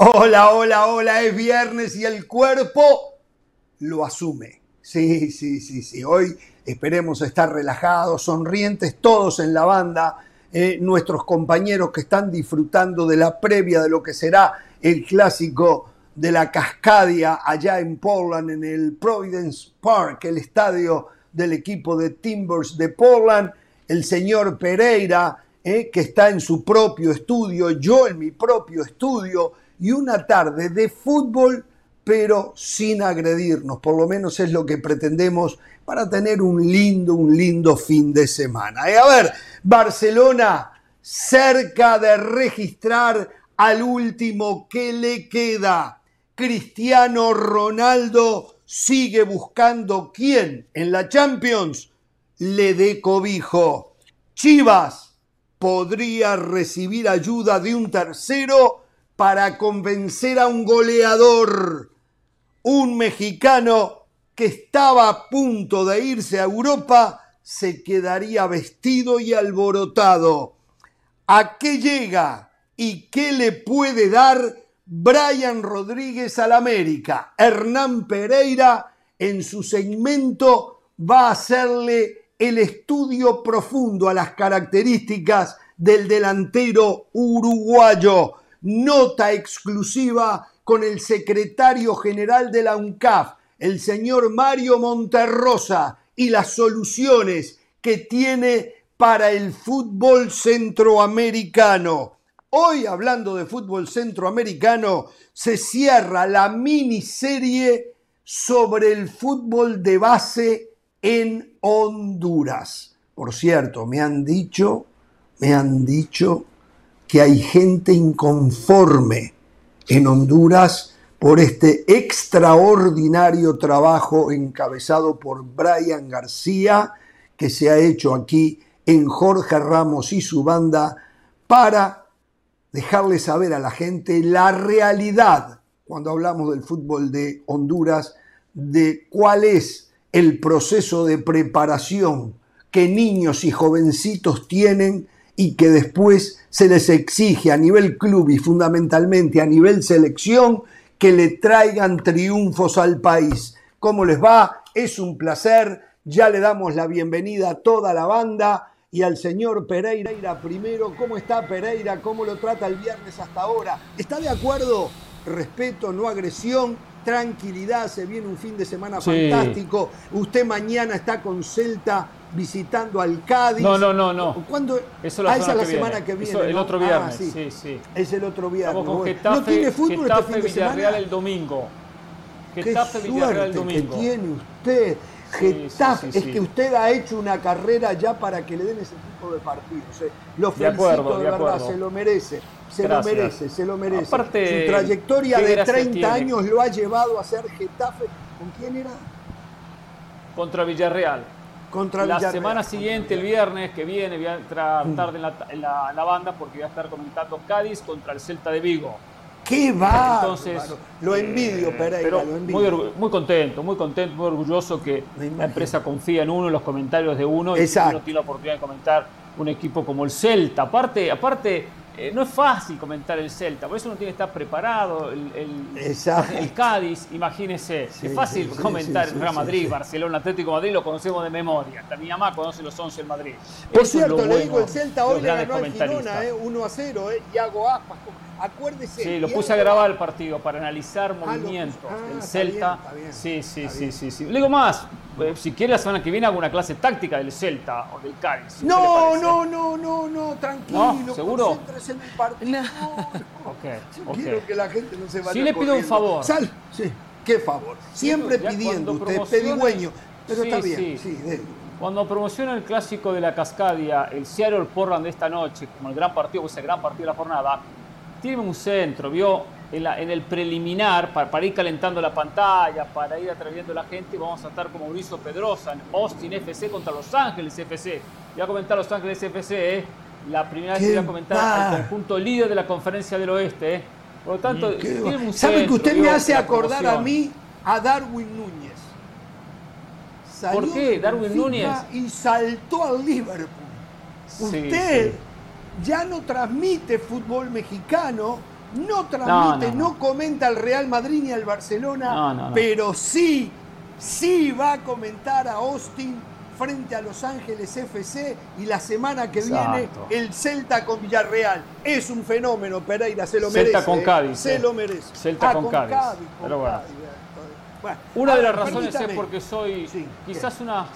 Hola, hola, hola, es viernes y el cuerpo lo asume. Sí, sí, sí, sí. Hoy esperemos estar relajados, sonrientes, todos en la banda, eh, nuestros compañeros que están disfrutando de la previa de lo que será el clásico de la Cascadia allá en Portland, en el Providence Park, el estadio del equipo de Timbers de Portland, el señor Pereira, eh, que está en su propio estudio, yo en mi propio estudio, y una tarde de fútbol, pero sin agredirnos, por lo menos es lo que pretendemos para tener un lindo, un lindo fin de semana. Y a ver, Barcelona cerca de registrar al último que le queda. Cristiano Ronaldo sigue buscando quién en la Champions le dé cobijo. Chivas podría recibir ayuda de un tercero para convencer a un goleador, un mexicano que estaba a punto de irse a Europa, se quedaría vestido y alborotado. ¿A qué llega y qué le puede dar Brian Rodríguez al América? Hernán Pereira en su segmento va a hacerle el estudio profundo a las características del delantero uruguayo. Nota exclusiva con el secretario general de la UNCAF, el señor Mario Monterrosa, y las soluciones que tiene para el fútbol centroamericano. Hoy, hablando de fútbol centroamericano, se cierra la miniserie sobre el fútbol de base en Honduras. Por cierto, me han dicho, me han dicho que hay gente inconforme en Honduras por este extraordinario trabajo encabezado por Brian García que se ha hecho aquí en Jorge Ramos y su banda para dejarle saber a la gente la realidad cuando hablamos del fútbol de Honduras de cuál es el proceso de preparación que niños y jovencitos tienen y que después se les exige a nivel club y fundamentalmente a nivel selección que le traigan triunfos al país. ¿Cómo les va? Es un placer. Ya le damos la bienvenida a toda la banda y al señor Pereira primero. ¿Cómo está Pereira? ¿Cómo lo trata el viernes hasta ahora? ¿Está de acuerdo? Respeto, no agresión tranquilidad, se viene un fin de semana fantástico. Usted mañana está con Celta visitando al Cádiz. No, no, no, no. ¿Cuándo? Eso la ah, esa es la semana que viene. el otro viernes, ah, sí. sí. Es el otro viernes. con Getafe, ¿No tiene fútbol este fin de Villarreal el domingo. Getafe, Qué Villarreal el domingo. Que tiene usted. Getafe, es que usted ha hecho una carrera ya para que le den ese tipo de partidos. Eh. Lo felicito de, verdad, se lo merece. Se lo merece, se lo merece. Aparte, Su trayectoria de 30 años lo ha llevado a ser Getafe. ¿Con quién era? Contra Villarreal. Contra la semana siguiente, el viernes que viene, voy a entrar mm. tarde en la, la banda porque voy a estar comentando Cádiz contra el Celta de Vigo. ¡Qué va! Entonces, lo envidio, Pereira, lo envidio. Muy, contento, muy contento, muy orgulloso que la empresa confía en uno, en los comentarios de uno, y uno tiene la oportunidad de comentar un equipo como el Celta. Aparte, aparte eh, no es fácil comentar el Celta, por eso uno tiene que estar preparado. El, el, Cádiz, imagínese, es fácil comentar el Real Madrid, Barcelona, Atlético Madrid, lo conocemos de memoria. Hasta mi mamá conoce los 11 del Madrid. Por cierto, le digo, el Celta hoy le ganó al Girona, eh, 1 a 0, eh, Iago Aspas Acuérdese. Sí, lo puse a grabar el partido para analizar ah, movimientos del ah, Celta. sí, sí, sí, sí, sí. Le digo más, eh, si quiere la semana que viene hago una clase táctica del Celta o del Cádiz. no, no, no, no, no, tranquilo. ¿No? ¿Seguro? En el partido. No. quiero que la gente no se vaya Sí le pido un favor. Sal. Sí, qué favor. Siempre pidiendo usted, pedigüeño. Pero está bien, sí, Cuando promociona el clásico de la Cascadia, el Seattle Portland de esta noche, como el gran partido, ese gran partido de la jornada, tiene un centro, vio en, el preliminar, para, ir calentando la pantalla, para ir atrayendo a la gente, vamos a estar como Mauricio Pedrosa en Austin FC contra Los Ángeles FC. Voy a comentar Los Ángeles FC, ¿eh? la primera vez que voy a comentar al conjunto líder de la conferencia del oeste. ¿eh? Por lo tanto, tiene un ¿Sabe que usted me hace acordar a mí a Darwin Núñez? ¿Por qué? Darwin Núñez. Y saltó al Liverpool. usted ya no transmite fútbol mexicano no transmite, no, comenta al Real Madrid ni al Barcelona, pero sí, sí va a comentar a Austin frente a Los Ángeles FC y la semana que viene el Celta con Villarreal. Es un fenómeno, Pereira, se lo merece. Celta con Cádiz. Se lo merece. Celta ah, con, Cádiz. Pero bueno. una de las razones es porque soy, quizás una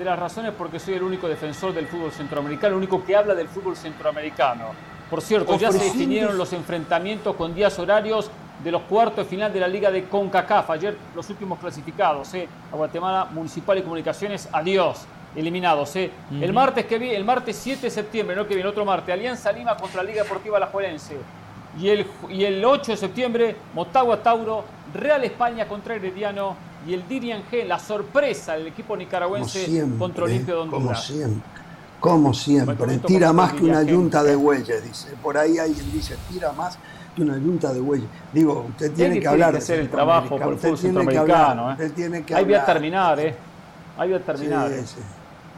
de las razones porque soy el único defensor del fútbol centroamericano, el único que habla del fútbol centroamericano. Por cierto, ya se definieron los enfrentamientos con días horarios de los cuartos de final de la Liga de CONCACAF. Ayer los últimos clasificados, ¿eh? a Guatemala Municipal y Comunicaciones, adiós, eliminados. ¿eh? El martes que viene, el martes 7 de septiembre, no que viene, otro martes, Alianza Lima contra la Liga Deportiva La Juelense. Y el, y el 8 de septiembre, Motagua Tauro, Real España contra Herediano y el Dirian G, la sorpresa del equipo nicaragüense contra Olimpio de Honduras. Como siempre, como siempre, tira más que una yunta de bueyes, dice. Por ahí alguien dice, tira más que una yunta de bueyes. Digo, usted tiene que, hablar. de hacer el trabajo por el fútbol centroamericano. ¿eh? Tiene que Ahí voy a terminar, ¿eh? Ahí voy a terminar. ¿eh?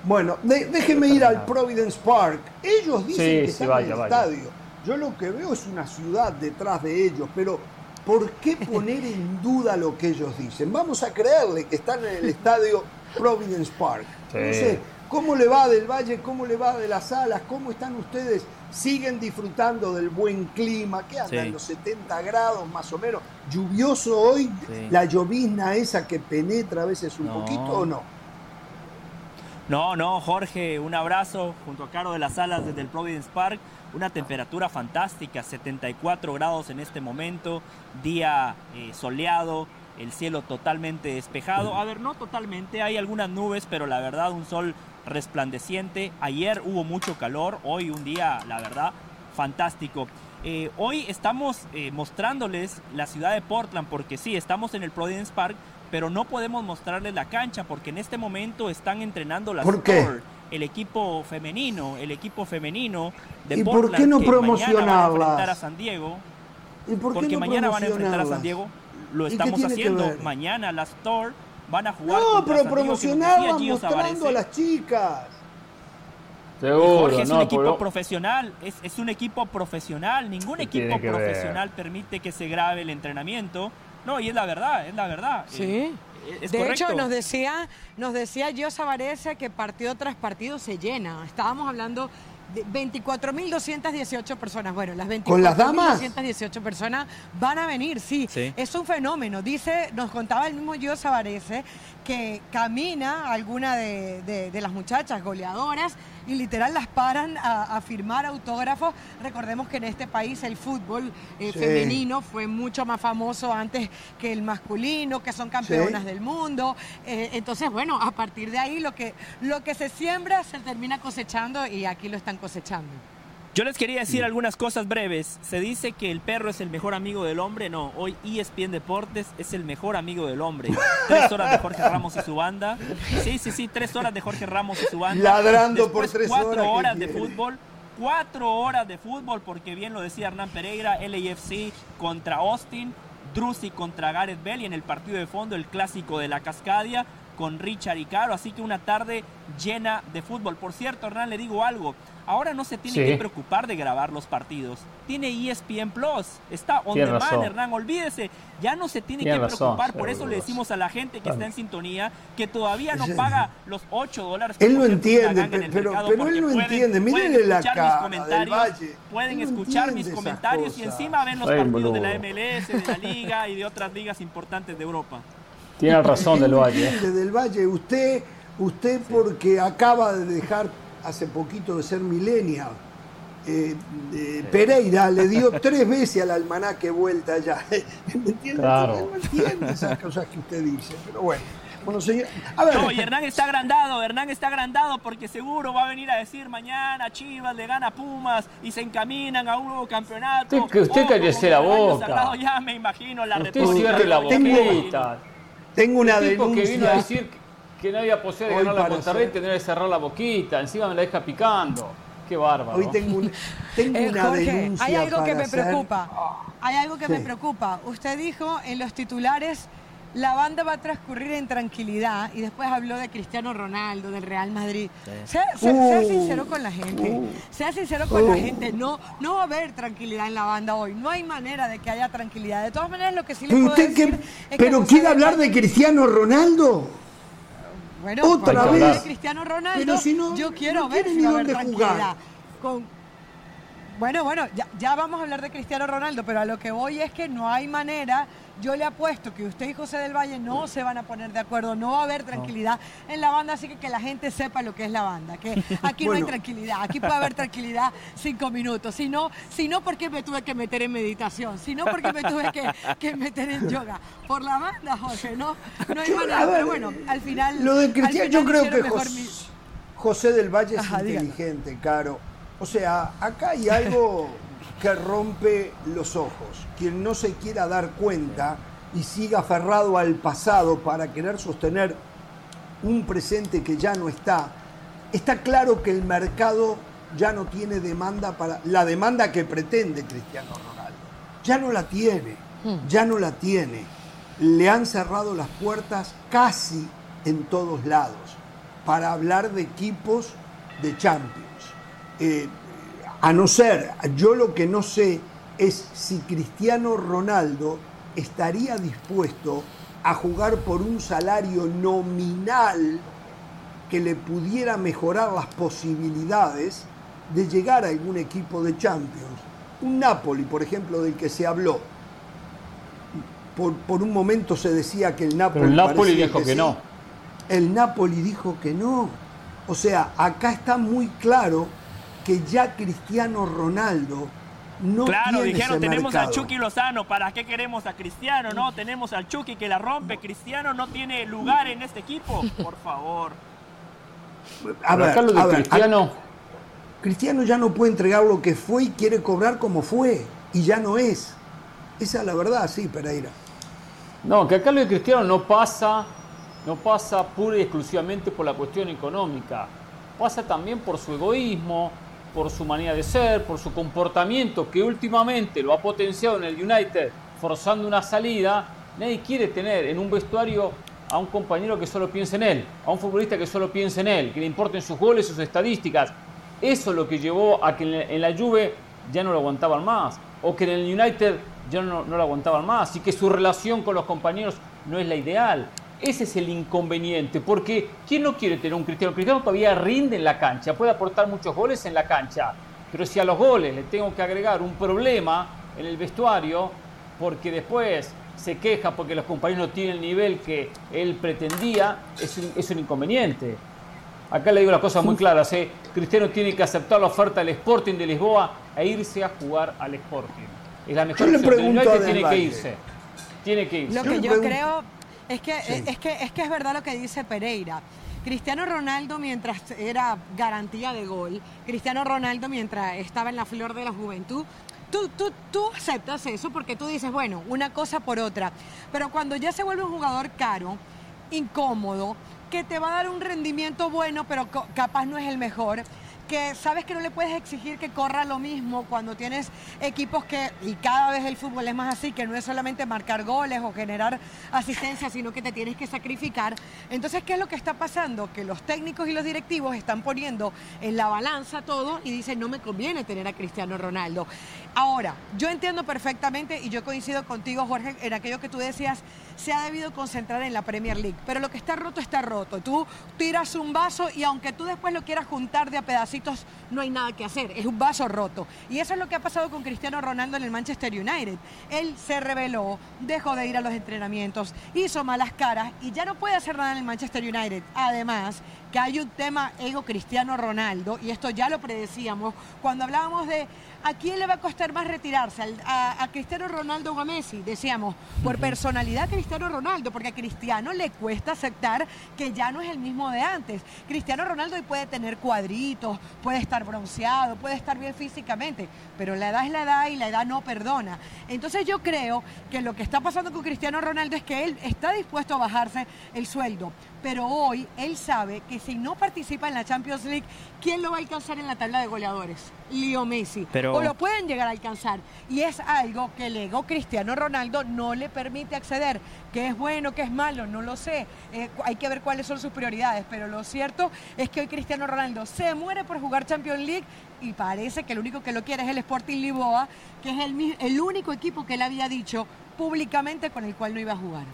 Bueno, déjeme ir al Providence Park. Ellos dicen que están en el estadio. Yo lo que veo es una ciudad detrás de ellos, pero ¿por qué poner en duda lo que ellos dicen? Vamos a creerle que están en el estadio Providence Park. No sé, ¿cómo le va del Valle? ¿Cómo le va de las alas? ¿Cómo están ustedes? ¿Siguen disfrutando del buen clima? ¿Qué andan? Los 70 grados más o menos. ¿Lluvioso hoy? ¿La llovizna esa que penetra a veces un poquito o no? No, no, Jorge, un abrazo junto a Caro de las Alas desde el Providence Park. Una temperatura fantástica, 74 grados en este momento, día eh, soleado, el cielo totalmente despejado. A ver, no totalmente, hay algunas nubes, pero la verdad un sol resplandeciente. Ayer hubo mucho calor, hoy un día, la verdad, fantástico. Eh, hoy estamos eh, mostrándoles la ciudad de Portland porque sí, estamos en el Providence Park, pero no podemos mostrarles la cancha porque en este momento están entrenando las ¿Por el equipo femenino, el equipo femenino de ¿Y Portland, por qué no que van a enfrentar a San Diego. ¿Y por qué porque mañana van a enfrentar a San Diego. Lo estamos haciendo. Mañana las Thor van a jugar. No, pero promocionarlas mostrando a las chicas. Seguro, Jorge es un equipo profesional, es, es, un equipo profesional, ningún equipo profesional permite que se grabe el entrenamiento no, y es la verdad, es la verdad. Sí. Eh, de hecho, nos decía, nos decía Varese que partido tras partido se llena. Estábamos hablando de 24.218 personas. Bueno, las 24.218 personas van a venir, sí. Es un fenómeno. Dice, nos contaba el mismo Yosa Varese que camina alguna de, las muchachas goleadoras y literal las paran a, firmar autógrafos. Recordemos que en este país el fútbol eh, femenino fue mucho más famoso antes que el masculino, que son campeonas del mundo. Eh, entonces, bueno, a partir de ahí lo que, lo que se siembra se termina cosechando y aquí lo están cosechando. Yo les quería decir algunas cosas breves. Se dice que el perro es el mejor amigo del hombre. No, hoy ESPN Deportes es el mejor amigo del hombre. Tres horas de Jorge Ramos y su banda. Sí, sí, sí, tres horas de Jorge Ramos y su banda. Ladrando por tres cuatro horas. horas de fútbol. Cuatro horas de fútbol, porque bien lo decía Hernán Pereira, LAFC contra Austin, Drusi contra Gareth Bell y en el partido de fondo el clásico de la Cascadia con Richard y Caro. Así que una tarde llena de fútbol. Por cierto, Hernán, le digo algo. Ahora no se tiene que preocupar de grabar los partidos. Tiene ESPN Plus. Está on demand, Hernán. Olvídese. Ya no se tiene que preocupar. Por eso le decimos a la gente que está en sintonía que todavía no paga los 8 dólares. Él lo entiende, pero, pero, él lo entiende. Mírenle la cara comentarios, Pueden escuchar mis comentarios y encima ven los partidos de la MLS, de la Liga y de otras ligas importantes de Europa. Tiene razón del Valle. Del Valle, usted, usted porque acaba de dejar hace poquito de ser millennial. Eh, Pereira le dio tres veces al almanaque vuelta ya. ¿Me entiende? No entiende esas cosas que usted dice, pero bueno. Bueno, señor, a ver. No, y Hernán está agrandado, Hernán está agrandado porque seguro va a venir a decir mañana Chivas le gana Pumas y se encaminan a un nuevo campeonato. Usted, que usted cállese la boca. ya me imagino la Usted cierre la boquita. Tengo, una denuncia. que vino a decir que no había posibilidad de ganar la Monterrey, tendría que cerrar la boquita. Encima me la deja picando. Qué bárbaro. Hoy tengo, tengo eh, una denuncia. Hay algo que me preocupa. Hay algo que me preocupa. Usted dijo en los titulares la banda va a transcurrir en tranquilidad y después habló de Cristiano Ronaldo, del Real Madrid. Sea, uh. sincero con la gente, uh. sea sincero con la uh. gente, no, no va a haber tranquilidad en la banda hoy, no hay manera de que haya tranquilidad. De todas maneras, lo que sí le puedo decir ¿Pero quiere hablar de Cristiano Ronaldo? Bueno, otra vez. De Cristiano Ronaldo, yo quiero ver si va a haber tranquilidad. Con, bueno, bueno, ya, ya, vamos a hablar de Cristiano Ronaldo, pero a lo que voy es que no hay manera. Yo le apuesto que usted y José del Valle no se van a poner de acuerdo, no va a haber tranquilidad en la banda, así que que la gente sepa lo que es la banda, que aquí no hay tranquilidad, aquí puede haber tranquilidad cinco minutos, si no, si no porque me tuve que meter en meditación, si no porque me tuve que, meter en yoga, por la banda, José, no, no hay manera, pero bueno, al final... Lo de Cristiano, yo creo que José, del Valle es inteligente, Caro. O sea, acá hay algo que rompe los ojos. Quien no se quiera dar cuenta y siga aferrado al pasado para querer sostener un presente que ya no está, está claro que el mercado ya no tiene demanda para la demanda que pretende Cristiano Ronaldo. Ya no la tiene, hmm. ya no la tiene. Le han cerrado las puertas casi en todos lados para hablar de equipos de Champions. Eh, a no ser, yo lo que no sé es si Cristiano Ronaldo estaría dispuesto a jugar por un salario nominal que le pudiera mejorar las posibilidades de llegar a algún equipo de Champions. Un Napoli, por ejemplo, del que se habló. Por, un momento se decía que el Napoli... Pero el Napoli dijo que no. El Napoli dijo que no. O sea, acá está muy claro que ya Cristiano Ronaldo no Claro, dijeron, tenemos a Chucky Lozano, ¿para qué queremos a Cristiano? No, tenemos al Chucky que la rompe, Cristiano no tiene lugar en este equipo, por favor. A ver, a ver, Cristiano... Cristiano ya no puede entregar lo que fue y quiere cobrar como fue, y ya no es. Esa es la verdad, sí, Pereira. No, que acá lo de Cristiano no pasa, no pasa pura y exclusivamente por la cuestión económica, pasa también por su egoísmo, por su manera de ser, por su comportamiento que últimamente lo ha potenciado en el United, forzando una salida. Nadie quiere tener en un vestuario a un compañero que solo piense en él, a un futbolista que solo piense en él, que le importen sus goles, sus estadísticas. Eso es lo que llevó a que en la Juve ya no lo aguantaban más, o que en el United ya no, no lo aguantaban más, y que su relación con los compañeros no es la ideal. Ese es el inconveniente, porque ¿quién no quiere tener un Cristiano? Cristiano todavía rinde en la cancha, puede aportar muchos goles en la cancha, pero si a los goles le tengo que agregar un problema en el vestuario, porque después se queja porque los compañeros no tienen el nivel que él pretendía, es un, es un inconveniente. Acá le digo las cosas muy claras, ¿eh? Cristiano tiene que aceptar la oferta del Sporting de Lisboa e irse a jugar al Sporting. Es la mejor opción. El United tiene que irse. Tiene que irse. Lo que yo creo es que, es, que, es que es verdad lo que dice Pereira. Cristiano Ronaldo mientras era garantía de gol, Cristiano Ronaldo mientras estaba en la flor de la juventud, Tú, tú, tú, aceptas eso porque tú dices, bueno, una cosa por otra. Pero cuando ya se vuelve un jugador caro, incómodo, que te va a dar un rendimiento bueno, pero capaz no es el mejor, que sabes que no le puedes exigir que corra lo mismo cuando tienes equipos que, y cada vez el fútbol es más así, que no es solamente marcar goles o generar asistencia, sino que te tienes que sacrificar. Entonces, ¿qué es lo que está pasando? Que los técnicos y los directivos están poniendo en la balanza todo y dicen, no me conviene tener a Cristiano Ronaldo. Ahora, yo entiendo perfectamente y yo coincido contigo, Jorge, en aquello que tú decías, se ha debido concentrar en la Premier League, pero lo que está roto está roto. Tú tiras un vaso y aunque tú después lo quieras juntar de a pedacitos, no hay nada que hacer, es un vaso roto. Y eso es lo que ha pasado con Cristiano Ronaldo en el Manchester United. Él se rebeló, dejó de ir a los entrenamientos, hizo malas caras y ya no puede hacer nada en el Manchester United. Además, que hay un tema ego Cristiano Ronaldo, y esto ya lo predecíamos cuando hablábamos de ¿a quién le va a costar más retirarse? ¿A, Cristiano Ronaldo o a Messi? Decíamos, por personalidad Cristiano Ronaldo, porque a Cristiano le cuesta aceptar que ya no es el mismo de antes. Cristiano Ronaldo hoy puede tener cuadritos, puede estar bronceado, puede estar bien físicamente, pero la edad es la edad y la edad no perdona. Entonces yo creo que lo que está pasando con Cristiano Ronaldo es que él está dispuesto a bajarse el sueldo pero hoy él sabe que si no participa en la Champions League, ¿quién lo va a alcanzar en la tabla de goleadores? Leo Messi. O lo pueden llegar a alcanzar. Y es algo que el ego Cristiano Ronaldo no le permite acceder. ¿Qué es bueno, qué es malo? No lo sé. Eh, hay que ver cuáles son sus prioridades. Pero lo cierto es que hoy Cristiano Ronaldo se muere por jugar Champions League y parece que el único que lo quiere es el Sporting Lisboa, que es el, el único equipo que él había dicho públicamente con el cual no iba a jugar.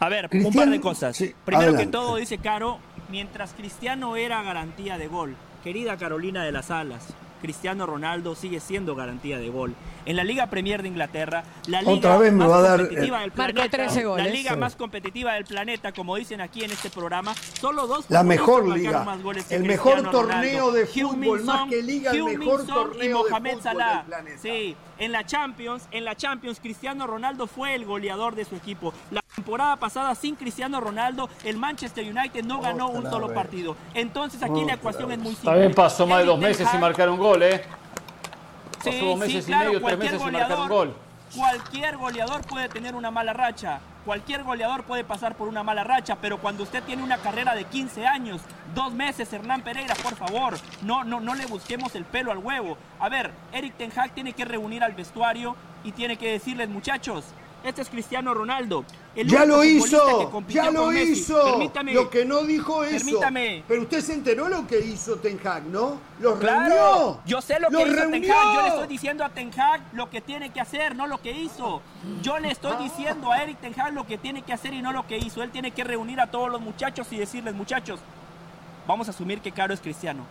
A ver, un par de cosas. Primero que todo, dice Caro, mientras Cristiano era garantía de gol, querida Carolina de las Alas, Cristiano Ronaldo sigue siendo garantía de gol. En la Liga Premier de Inglaterra, la liga más competitiva del planeta, la liga más competitiva del planeta, como dicen aquí en este programa, solo dos la mejor liga, más goles el mejor torneo de fútbol, más que liga, el mejor torneo y Mohamed Salah. Sí, en la Champions, en la Champions Cristiano Ronaldo fue el goleador de su equipo. La temporada pasada sin Cristiano Ronaldo, el Manchester United no ganó un solo partido. Entonces aquí la ecuación es muy simple. También pasó más de dos meses sin marcar un gol, ¿eh? Pasó dos meses y medio, tres meses sin marcar un gol. Cualquier goleador puede tener una mala racha. Cualquier goleador puede pasar por una mala racha, pero cuando usted tiene una carrera de 15 años, dos meses, Hernán Pereira, por favor, no, no, no le busquemos el pelo al huevo. A ver, Eric Ten Hag tiene que reunir al vestuario y tiene que decirles, muchachos, este es Cristiano Ronaldo. Ya lo hizo, ya lo hizo. Permítame. Lo que no dijo eso. Permítame. Pero usted se enteró lo que hizo Ten Hag, ¿no? Los reunió. Yo sé lo que hizo Ten Hag. Yo le estoy diciendo a Ten Hag lo que tiene que hacer, no lo que hizo. Yo le estoy diciendo a Eric Ten Hag lo que tiene que hacer y no lo que hizo. Él tiene que reunir a todos los muchachos y decirles, muchachos, vamos a asumir que Caro es Cristiano.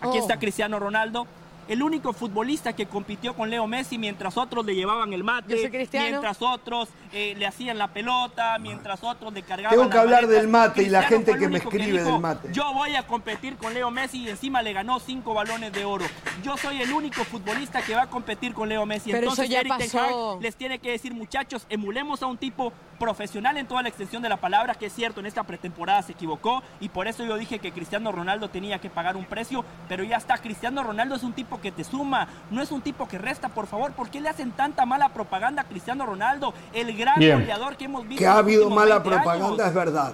Aquí está oh. Cristiano Ronaldo el único futbolista que compitió con Leo Messi mientras otros le llevaban el mate, mientras otros eh, le hacían la pelota, mientras otros le cargaban Tengo que hablar del mate y la gente que me escribe del mate. Yo voy a competir con Leo Messi y encima le ganó cinco balones de oro. Yo soy el único futbolista que va a competir con Leo Messi. Entonces Eric Ten les tiene que decir, muchachos, emulemos a un tipo profesional en toda la extensión de la palabra, que es cierto, en esta pretemporada se equivocó y por eso yo dije que Cristiano Ronaldo tenía que pagar un precio, pero ya está, Cristiano Ronaldo es un tipo que te suma, no es un tipo que resta, por favor, ¿por qué le hacen tanta mala propaganda a Cristiano Ronaldo? El gran goleador que hemos visto. Que ha habido mala propaganda es verdad,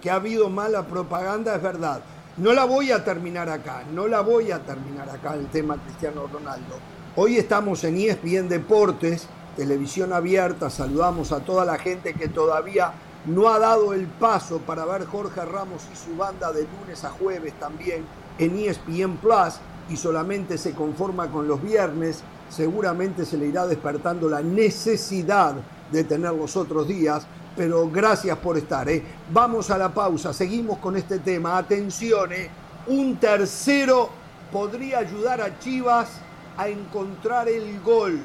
que ha habido mala propaganda es verdad. No la voy a terminar acá, no la voy a terminar acá el tema Cristiano Ronaldo. Hoy estamos en ESPN Deportes, televisión abierta, saludamos a toda la gente que todavía no ha dado el paso para ver Jorge Ramos y su banda de lunes a jueves también en ESPN Plus y solamente se conforma con los viernes, seguramente se le irá despertando la necesidad de tener los otros días, pero gracias por estar. ¿eh? Vamos a la pausa, seguimos con este tema. Atención, ¿eh? un tercero podría ayudar a Chivas a encontrar el gol.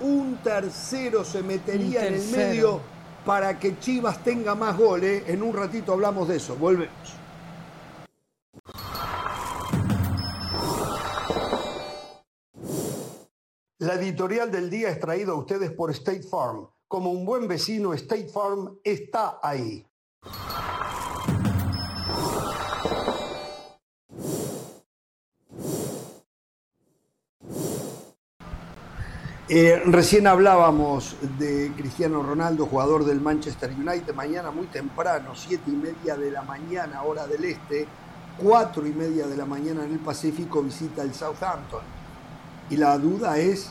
Un tercero se metería en el medio para que Chivas tenga más goles. En un ratito hablamos de eso. Volvemos. La editorial del día es traída a ustedes por State Farm. Como un buen vecino, State Farm está ahí. Eh, recién hablábamos de Cristiano Ronaldo, jugador del Manchester United, mañana muy temprano, siete y media de la mañana, hora del este, cuatro y media de la mañana en el Pacífico, visita el Southampton. Y la duda es,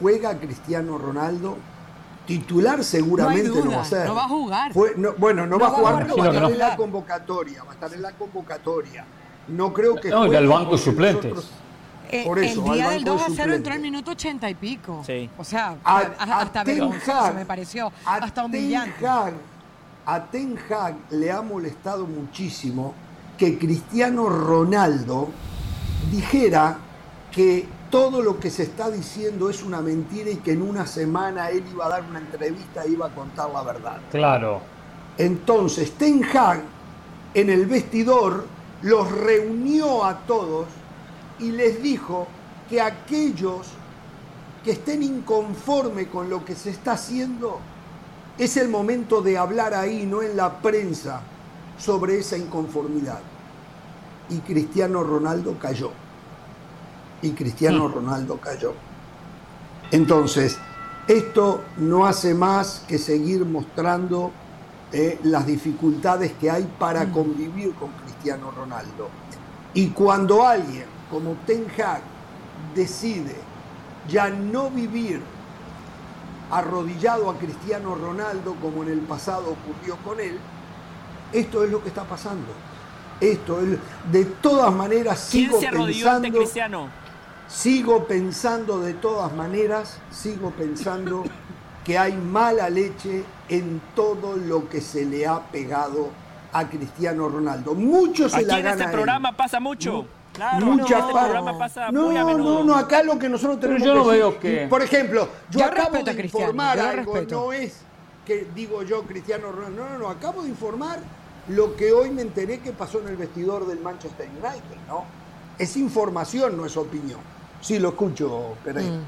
¿juega Cristiano Ronaldo? Titular seguramente no, va a ser. No va a jugar. bueno, no, va a jugar, pero va a estar en la convocatoria. Va a estar en la convocatoria. No creo que. No, juegue, el banco suplente. Eh, Por eso, el día del 2 a 0 entró al minuto 80 y pico. Sí. O sea, hasta vergonzoso me pareció. Hasta humillante. a Ten Hag le ha molestado muchísimo que Cristiano Ronaldo dijera que todo lo que se está diciendo es una mentira y que en una semana él iba a dar una entrevista e iba a contar la verdad. Claro. Entonces, Ten Hag en el vestidor los reunió a todos y les dijo que aquellos que estén inconformes con lo que se está haciendo, es el momento de hablar ahí, no en la prensa, sobre esa inconformidad. Y Cristiano Ronaldo cayó y Cristiano mm. Ronaldo cayó. Entonces, esto no hace más que seguir mostrando eh, las dificultades que hay para mm. convivir con Cristiano Ronaldo. Y cuando alguien como Ten Hag decide ya no vivir arrodillado a Cristiano Ronaldo como en el pasado ocurrió con él, esto es lo que está pasando. Esto es, de todas maneras sigo pensando Cristiano? Sigo pensando de todas maneras, sigo pensando que hay mala leche en todo lo que se le ha pegado a Cristiano Ronaldo. Mucho se la gana en este programa pasa mucho. Claro, Mucha no, programa pasa no, muy a no, no, acá lo que nosotros tenemos yo no veo que... Por ejemplo, yo, acabo de informar algo, no es que digo yo Cristiano Ronaldo, no, no, no, acabo de informar lo que hoy me enteré que pasó en el vestidor del Manchester United, ¿no? Es información, no es opinión. Sí, lo escucho, Pereira. Mm.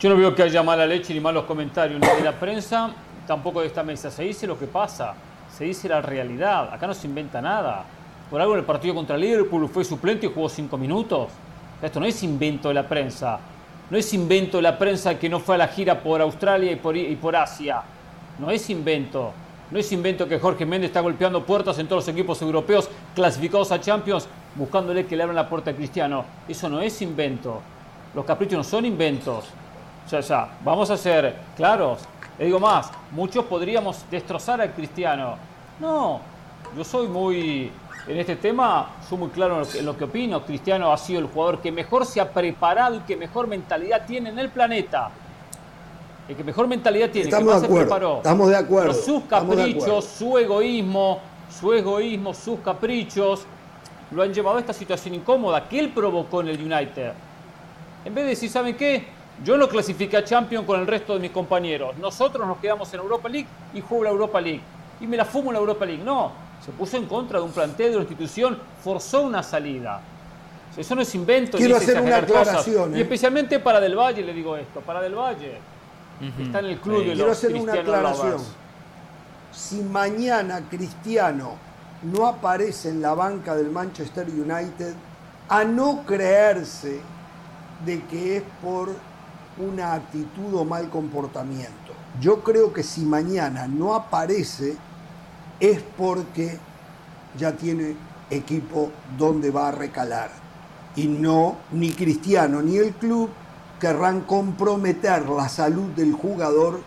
Yo no veo que haya mala leche ni malos comentarios ni de la prensa, tampoco de esta mesa. Se dice lo que pasa, se dice la realidad. Acá no se inventa nada. Por algo en el partido contra Liverpool fue suplente y jugó cinco minutos. Esto no es invento de la prensa. No es invento de la prensa que no fue a la gira por Australia y y por Asia. No es invento. No es invento que Jorge Méndez está golpeando puertas en todos los equipos europeos clasificados a Champions buscándole que le abran la puerta a Cristiano. Eso no es invento. Los caprichos no son inventos. Sea, ya, vamos a ser claros. Le digo más, muchos podríamos destrozar al cristiano. No, yo soy muy, en este tema, soy muy claro en lo, que, opino. Cristiano ha sido el jugador que mejor se ha preparado y que mejor mentalidad tiene en el planeta. El que mejor mentalidad tiene, que más se preparó. Estamos de acuerdo. sus caprichos, su egoísmo, su egoísmo, sus caprichos, lo han llevado a esta situación incómoda que él provocó en el United. En vez de decir, ¿saben qué? Yo no clasifiqué a Champions con el resto de mis compañeros. Nosotros nos quedamos en Europa League y juego la Europa League. Y me la fumo en la Europa League. No, se puso en contra de un plantel, de una institución, forzó una salida. Eso no es invento. Quiero hacer una aclaración. Y ¿eh? especialmente para Del Valle le digo esto, para Del Valle. Está en el club de los Quiero hacer una aclaración. Si mañana Cristiano no aparece en la banca del Manchester United, a no creerse de que es por una actitud o mal comportamiento. Yo creo que si mañana no aparece es porque ya tiene equipo donde va a recalar. Y no, ni Cristiano ni el club querrán comprometer la salud del jugador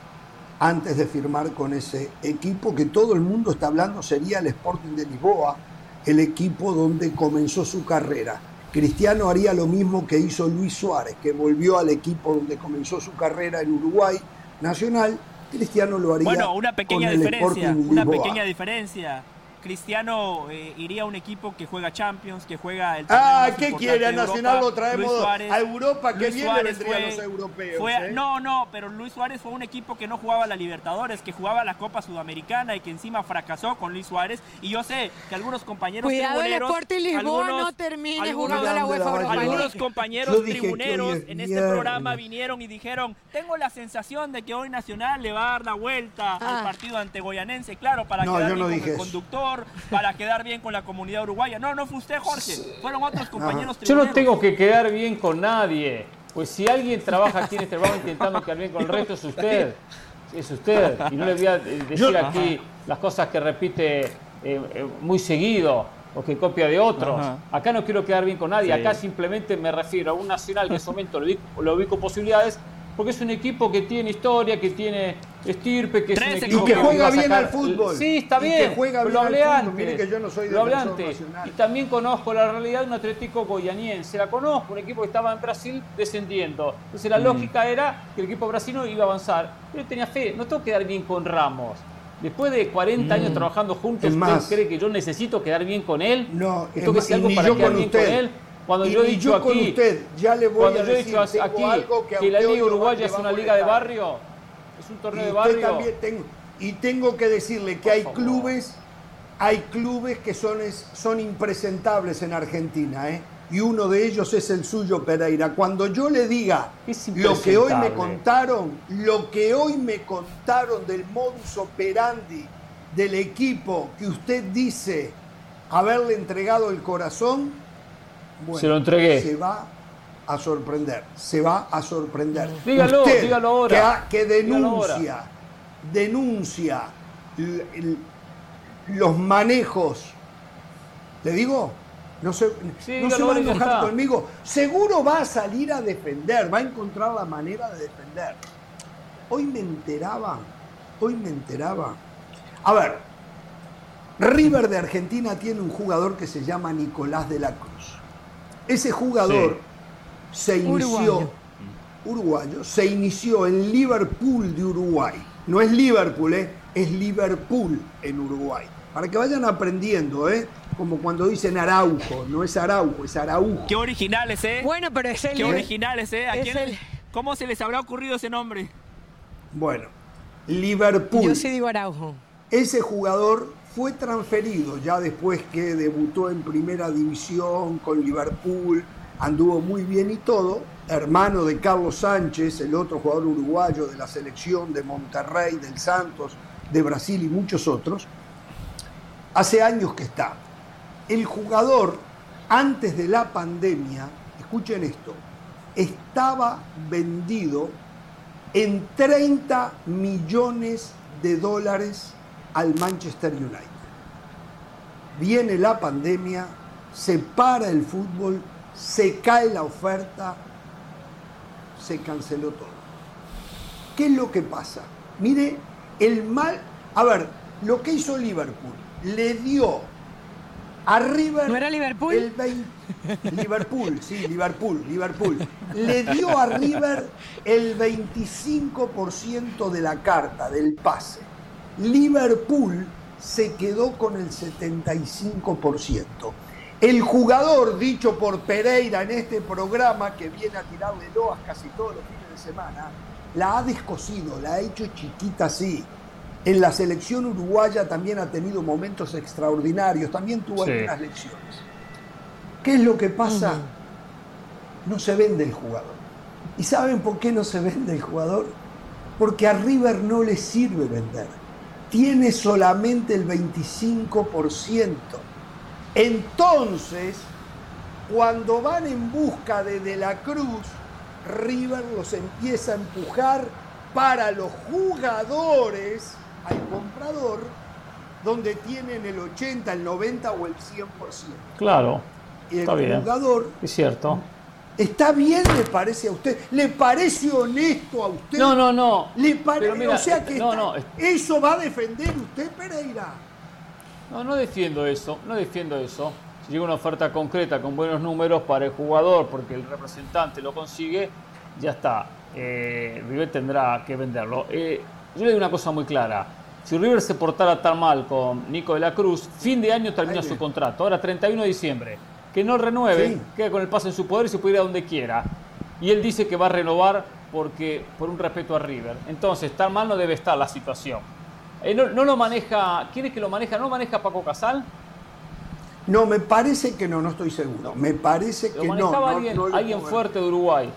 antes de firmar con ese equipo que todo el mundo está hablando sería el Sporting de Lisboa, el equipo donde comenzó su carrera. Cristiano haría lo mismo que hizo Luis Suárez, que volvió al equipo donde comenzó su carrera en Uruguay Nacional. Cristiano lo haría bueno, una pequeña diferencia, una pequeña diferencia. Cristiano eh, iría a un equipo que juega Champions, que juega el Ah, ¿qué quiere? A Nacional lo traemos a Europa, que bien le vendrían los europeos. ¿eh? No, no, pero Luis Suárez fue un equipo que no jugaba la Libertadores, que jugaba la Copa Sudamericana y que encima fracasó con Luis Suárez. Y yo sé que algunos compañeros Cuidado. El Lisboa no termine jugando la UEFA Algunos compañeros tribuneros en este programa vinieron y dijeron: Tengo la sensación de que hoy Nacional le va a dar la vuelta al ah. partido ante Goyanense, claro, para quedar bien el conductor para quedar bien con la comunidad uruguaya. No, no fue usted, Jorge. Fueron otros compañeros. Yo no tengo que quedar bien con nadie. Pues si alguien trabaja aquí en este programa intentando quedar bien con el resto, es usted. Es usted. Y no le voy a decir aquí las cosas que repite eh, eh, muy seguido o que copia de otros. Acá no quiero quedar bien con nadie. Acá simplemente me refiero a un nacional que en ese momento lo lo ubico posibilidades porque es un equipo que tiene historia, que tiene estirpe, que es un y que, juega bien al fútbol. Sí, está bien. que juega bien lo hablé antes. Mire que yo no soy lo hablé antes. Y también conozco la realidad de un Atlético goianiense. La conozco, un equipo que estaba en Brasil descendiendo. Entonces la mm. lógica era que el equipo brasileño iba a avanzar. Yo tenía fe, no tengo que quedar bien con Ramos. Después de 40 años mm. trabajando juntos, ¿usted cree que yo necesito quedar bien con él? No, tengo que hacer algo para quedar bien con él. Cuando yo he dicho aquí, usted, ya le voy a decir, aquí que, la Liga Uruguaya es una liga de barrio, es un torneo de barrio. y tengo que decirle que hay clubes, hay clubes que son, son impresentables en Argentina, ¿eh? y uno de ellos es el suyo, Pereira. Cuando yo le diga lo que hoy me contaron, lo que hoy me contaron del modus operandi del equipo que usted dice haberle entregado el corazón, se lo entregué. Se va a sorprender, se va a sorprender. Dígalo, dígalo ahora. Que, denuncia, denuncia los manejos. ¿Le digo? No se, no se va a enojar conmigo. Seguro va a salir a defender, va a encontrar la manera de defender. Hoy me enteraba, hoy me enteraba. A ver, River de Argentina tiene un jugador que se llama Nicolás de la Cruz. Ese jugador se inició, uruguayo. se inició en Liverpool de Uruguay. No es Liverpool, ¿eh? es Liverpool en Uruguay. Para que vayan aprendiendo, ¿eh? Como cuando dicen Araujo, no es Araujo, es Araujo. Qué originales, ¿eh? Bueno, pero es el... Qué originales, ¿eh? ¿Cómo se les habrá ocurrido ese nombre? Bueno, Liverpool. Yo sí digo Araujo. Ese jugador fue transferido ya después que debutó en primera división con Liverpool, anduvo muy bien y todo, hermano de Carlos Sánchez, el otro jugador uruguayo de la selección de Monterrey, del Santos, de Brasil y muchos otros, hace años que está. El jugador, antes de la pandemia, escuchen esto, estaba vendido en 30 millones de dólares al Manchester United. Viene la pandemia, se para el fútbol, se cae la oferta, se canceló todo. ¿Qué es lo que pasa? Mire, el mal, a ver, lo que hizo Liverpool, le dio a River. ¿No era Liverpool? El Liverpool, sí, Liverpool, Liverpool. Le dio a River el 25% de la carta, del pase. Liverpool se quedó con el 75%. El jugador, dicho por Pereira en este programa, que viene a tirarle loas casi todos los fines de semana, la ha descosido, la ha hecho chiquita así. En la selección uruguaya también ha tenido momentos extraordinarios, también tuvo algunas lecciones. ¿Qué es lo que pasa? No se vende el jugador. ¿Y saben por qué no se vende el jugador? Porque a River no le sirve vender. Tiene solamente el 25%. Entonces, cuando van en busca de De la Cruz, River los empieza a empujar para los jugadores al comprador, donde tienen el 80, el 90 o el 100%. Claro. Y el jugador. Es cierto. ¿Está bien, le parece a usted? ¿Le parece honesto a usted? No, no, no. ¿Le parece? o sea que eso va a defender usted, Pereira. No, no defiendo eso, no defiendo eso. Si llega una oferta concreta con buenos números para el jugador porque el representante lo consigue, ya está. Eh, River tendrá que venderlo. Eh, yo le digo una cosa muy clara. Si River se portara tan mal con Nico de la Cruz, fin de año termina su contrato. Ahora 31 de diciembre. Que no renueve, queda con el paso en su poder y se puede ir a donde quiera. Y él dice que va a renovar porque por un respeto a River. Entonces, tan mal no debe estar la situación. Eh, no, lo maneja, ¿quién es que lo maneja? ¿No lo maneja Paco Casal? No, me parece que no, no estoy seguro. Me parece que no. Alguien, alguien fuerte de Uruguay.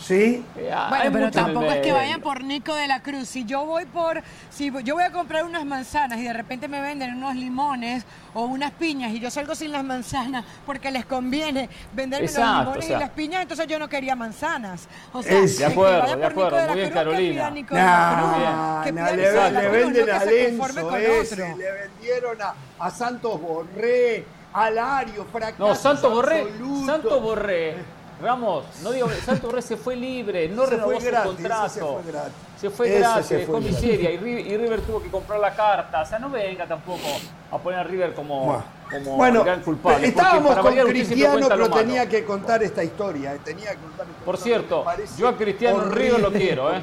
Sí. Bueno, pero tampoco es que vayan por Nico de la Cruz. Si yo voy por, si yo voy a comprar unas manzanas y de repente me venden unos limones o unas piñas y yo salgo sin las manzanas porque les conviene venderme los limones y las piñas, entonces yo no quería manzanas. O sea, de acuerdo, que vaya por de acuerdo. Nico de la Cruz, Carolina. Que nah, que nah, le, le, venden a Lenzo ese, le vendieron a, a Santos Borré, a Lario, fracaso No, Santos Borré, Santos Borré Ramos, no digo, Santo Borré se fue libre, no renovó su contrato. Se fue gratis. Se fue gratis, dejó miseria y, River tuvo que comprar la carta. O sea, no venga tampoco a poner a River como, como bueno, gran culpable. Estábamos con Cristiano, pero tenía que contar esta historia. Eh, tenía que contar esta Por cierto, yo a Cristiano en River lo quiero, ¿eh?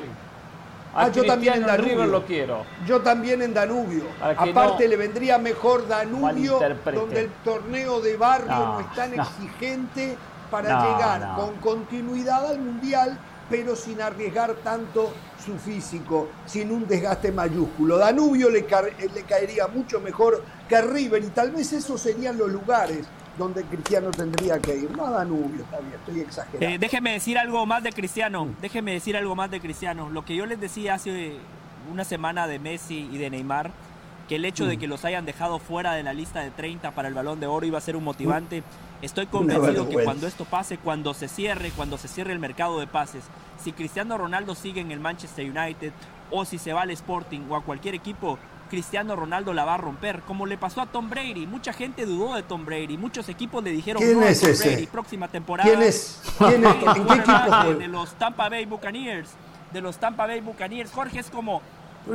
ah, yo también en Danubio. River lo quiero. Yo también en Danubio. Aparte le vendría mejor Danubio, donde el torneo de barrio no, es tan exigente para llegar con continuidad al Mundial, pero sin arriesgar tanto su físico, sin un desgaste mayúsculo. Danubio le, le caería mucho mejor que River y tal vez esos serían los lugares donde Cristiano tendría que ir. No a Danubio, está bien, estoy exagerando. Eh, déjeme decir algo más de Cristiano, déjeme decir algo más de Cristiano. Lo que yo les decía hace una semana de Messi y de Neymar, que el hecho de mm. que los hayan dejado fuera de la lista de 30 para el balón de oro iba a ser un motivante. Estoy convencido que cuando esto pase, cuando se cierre, cuando se cierre el mercado de pases, si Cristiano Ronaldo sigue en el Manchester United o si se va al Sporting o a cualquier equipo, Cristiano Ronaldo la va a romper, como le pasó a Tom Brady. Mucha gente dudó de Tom Brady, muchos equipos le dijeron ¿Quién no es Tom ese? Brady, próxima temporada. ¿Quién es? ¿Quién es? ¿En qué equipo de, de los Tampa Bay Buccaneers, de los Tampa Bay Buccaneers. Jorge es como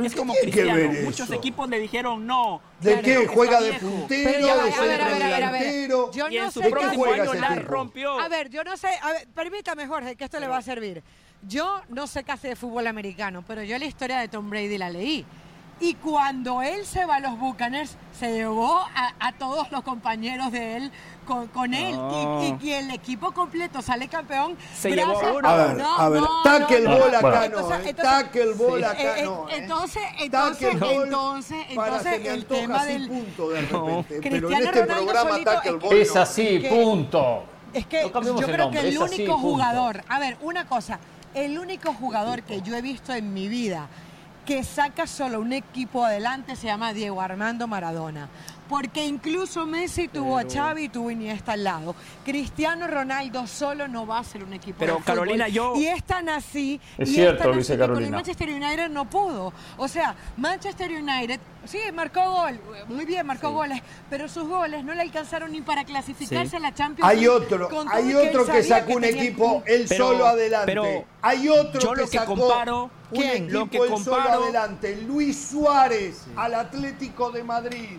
es como Cristiano. Muchos equipos le dijeron no. ¿De qué? ¿Juega de puntero? ¿De delantero? Yo y no en su sé próximo qué año la rompió. A ver, yo no sé. A ver, permítame, Jorge, que esto le va a servir. Yo no sé casi de fútbol americano, pero yo la historia de Tom Brady la leí. Y cuando él se va a los Buccaneers, se llevó a, a todos los compañeros de él con, con él. No. Y, y, y el equipo completo sale campeón. Se gracias- llevó uno. A ver, No, a ver, no, tackle no, ball no. acá no, Entonces- eh. entonces- tackle ball acá Eh, eh, no. eh. Entonces, entonces, entonces, entonces el tema del... punto de repente. Pero en Cristiano este Ronaldo programa solito tackle es no. así, que- punto. Es que No yo el creo nombre, que el así, único punto. jugador, a ver, una cosa, el único jugador que yo he visto en mi vida que saca solo un equipo adelante se llama Diego Armando Maradona. Porque incluso Messi tuvo a Xavi y tuvo Iniesta al lado. Cristiano Ronaldo solo no va a ser un equipo Pero, de fútbol. Carolina, yo- Y es tan así. Es y cierto, tan lo dice Con el Carolina. Manchester United no pudo. O sea, Manchester United, sí, marcó gol. Muy bien, marcó goles. Pero sus goles no le alcanzaron ni para clasificarse Sí. a la Champions Hay League, otro, hay y él otro que sacó un equipo él Pero- solo adelante. pero hay otro yo que lo que sacó comparo- ¿Quién? Lo que solo comparo- adelante. Luis Suárez al Atlético de Madrid.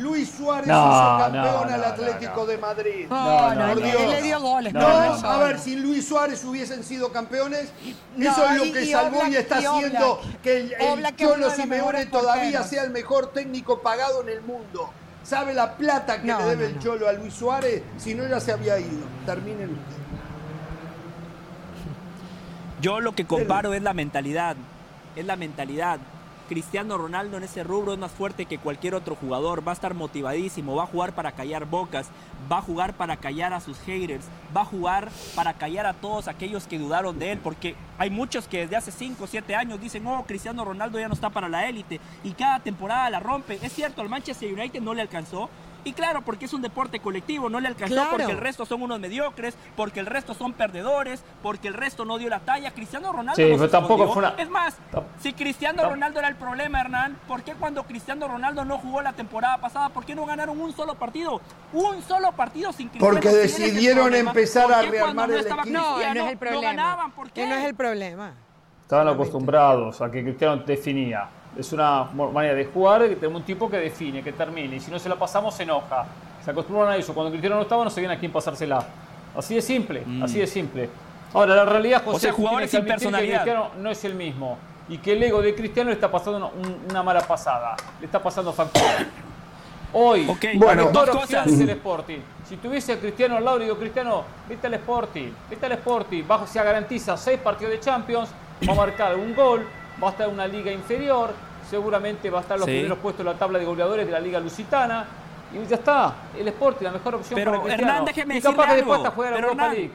Luis Suárez No, hizo campeón no, al Atlético no. de Madrid. No, No, no, no, él, no. él le dio goles. No, a ver, si Luis Suárez hubiesen sido campeones, No, eso es lo y- que y salvó y está y haciendo Oblak. que el, el Cholo Simeone todavía porteros. sea el mejor técnico pagado en el mundo. ¿Sabe la plata que No, le debe no, el no. Cholo a Luis Suárez? Si no, ya se había ido. Terminen ustedes. Yo lo que comparo es la mentalidad. Es la mentalidad. Cristiano Ronaldo en ese rubro es más fuerte que cualquier otro jugador. Va a estar motivadísimo. Va a jugar para callar bocas. Va a jugar para callar a sus haters. Va a jugar para callar a todos aquellos que dudaron de él. Porque hay muchos que desde hace 5 o 7 años dicen, oh, Cristiano Ronaldo ya no está para la élite. Y cada temporada la rompe. Es cierto, al Manchester United no le alcanzó. Y claro, porque es un deporte colectivo, no le alcanzó Claro. porque el resto son unos mediocres, porque el resto son perdedores, porque el resto no dio la talla. Cristiano Ronaldo Sí, no se pero tampoco fue una- Es más, si Cristiano Ronaldo era el problema, Hernán, ¿por qué cuando Cristiano Ronaldo no jugó la temporada pasada, por qué no ganaron un solo partido? Un solo partido sin Cristiano. Porque decidieron empezar ¿por a qué cuando rearmar no el estaba equipo? No, no es el problema. ganaban, ¿por qué? Que no es el problema. Estaban acostumbrados a que Cristiano definía. Es una manera de jugar que tenemos un tipo que define, que termine. Y si no se la pasamos, se enoja. Se acostumbraron a eso. Cuando Cristiano no estaba, no sabían a quién pasársela. Así de simple, así de simple. Ahora, la realidad, José, Mm. O sea, jugadores sin admitir que personalidad. Cristiano no es el mismo. Y que el ego de Cristiano le está pasando una, un- una mala pasada. Le está pasando factura. Hoy, Ok, Bueno, dos cosas. es el Sporting. Si tuviese a Cristiano al lado, digo, Cristiano, vete al Sporting, vete al Sporting. Bajo, se garantiza seis partidos de Champions, va a marcar un gol, va a estar en una liga inferior, seguramente va a estar en los Sí. primeros puestos en la tabla de goleadores de la liga lusitana. Y ya está, el Sporting, la mejor opción Pero, para Cristiano. Hernán, déjeme y capaz que después hasta la Pero, Europa Hernán, League.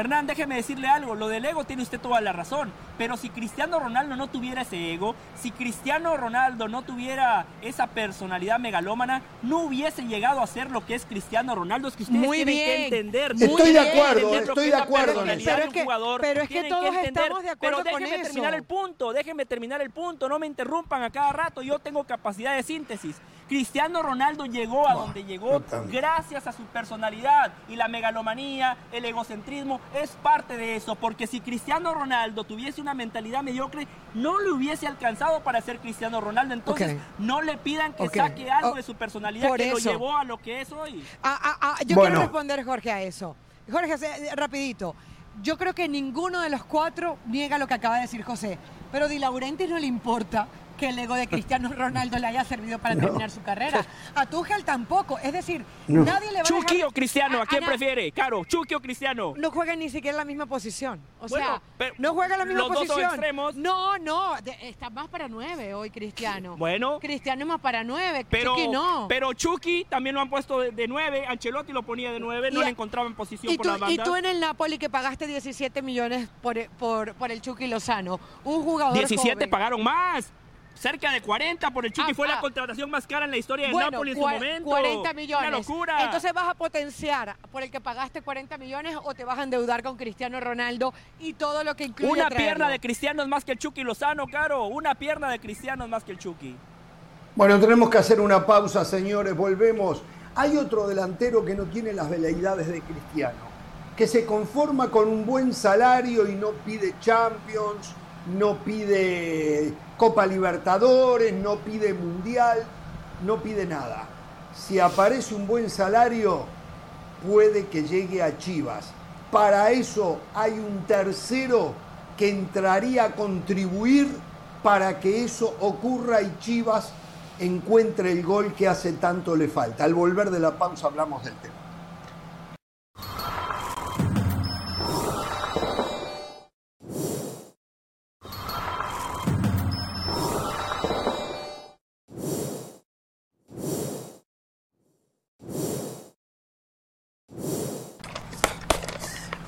Hernán, déjeme decirle algo, lo del ego tiene usted toda la razón, pero si Cristiano Ronaldo no tuviera ese ego, si Cristiano Ronaldo no tuviera esa personalidad megalómana, no hubiese llegado a ser lo que es Cristiano Ronaldo. Es que ustedes Muy tienen bien. que entender. Estoy de que acuerdo, estoy que de acuerdo de Pero un es que- jugador. pero es que todos entender. estamos de acuerdo Pero con déjenme terminar el punto, déjenme terminar el punto, no me interrumpan a cada rato, yo tengo capacidad de síntesis. Cristiano Ronaldo llegó a donde llegó gracias a su personalidad y la megalomanía, el egocentrismo es parte de eso, porque si Cristiano Ronaldo tuviese una mentalidad mediocre, no le hubiese alcanzado para ser Cristiano Ronaldo, entonces no le pidan que saque algo Oh, de su personalidad por que lo llevó a lo que es hoy. Ah, ah, ah, yo Bueno. quiero responder, Jorge, a eso. Jorge, se- rapidito. Yo creo que ninguno de los cuatro niega lo que acaba de decir José. Pero Di Laurentiis no le importa que el ego de Cristiano Ronaldo le haya servido para terminar su carrera. A Tuchel tampoco. Es decir, No. nadie le va a Chucky dejar- o Cristiano, ¿a quién prefiere? Caro, Chucky o Cristiano. No juegan ni siquiera en la misma posición. O Bueno, sea, no juega en la misma los dos son posición. extremos. No, no, de- está más para nueve hoy Cristiano. Bueno. Cristiano es más para nueve, Pero, Chucky no. pero Chucky también lo han puesto de, de 9, Ancelotti lo ponía de 9, no Y- le encontraba en posición y por tú, las y bandas. tú en el Napoli que pagaste 17 millones por, por, por el Chucky Lozano, un jugador 17 joven. pagaron más. Cerca de 40 por el Chucky. Ah, fue la ah. contratación más cara en la historia de Napoli en su momento. 40 millones. Una locura. Entonces vas a potenciar por el que pagaste 40 millones o te vas a endeudar con Cristiano Ronaldo y todo lo que incluye Una pierna de Cristiano es más que el Chucky Lozano, Caro. Una pierna de Cristiano es más que el Chucky. Bueno, tenemos que hacer una pausa, señores. Volvemos. Hay otro delantero que no tiene las veleidades de Cristiano, que se conforma con un buen salario y no pide Champions, no pide Copa Libertadores, no pide Mundial, no pide nada. Si aparece un buen salario, puede que llegue a Chivas. Para eso hay un tercero que entraría a contribuir para que eso ocurra y Chivas encuentre el gol que hace tanto le falta. Al volver de la pausa hablamos del tema.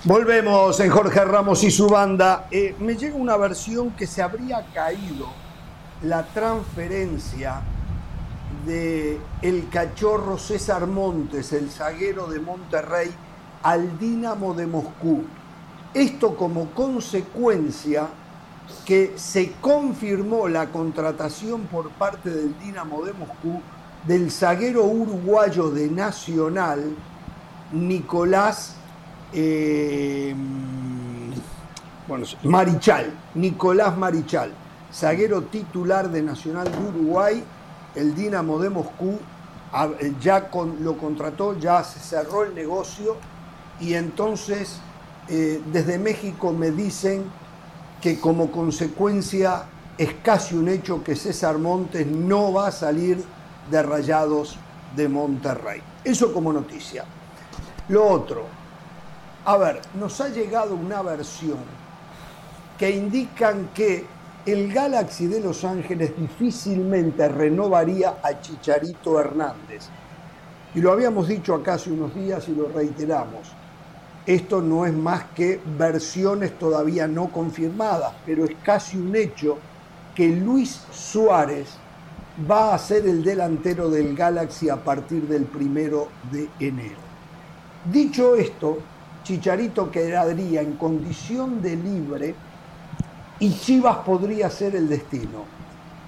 Volvemos en Jorge Ramos y su banda. Eh, me llega una versión que se habría caído la transferencia de el cachorro César Montes, el zaguero de Monterrey, al Dinamo de Moscú. Esto como consecuencia que se confirmó la contratación por parte del Dinamo de Moscú del zaguero uruguayo de Nacional, Nicolás eh, bueno, Marichal, Nicolás Marichal, zaguero titular de Nacional de Uruguay, el Dinamo de Moscú eh, ya lo contrató, ya se cerró el negocio y entonces eh, desde México me dicen que como consecuencia es casi un hecho que César Montes no va a salir de Rayados de Monterrey. Eso como noticia. Lo otro, a ver, nos ha llegado una versión que indican que el Galaxy de Los Ángeles difícilmente renovaría a Chicharito Hernández. Y lo habíamos dicho acá hace unos días y lo reiteramos. Esto no es más que versiones todavía no confirmadas, pero es casi un hecho que Luis Suárez va a ser el delantero del Galaxy a partir del primero de enero. Dicho esto, Chicharito quedaría en condición de libre y Chivas podría ser el destino.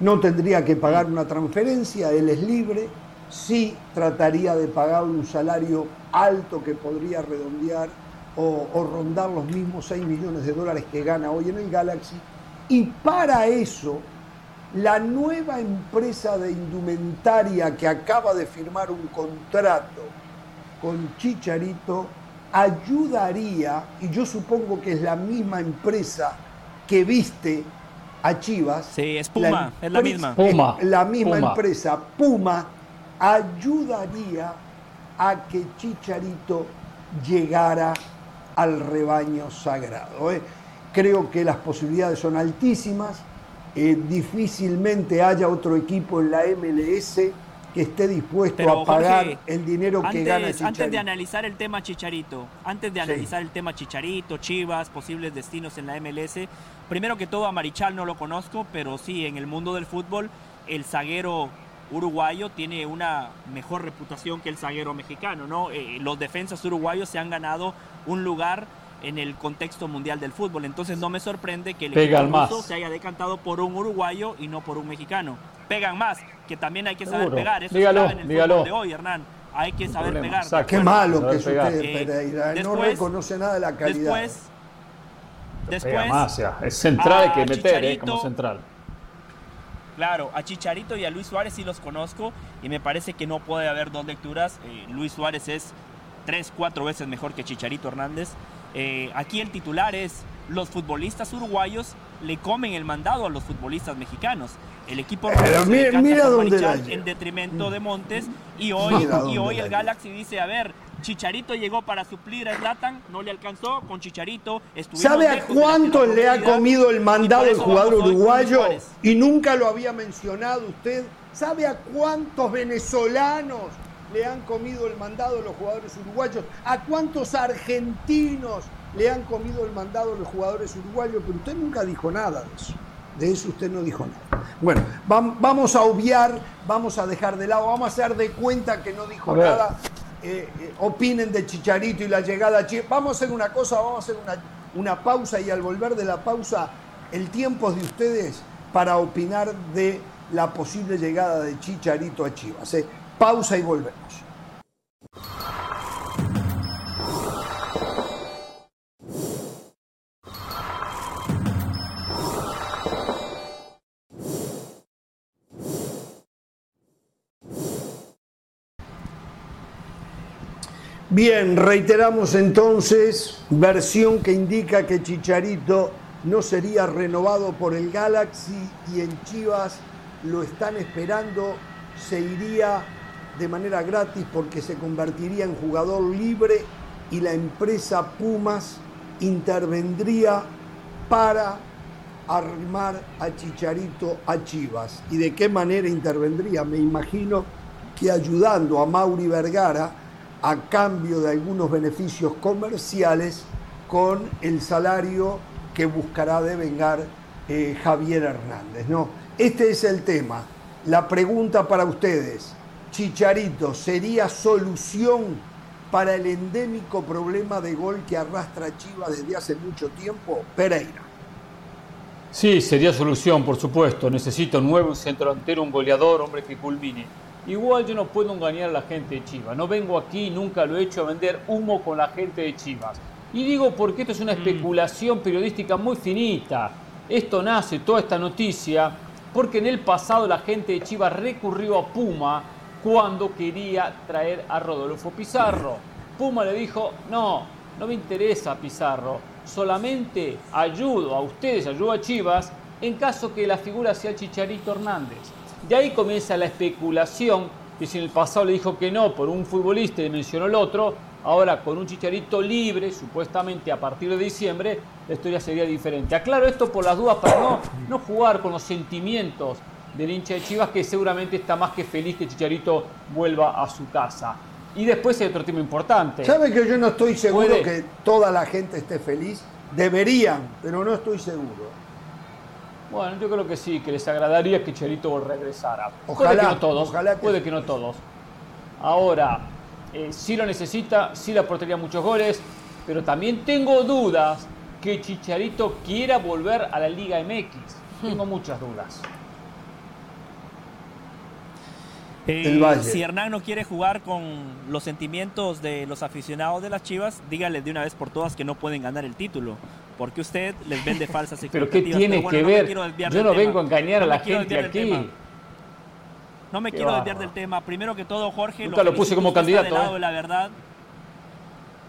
No tendría que pagar una transferencia, él es libre, sí trataría de pagar un salario alto que podría redondear o, rondar los mismos 6 millones de dólares que gana hoy en el Galaxy. Y para eso, la nueva empresa de indumentaria que acaba de firmar un contrato con Chicharito ayudaría, y yo supongo que es la misma empresa que viste a Chivas. Sí, es Puma, es la misma. Puma. La misma empresa, Puma, ayudaría a que Chicharito llegara al rebaño sagrado. ¿eh? Creo que las posibilidades son altísimas. Eh, difícilmente haya otro equipo en la MLS que esté dispuesto a pagar el dinero que gana Chicharito. Antes de analizar el tema Chicharito, antes de analizar el tema Chicharito, Chivas, posibles destinos en la MLS, primero que todo a Marichal no lo conozco, pero sí en el mundo del fútbol el zaguero uruguayo tiene una mejor reputación que el zaguero mexicano, ¿no? Eh, los defensas uruguayos se han ganado un lugar en el contexto mundial del fútbol. Entonces no me sorprende que el equipo se haya decantado por un uruguayo y no por un mexicano. Pegan más, que también hay que saber pegar. Eso dígalo, en el dígalo. de hoy, Hernán. Hay que saber pegar. O qué malo que es usted, Pereira. no reconoce nada de la calidad. Después, después más, es central, hay que meter eh, como central. Claro, a Chicharito y a Luis Suárez sí los conozco y me parece que no puede haber dos lecturas. Eh, Luis Suárez es tres, cuatro veces mejor que Chicharito Hernández. Eh, aquí el titular es, los futbolistas uruguayos le comen el mandado a los futbolistas mexicanos. El equipo mira, mira en detrimento de Montes y hoy, y hoy el Galaxy dice, a ver, Chicharito llegó para suplir a Zlatan, no le alcanzó, con Chicharito ¿Sabe a cuánto le ha comido el mandado el jugador uruguayo? Y nunca lo había mencionado usted. ¿Sabe a cuántos venezolanos le han comido el mandado los jugadores uruguayos? ¿A cuántos argentinos le han comido el mandado los jugadores uruguayos? Pero usted nunca dijo nada de eso. De eso usted no dijo nada. Bueno, vamos a obviar, vamos a dejar de lado, vamos a hacer de cuenta que no dijo nada. Eh, eh, opinen de Chicharito y la llegada a Chivas. Vamos a hacer una cosa, vamos a hacer una, una pausa y al volver de la pausa, el tiempo es de ustedes para opinar de la posible llegada de Chicharito a Chivas. ¿eh? Pausa y volvemos. Bien, reiteramos entonces versión que indica que Chicharito no sería renovado por el Galaxy y en Chivas lo están esperando, se iría de manera gratis porque se convertiría en jugador libre y la empresa Pumas intervendría para armar a Chicharito a Chivas. ¿Y de qué manera intervendría? Me imagino que ayudando a Mauri Vergara a cambio de algunos beneficios comerciales con el salario que buscará devengar eh, Javier Hernández. ¿no? Este es el tema. La pregunta para ustedes, Chicharito, ¿sería solución para el endémico problema de gol que arrastra Chivas desde hace mucho tiempo? Pereira. Sí, sería solución, por supuesto. Necesita un nuevo centro delantero, un goleador, hombre que culmine. Igual yo no puedo engañar a la gente de Chivas. No vengo aquí, nunca lo he hecho a vender humo con la gente de Chivas. Y digo porque esto es una mm. especulación periodística muy finita. Esto nace, toda esta noticia, porque en el pasado la gente de Chivas recurrió a Puma cuando quería traer a Rodolfo Pizarro. Puma le dijo, no, no me interesa Pizarro, solamente ayudo a ustedes, ayudo a Chivas, en caso que la figura sea Chicharito Hernández. De ahí comienza la especulación, que si en el pasado le dijo que no por un futbolista y mencionó el otro, ahora con un chicharito libre, supuestamente a partir de diciembre, la historia sería diferente. Aclaro esto por las dudas para no, no jugar con los sentimientos del hincha de Chivas, que seguramente está más que feliz que Chicharito vuelva a su casa. Y después hay otro tema importante. ¿Sabe que yo no estoy seguro que toda la gente esté feliz? Deberían, pero no estoy seguro. Bueno, yo creo que sí, que les agradaría que Cherito regresara. Ojalá, puede que no todos, puede que no todos. Ahora, eh, sí lo necesita, sí le aportaría muchos goles, pero también tengo dudas que Chicharito quiera volver a la Liga MX. Tengo muchas dudas. Eh, si Hernán no quiere jugar con los sentimientos de los aficionados de las Chivas, dígale de una vez por todas que no pueden ganar el título. Porque usted les vende falsas expectativas. ¿Pero qué tiene que ver? Yo no vengo a engañar a la gente aquí. No me quiero desviar del tema. Primero que todo, Jorge, Nunca lo, puse como candidato. ¿eh? la verdad.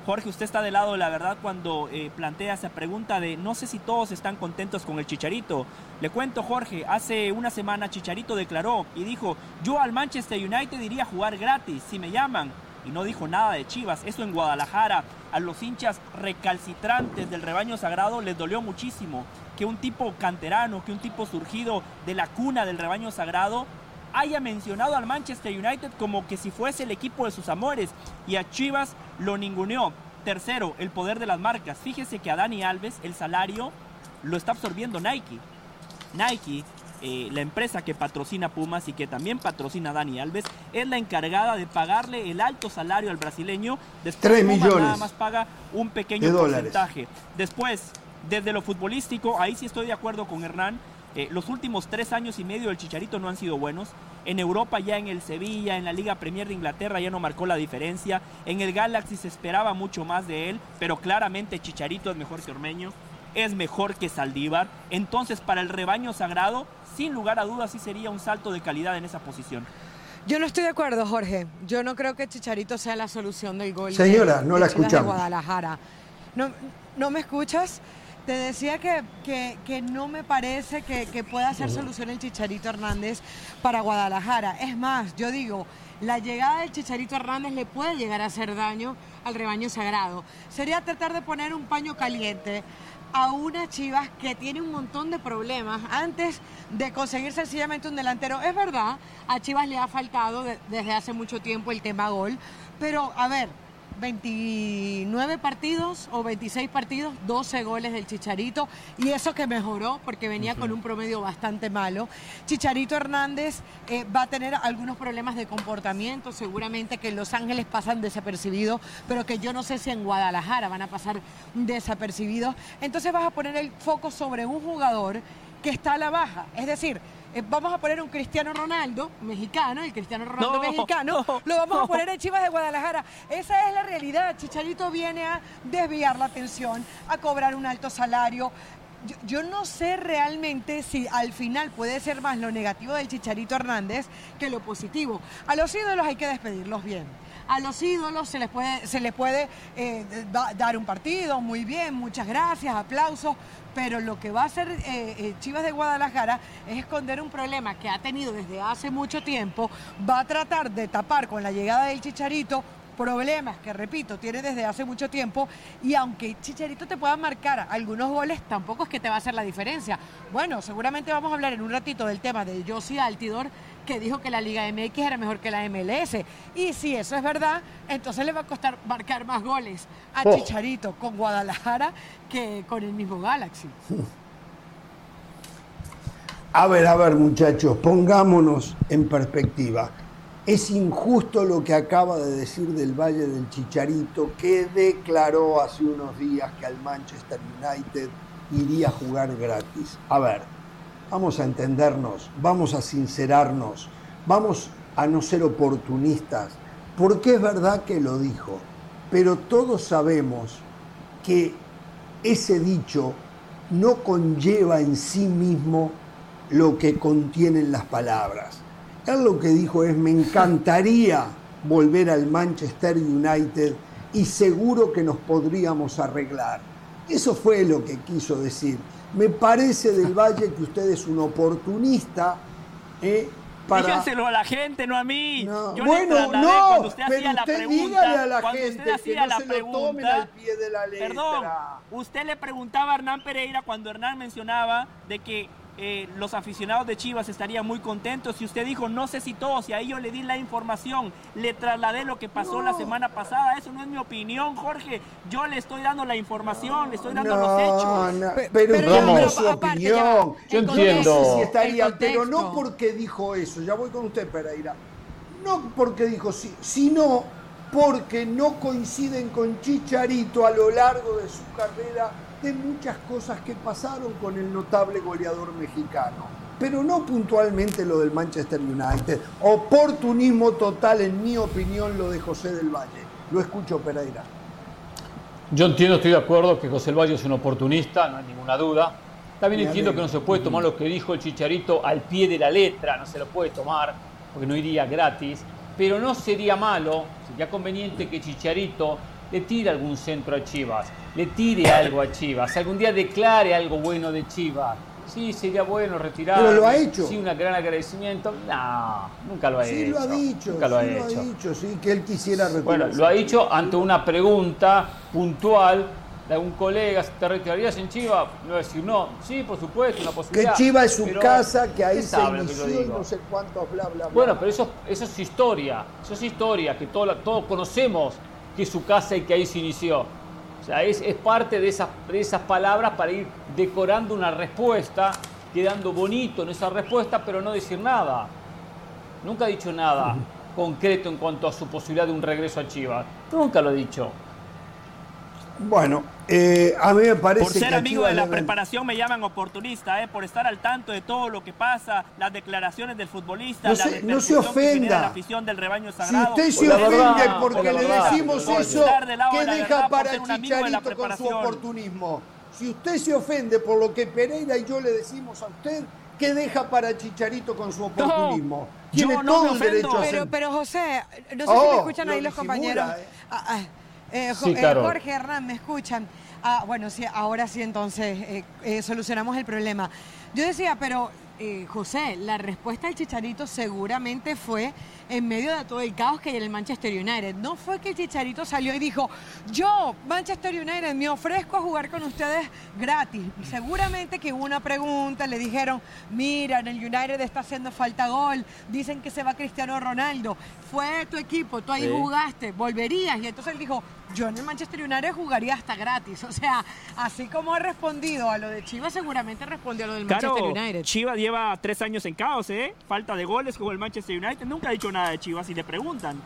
Jorge, usted está del lado de la verdad cuando eh, plantea esa pregunta de no sé si todos están contentos con el Chicharito. Le cuento, Jorge, hace una semana Chicharito declaró y dijo, yo al Manchester United iría a jugar gratis si me llaman. Y no dijo nada de Chivas. Eso en Guadalajara a los hinchas recalcitrantes del rebaño sagrado les dolió muchísimo que un tipo canterano, que un tipo surgido de la cuna del rebaño sagrado haya mencionado al Manchester United como que si fuese el equipo de sus amores y a Chivas lo ninguneó. Tercero, el poder de las marcas. Fíjese que a Dani Alves el salario lo está absorbiendo Nike. Nike, eh, la empresa que patrocina Pumas y que también patrocina a Dani Alves, es la encargada de pagarle el alto salario al brasileño. Después 3 millones. Nada más paga un pequeño porcentaje. Después, desde lo futbolístico, ahí sí estoy de acuerdo con Hernán eh, los últimos tres años y medio del Chicharito no han sido buenos. En Europa ya en el Sevilla, en la Liga Premier de Inglaterra ya no marcó la diferencia. En el Galaxy se esperaba mucho más de él, pero claramente Chicharito es mejor que Ormeño, es mejor que Saldívar. Entonces para el rebaño sagrado, sin lugar a dudas, sí sería un salto de calidad en esa posición. Yo no estoy de acuerdo, Jorge. Yo no creo que Chicharito sea la solución del gol. Señora, no la escuchamos. Guadalajara. ¿No, ¿No me escuchas? Te decía que, que, no me parece que, que pueda ser solución el Chicharito Hernández para Guadalajara. Es más, yo digo, la llegada del Chicharito Hernández le puede llegar a hacer daño al rebaño sagrado. Sería tratar de poner un paño caliente a una Chivas que tiene un montón de problemas antes de conseguir sencillamente un delantero. Es verdad, a Chivas le ha faltado desde hace mucho tiempo el tema gol, pero a ver, 29 partidos o 26 partidos, 12 goles del Chicharito y eso que mejoró porque venía con un promedio bastante malo. Chicharito Hernández eh, va a tener algunos problemas de comportamiento, seguramente que en Los Ángeles pasan desapercibidos, pero que yo no sé si en Guadalajara van a pasar desapercibidos. Entonces vas a poner el foco sobre un jugador que está a la baja, es decir, eh, vamos a poner un Cristiano Ronaldo mexicano, el Cristiano Ronaldo mexicano, lo vamos a poner en Chivas de Guadalajara. Esa es la realidad. Chicharito viene a desviar la atención, a cobrar un alto salario. Yo, no sé realmente si al final puede ser más lo negativo del Chicharito Hernández que lo positivo. A los ídolos hay que despedirlos bien a los ídolos se les puede, se les puede eh, dar un partido, muy bien, muchas gracias, aplausos, pero lo que va a hacer eh, eh, Chivas de Guadalajara es esconder un problema que ha tenido desde hace mucho tiempo, va a tratar de tapar con la llegada del Chicharito problemas que, repito, tiene desde hace mucho tiempo y aunque Chicharito te pueda marcar algunos goles, tampoco es que te va a hacer la diferencia. Bueno, seguramente vamos a hablar en un ratito del tema de Josie Altidor, que dijo que la Liga MX era mejor que la MLS. Y si eso es verdad, entonces le va a costar marcar más goles a oh. Chicharito con Guadalajara que con el mismo Galaxy. A ver, a ver muchachos, pongámonos en perspectiva. Es injusto lo que acaba de decir del Valle del Chicharito, que declaró hace unos días que al Manchester United iría a jugar gratis. A ver, vamos a entendernos, vamos a sincerarnos, vamos a no ser oportunistas, porque es verdad que lo dijo, pero todos sabemos que ese dicho no conlleva en sí mismo lo que contienen las palabras. Él lo que dijo es, me encantaría volver al Manchester United y seguro que nos podríamos arreglar. Eso fue lo que quiso decir. Me parece del Valle que usted es un oportunista. Eh, para... Díganselo a la gente, no a mí. bueno, no, cuando usted hacía la pregunta, a la gente usted hacía que no la se pregunta, al pie de la letra. Perdón, usted le preguntaba a Hernán Pereira cuando Hernán mencionaba de que eh, los aficionados de Chivas estarían muy contentos. Y usted dijo, no sé si todos, y ahí yo le di la información, le trasladé lo que pasó la semana pasada. Eso no es mi opinión, Jorge. Yo le estoy dando la información, le estoy dando los hechos. pero, no es su opinión. yo entiendo. estaría, pero no porque dijo eso. Ya voy con usted, Pereira. No porque dijo sí, sino porque no coinciden con Chicharito a lo largo de su carrera de muchas cosas que pasaron con el notable goleador mexicano, pero no puntualmente lo del Manchester United. Oportunismo total, en mi opinión, lo de José del Valle. Lo escucho, Pereira. Yo entiendo, estoy de acuerdo que José del Valle es un oportunista, no hay ninguna duda. También entiendo que no se puede tomar lo que dijo el Chicharito al pie de la letra, no se lo puede tomar, porque no iría gratis. Pero no sería malo, sería conveniente que Chicharito le tire algún centro a Chivas le tire algo a Chivas, algún día declare algo bueno de Chivas. Sí, sería bueno retirar. Pero lo ha hecho. Sí, un gran agradecimiento. No, nunca lo ha hecho. Sí, lo ha dicho. Nunca lo, ha, hecho. ha dicho. Sí, que él quisiera retirar. Bueno, lo ha dicho ante una pregunta puntual de algún colega, ¿te retirarías en Chivas? No va a decir no. Sí, por supuesto, una posibilidad. Que Chivas es su casa, que ahí se inició y no sé cuántos bla, bla, bla. Bueno, pero eso, eso es historia. Eso es historia, que todos todo conocemos que es su casa y que ahí se inició. O sea, es, parte de esas, de esas palabras para ir decorando una respuesta, quedando bonito en esa respuesta, pero no decir nada. Nunca ha dicho nada concreto en cuanto a su posibilidad de un regreso a Chivas. Nunca lo ha dicho. Bueno, eh, a mí me parece Por ser amigo de la preparación me llaman oportunista, eh, por estar al tanto de todo lo que pasa, las declaraciones del futbolista, no se, no se ofenda. la afición del rebaño sagrado. Si usted se ofende porque le decimos eso, ¿qué deja para Chicharito con su oportunismo? Si usted se ofende por lo que Pereira y yo le decimos a usted, ¿qué deja para Chicharito con su oportunismo? Tiene todo el derecho a pero, pero José, no sé si me oh, escuchan ahí los compañeros. Eh. Ah, ah, eh, eh, Jorge Hernán, ¿me escuchan? Ah, bueno, sí, ahora sí, entonces eh, solucionamos el problema. Yo decía, pero José, la respuesta del Chicharito seguramente fue en medio de todo el caos que hay en el Manchester United. No fue que el Chicharito salió y dijo, yo, Manchester United, me ofrezco a jugar con ustedes gratis. Seguramente que hubo una pregunta, le dijeron, mira, en el United está haciendo falta gol, dicen que se va Cristiano Ronaldo, fue tu equipo, tú ahí jugaste, volverías. Y entonces él dijo, yo en el Manchester United jugaría hasta gratis. O sea, así como ha respondido a lo de Chivas, seguramente respondió a lo del Manchester United. Chivas lleva tres años en caos, ¿eh? Falta de goles como el Manchester United. Nunca ha dicho nada de Chivas y le preguntan.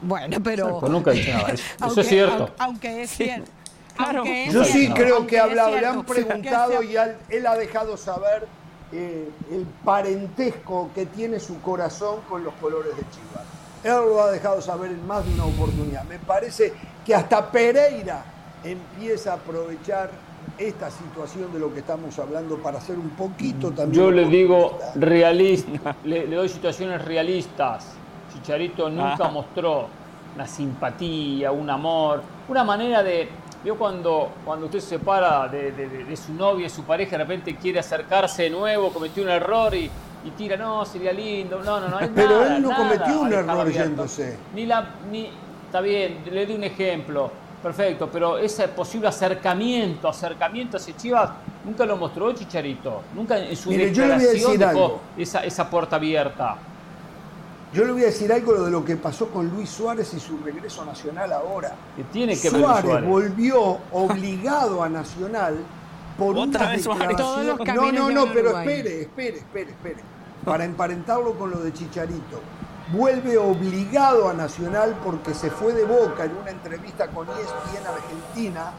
Bueno, pero. nunca ha dicho nada. Eso, es cierto. Aunque es cierto. Yo sí creo que ha hablado, le han preguntado y él ha dejado saber eh, el parentesco que tiene su corazón con los colores de Chivas. Él lo ha dejado saber en más de una oportunidad. Me parece que hasta Pereira empieza a aprovechar esta situación de lo que estamos hablando para hacer un poquito también. Yo le digo realista, le, doy situaciones realistas. Chicharito nunca mostró una simpatía, un amor, una manera de. Vio cuando, cuando usted se separa de, de, su novia, su pareja, de repente quiere acercarse de nuevo, cometió un error y, y tira, no, sería lindo, no, no, no. Hay Pero él no cometió un error yéndose. Ni la, ni, está bien, le di un ejemplo, perfecto, pero ese posible acercamiento, acercamiento hacia Chivas, nunca lo mostró Chicharito, nunca en su declaración dejó esa, esa puerta abierta. Yo le voy a decir algo de lo que pasó con Luis Suárez y su regreso a Nacional ahora. ¿Qué tiene que Suárez, Suárez volvió obligado a Nacional por ¿Otra vez No, no, no, pero espere, espere, espere, espere para emparentarlo con lo de Chicharito. Vuelve obligado a Nacional porque se fue de boca en una entrevista con ESPN Argentina,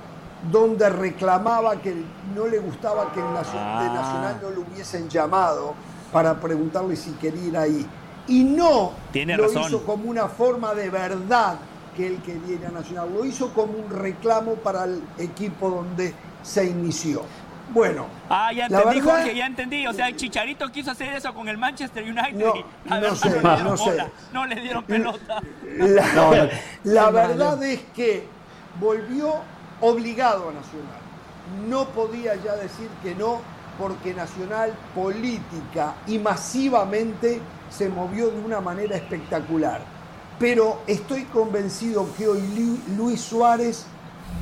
donde reclamaba que no le gustaba que el ah. de Nacional no lo hubiesen llamado para preguntarle si quería ir ahí. Y no lo hizo como una forma de verdad que él quería ir a Nacional, lo hizo como un reclamo para el equipo donde se inició. Bueno. Ah, ya entendí, Jorge, ya entendí. O sea, Chicharito quiso hacer eso con el Manchester United. No, no, sé, no, sé. no le dieron pelota. La, verdad es que volvió obligado a Nacional. No podía ya decir que no, porque Nacional política y masivamente se movió de una manera espectacular. Pero estoy convencido que hoy Luis Suárez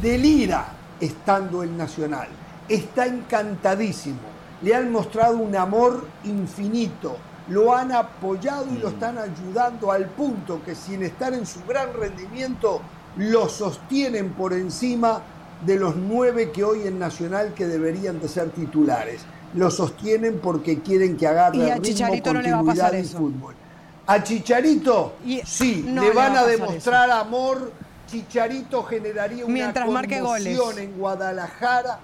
delira estando en Nacional está encantadísimo. Le han mostrado un amor infinito. Lo han apoyado y lo mm. están ayudando al punto que sin estar en su gran rendimiento, lo sostienen por encima de los nueve que hoy en Nacional que deberían de ser titulares. Lo sostienen porque quieren que agarre ¿Y a Chicharito no le va a pasar eso? fútbol. A Chicharito, sí, le van a, demostrar amor. Chicharito generaría una Mientras conmoción en Guadalajara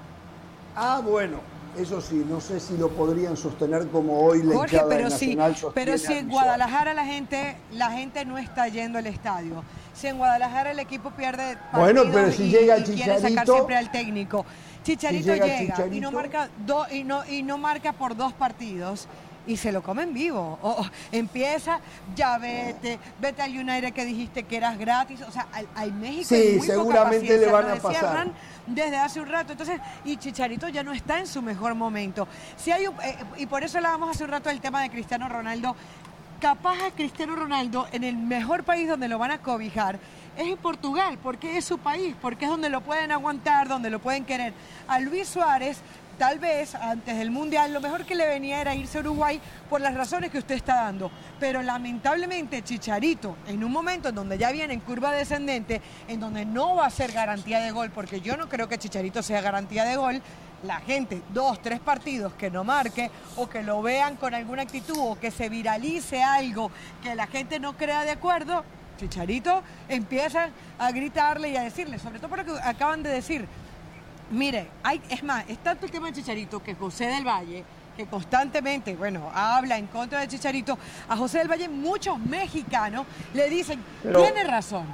Ah, bueno, eso sí, no sé si lo podrían sostener como hoy la Jorge, pero sí, pero si en Guadalajara la gente, la gente no está yendo al estadio. Si en Guadalajara el equipo pierde Bueno, pero si llega el Chicharito, quiere sacar siempre al técnico. Chicharito llega, y no marca y no y no marca por dos partidos y se lo comen vivo. O, empieza, ya vete, vete al United que dijiste que eras gratis. O sea, al, México sí, seguramente le van a pasar. Desde hace un rato. Entonces, y Chicharito ya no está en su mejor momento. Si hay eh, y por eso hablábamos hace un rato del tema de Cristiano Ronaldo. Capaz a Cristiano Ronaldo en el mejor país donde lo van a cobijar es en Portugal, porque es su país, porque es donde lo pueden aguantar, donde lo pueden querer. A Luis Suárez tal vez antes del Mundial lo mejor que le venía era irse a Uruguay por las razones que usted está dando. Pero lamentablemente Chicharito, en un momento en donde ya viene en curva descendente, en donde no va a ser garantía de gol, porque yo no creo que Chicharito sea garantía de gol, la gente, dos, tres partidos que no marque o que lo vean con alguna actitud o que se viralice algo que la gente no crea de acuerdo, Chicharito empieza a gritarle y a decirle, sobre todo porque acaban de decir, Mire, hay, es más, es tanto el tema de Chicharito que José del Valle, que constantemente, bueno, habla en contra de Chicharito, a José del Valle muchos mexicanos le dicen, tiene razón,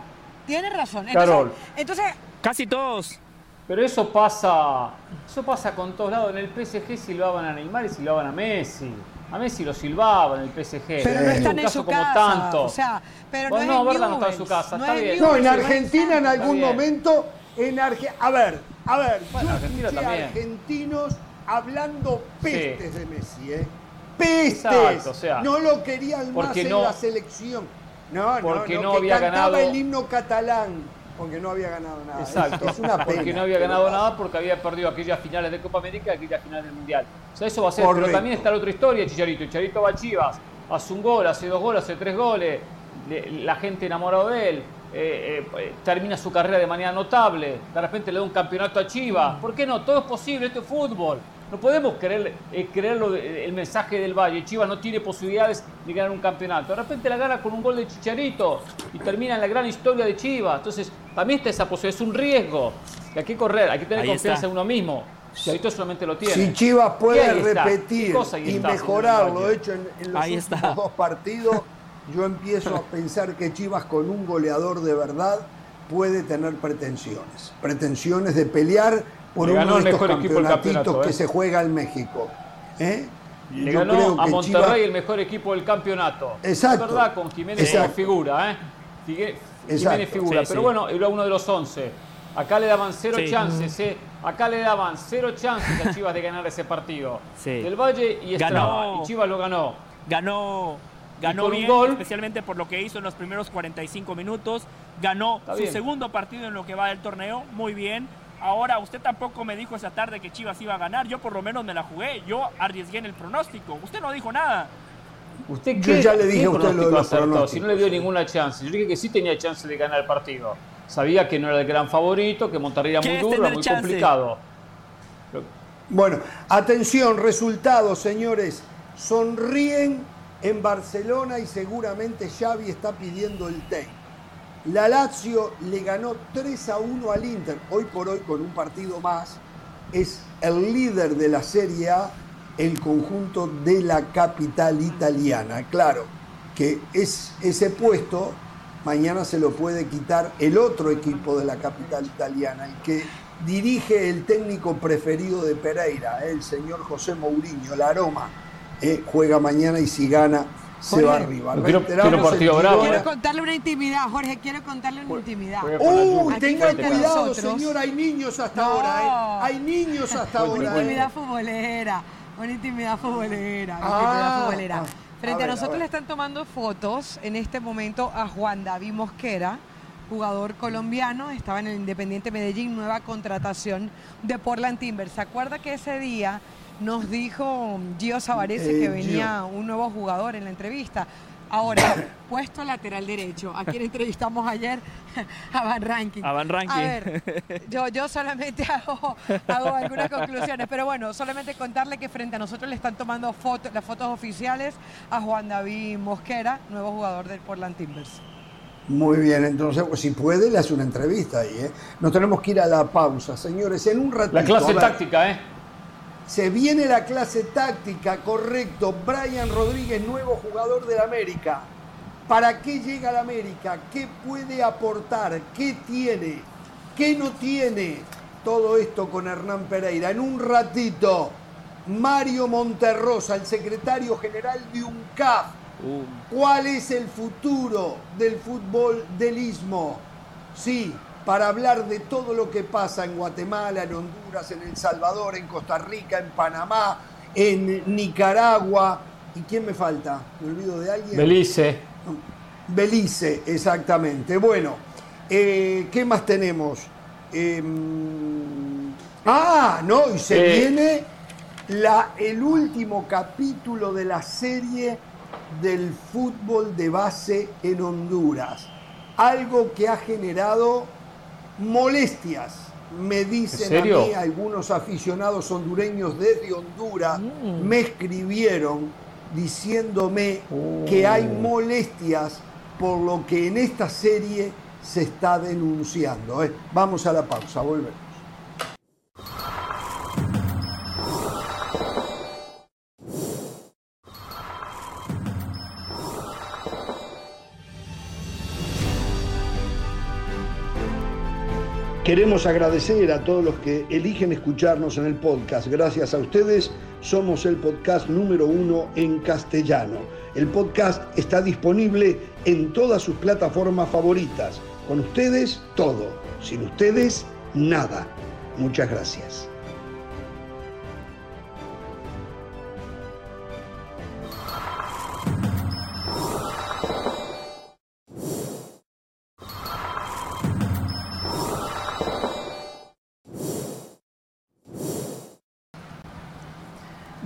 tiene razón. Entonces, entonces, casi todos. Pero eso pasa, eso pasa con todos lados. En el PSG silbaban a Neymar y silbaban a Messi. A Messi lo silbaban en el PSG. Pero no están en su casa. Tanto. O sea, pero no, no, verdad, no está en su casa. está bien. No, en Argentina en algún momento, en Argentina, a ver, a ver, yo escuché argentinos hablando pestes de Messi, ¿eh? Pestes. o sea, no lo querían más en la selección. No, porque no, no, había ganado el himno catalán porque no había ganado nada. Exacto, es una porque no había ganado nada porque había perdido aquellas finales de Copa América y aquellas finales del Mundial. O sea, eso va a ser, pero también está la otra historia, Chicharito. Chicharito va a Chivas, hace un gol, hace dos goles, hace tres goles, la gente enamorado de él, eh, eh, termina su carrera de manera notable, de repente le da un campeonato a Chivas. ¿Por qué no? Todo es posible, esto es fútbol. No podemos creer, eh, creerlo el mensaje del Valle. Chivas no tiene posibilidades de ganar un campeonato. De repente la gana con un gol de Chicharito y termina en la gran historia de Chivas. Entonces, también está esa posibilidad. Es un riesgo. hay que correr, hay que tener confianza en uno mismo. Chicharito solamente lo tiene. Si Chivas puede repetir y mejorar lo hecho en, los últimos dos partidos, yo empiezo a pensar que Chivas con un goleador de verdad puede tener pretensiones. Pretensiones de pelear por uno de estos campeonatitos que ¿eh? se juega en México. ¿eh? Le ganó a Monterrey el mejor equipo del campeonato. Exacto. Es verdad, con Jiménez como figura. ¿eh? Jiménez figura. Pero bueno, era uno de los 11. Acá le daban cero chances. ¿eh? Acá le daban cero chances a Chivas de ganar ese partido. Del Valle y Estrada. Y Chivas lo ganó. Ganó ganó bien, gol. especialmente por lo que hizo en los primeros 45 minutos. Ganó su segundo partido en lo que va del torneo, muy bien. Ahora, usted tampoco me dijo esa tarde que Chivas iba a ganar. Yo por lo menos me la jugué. Yo arriesgué en el pronóstico. Usted no dijo nada. ¿Usted qué, ya le dije a usted lo de Si no le dio ninguna chance. Yo dije que sí tenía chance de ganar el partido. Sabía que no era el gran favorito, que Monterrey era muy duro, muy complicado. Bueno, atención, resultados, señores. Sonríen en Barcelona y seguramente Xavi está pidiendo el take. La Lazio le ganó 3 a 1 al Inter, hoy por hoy con un partido más, es el líder de la Serie A, el conjunto de la capital italiana. Claro que es ese puesto mañana se lo puede quitar el otro equipo de la capital italiana, el que dirige el técnico preferido de Pereira, el señor José Mourinho, la Roma, eh, juega mañana y si gana se va arriba. Quiero, quiero contarle una intimidad, Jorge, quiero contarle una intimidad. Uy, tenga cuidado, señor, hay niños hasta ahora, ¿eh? Hay niños hasta ahora. Una intimidad futbolera, una intimidad futbolera, una intimidad ah, futbolera. Ah. Frente a, nosotros le están tomando fotos en este momento a Juan David Mosquera, jugador colombiano, estaba en el Independiente Medellín, nueva contratación de Portland Timbers. ¿Se acuerda que ese día nos dijo Gio Savarese que eh, venía un nuevo jugador en la entrevista. Ahora, puesto lateral derecho, a quien entrevistamos ayer, a Van Ranking. A Van Ranking. A ver, yo, yo solamente hago, hago algunas conclusiones, pero bueno, solamente contarle que frente a nosotros le están tomando fotos, las fotos oficiales a Juan David Mosquera, nuevo jugador del Portland Timbers. Muy bien, entonces, pues, si puede, le hace una entrevista ahí. ¿eh? Nos tenemos que ir a la pausa, señores. En un ratito. La clase táctica, ¿eh? Se viene la clase táctica, correcto. Brian Rodríguez, nuevo jugador del América. ¿Para qué llega al América? ¿Qué puede aportar? ¿Qué tiene? ¿Qué no tiene? Todo esto con Hernán Pereira. En un ratito, Mario Monterrosa, el secretario general de UNCAF. Uh. ¿Cuál es el futuro del fútbol del Istmo? Sí, para hablar de todo lo que pasa en Guatemala, en Honduras, en El Salvador, en Costa Rica, en Panamá, en Nicaragua. ¿Y quién me falta? ¿Me olvido de alguien? Belice. Belice, exactamente. Bueno, eh, ¿qué más tenemos? Em, ah, no, y se eh. viene la, el último capítulo de la serie del fútbol de base en Honduras. Algo que ha generado molestias, me dicen a mí algunos aficionados hondureños desde Honduras, mm. me escribieron diciéndome que hay oh. molestias por lo que en esta serie se está denunciando. ¿eh? Vamos a la pausa, volvemos. Queremos agradecer a todos los que eligen escucharnos en el podcast. Gracias a ustedes somos el podcast número uno en castellano. El podcast está disponible en todas sus plataformas favoritas. Con ustedes todo. Sin ustedes nada. Muchas gracias.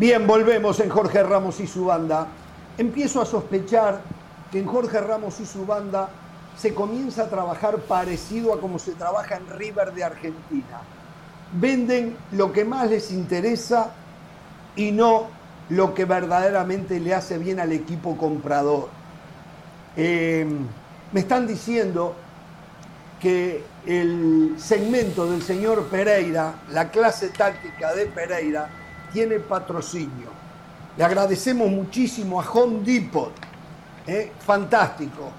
Bien, volvemos en Jorge Ramos y su banda. Empiezo a sospechar que en Jorge Ramos y su banda se comienza a trabajar parecido a como se trabaja en River de Argentina. Venden lo que más les interesa y no lo que verdaderamente le hace bien al equipo comprador. Eh, me están diciendo que el segmento del señor Pereira, la clase táctica de Pereira, tiene patrocinio. Le agradecemos muchísimo a Home Depot, eh, fantástico,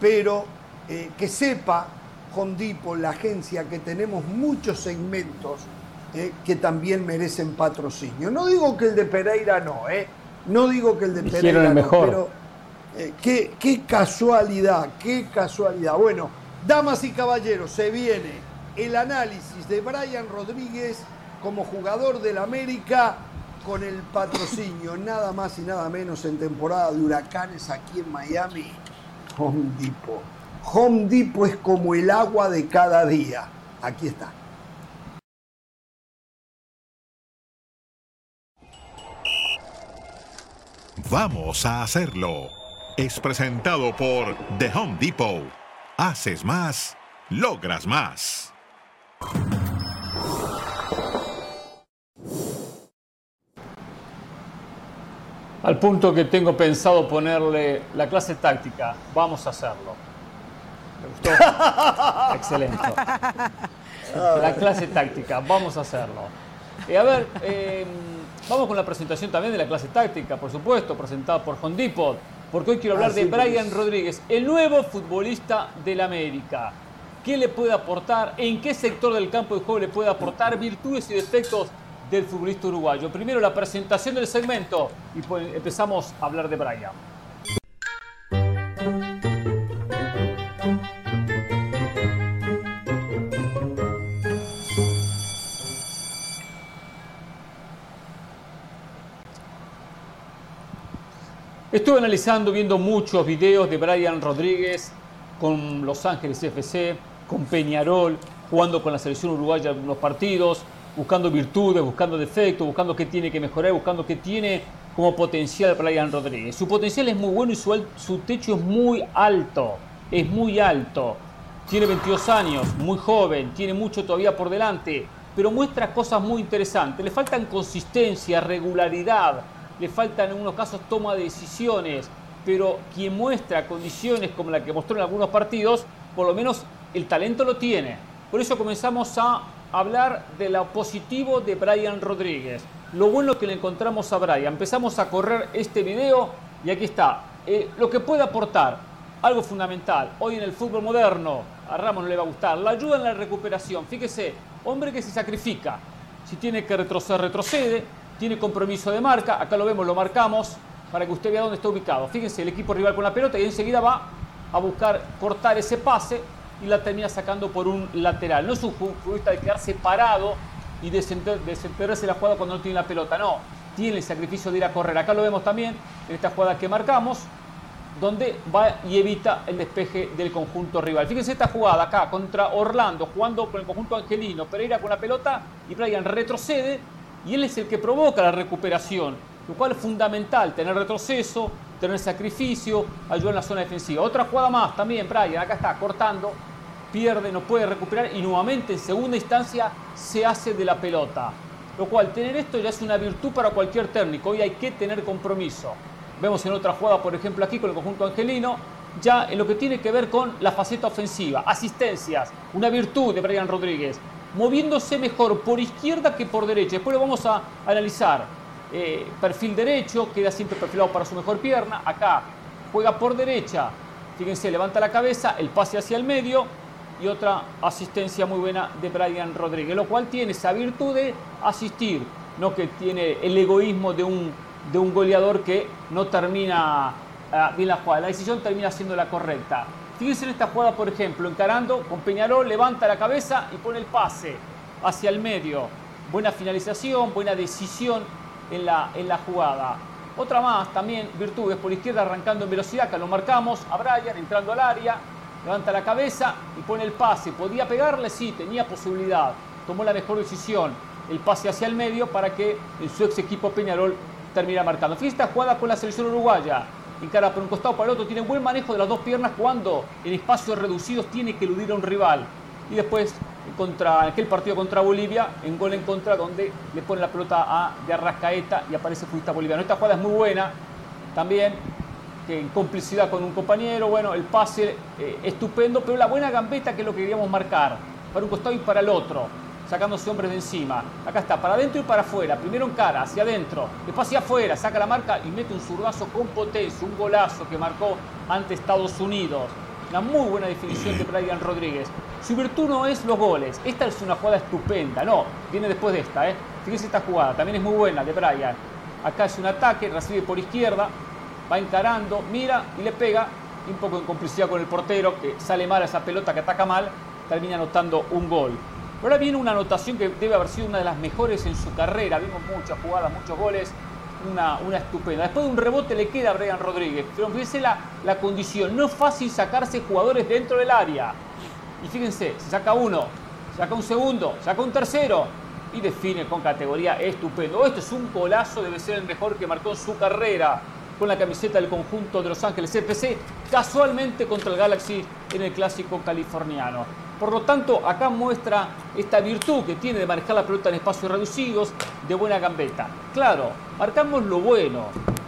pero eh, que sepa Home Depot, la agencia, que tenemos muchos segmentos eh, que también merecen patrocinio. No digo que el de Pereira no, ¿eh? No digo que el de Pereira no, pero qué, qué casualidad, qué casualidad. Bueno, damas y caballeros, se viene el análisis de Brian Rodríguez como jugador del América con el patrocinio, nada más y nada menos en temporada de huracanes aquí en Miami, Home Depot. Home Depot es como el agua de cada día. Aquí está. Vamos a hacerlo. Es presentado por The Home Depot. Haces más, logras más. Al punto que tengo pensado ponerle la clase táctica. Vamos a hacerlo. ¿Me gustó? Excelente. La clase táctica. Vamos a hacerlo. Y a ver, em, vamos con la presentación también de la clase táctica, por supuesto, presentada por Depot. Porque hoy quiero hablar ah, de Brian Rodríguez, el nuevo futbolista del América. ¿Qué le puede aportar? ¿En qué sector del campo de juego le puede aportar virtudes y defectos del futbolista uruguayo. Primero la presentación del segmento y pues empezamos a hablar de Brian. Estuve analizando, viendo muchos videos de Brian Rodríguez con Los Ángeles FC, con Peñarol, jugando con la selección uruguaya en unos partidos, buscando virtudes, buscando defectos, buscando qué tiene que mejorar, buscando qué tiene como potencial para Brian Rodríguez. Su potencial es muy bueno y su, su techo es muy alto, es muy alto. Tiene 22 años, muy joven, tiene mucho todavía por delante, pero muestra cosas muy interesantes. Le faltan consistencia, regularidad, le faltan en algunos casos toma de decisiones, pero quien muestra condiciones como la que mostró en algunos partidos, por lo menos el talento lo tiene. Por eso comenzamos a hablar de lo positivo de Brian Rodríguez. Lo bueno que le encontramos a Brian. Empezamos a correr este video y aquí está. Eh, lo que puede aportar, algo fundamental, hoy en el fútbol moderno, a Ramos no le va a gustar, la ayuda en la recuperación. Fíjese, hombre que se sacrifica. Si tiene que retroceder, retrocede. Tiene compromiso de marca. Acá lo vemos, lo marcamos para que usted vea dónde está ubicado. Fíjense, el equipo rival con la pelota y enseguida va a buscar cortar ese pase y la termina sacando por un lateral. No es un futbolista de quedarse parado y desenterrarse la jugada cuando no tiene la pelota, no. Tiene el sacrificio de ir a correr. Acá lo vemos también en esta jugada que marcamos, donde va y evita el despeje del conjunto rival. Fíjense esta jugada acá contra Orlando, jugando con el conjunto angelino. Pereira con la pelota y Brian retrocede y él es el que provoca la recuperación, lo cual es fundamental, tener retroceso, tener sacrificio, ayudar en la zona defensiva. Otra jugada más también, Brian, acá está, cortando, pierde, no puede recuperar y nuevamente en segunda instancia se hace de la pelota. Lo cual, tener esto ya es una virtud para cualquier técnico. Hoy hay que tener compromiso. Vemos en otra jugada, por ejemplo, aquí con el conjunto angelino, ya en lo que tiene que ver con la faceta ofensiva, asistencias, una virtud de Brian Rodríguez, moviéndose mejor por izquierda que por derecha. Después lo vamos a analizar eh, perfil derecho, queda siempre perfilado para su mejor pierna. Acá juega por derecha, fíjense, levanta la cabeza, el pase hacia el medio y otra asistencia muy buena de Brian Rodríguez, lo cual tiene esa virtud de asistir, no que tiene el egoísmo de un, de un goleador que no termina ah, bien la jugada, la decisión termina siendo la correcta. Fíjense en esta jugada, por ejemplo, encarando con Peñarol, levanta la cabeza y pone el pase hacia el medio. Buena finalización, buena decisión en la, en la jugada. Otra más, también virtudes por izquierda arrancando en velocidad, que lo marcamos a Brian entrando al área, levanta la cabeza y pone el pase. ¿Podía pegarle? Sí, tenía posibilidad. Tomó la mejor decisión. el pase hacia el medio para que en su ex equipo Peñarol termine marcando. Fíjate esta jugada con la selección uruguaya. Encara por un costado para el otro, tiene buen manejo de las dos piernas cuando en espacios reducidos tiene que eludir a un rival. Y después contra aquel partido contra Bolivia, en gol en contra, donde le pone la pelota a de Arrascaeta y aparece futbolista boliviano. Esta jugada es muy buena también, en complicidad con un compañero, bueno, el pase eh, estupendo, pero la buena gambeta que es lo que queríamos marcar, para un costado y para el otro, sacándose hombres de encima. Acá está, para adentro y para afuera, primero en cara, hacia adentro, después hacia afuera, saca la marca y mete un zurdazo con potencia, un golazo que marcó ante Estados Unidos. Una muy buena definición de Brian Rodríguez. Su virtud no es los goles. Esta es una jugada estupenda. No, viene después de esta. ¿eh? Fíjense esta jugada. También es muy buena de Brian. Acá es un ataque, recibe por izquierda, va encarando, mira y le pega. un poco en complicidad con el portero, que sale mal a esa pelota que ataca mal, termina anotando un gol. Ahora viene una anotación que debe haber sido una de las mejores en su carrera. Vimos muchas jugadas, muchos goles. Una, estupenda. Después de un rebote le queda a Brian Rodríguez. Pero fíjense la, la condición. No es fácil sacarse jugadores dentro del área. Y fíjense, se saca uno, saca un segundo, saca un tercero y define con categoría estupendo. Esto es un golazo, debe ser el mejor que marcó en su carrera con la camiseta del conjunto de Los Ángeles FC, casualmente contra el Galaxy en el clásico californiano. Por lo tanto, acá muestra esta virtud que tiene de manejar la pelota en espacios reducidos, de buena gambeta. Claro, marcamos lo bueno,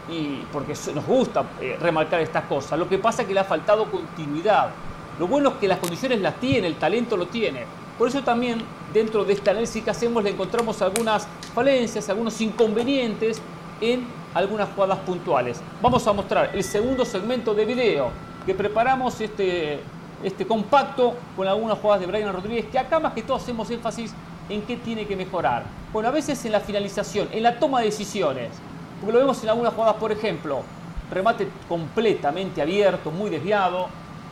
y porque nos gusta eh, remarcar estas cosas. Lo que pasa es que le ha faltado continuidad. Lo bueno es que las condiciones las tiene, el talento lo tiene. Por eso también dentro de este análisis que hacemos le encontramos algunas falencias, algunos inconvenientes en algunas jugadas puntuales. Vamos a mostrar el segundo segmento de video que preparamos este, este compacto con algunas jugadas de Brian Rodríguez que acá más que todo hacemos énfasis en qué tiene que mejorar. Bueno, a veces en la finalización, en la toma de decisiones, porque lo vemos en algunas jugadas, por ejemplo, remate completamente abierto, muy desviado,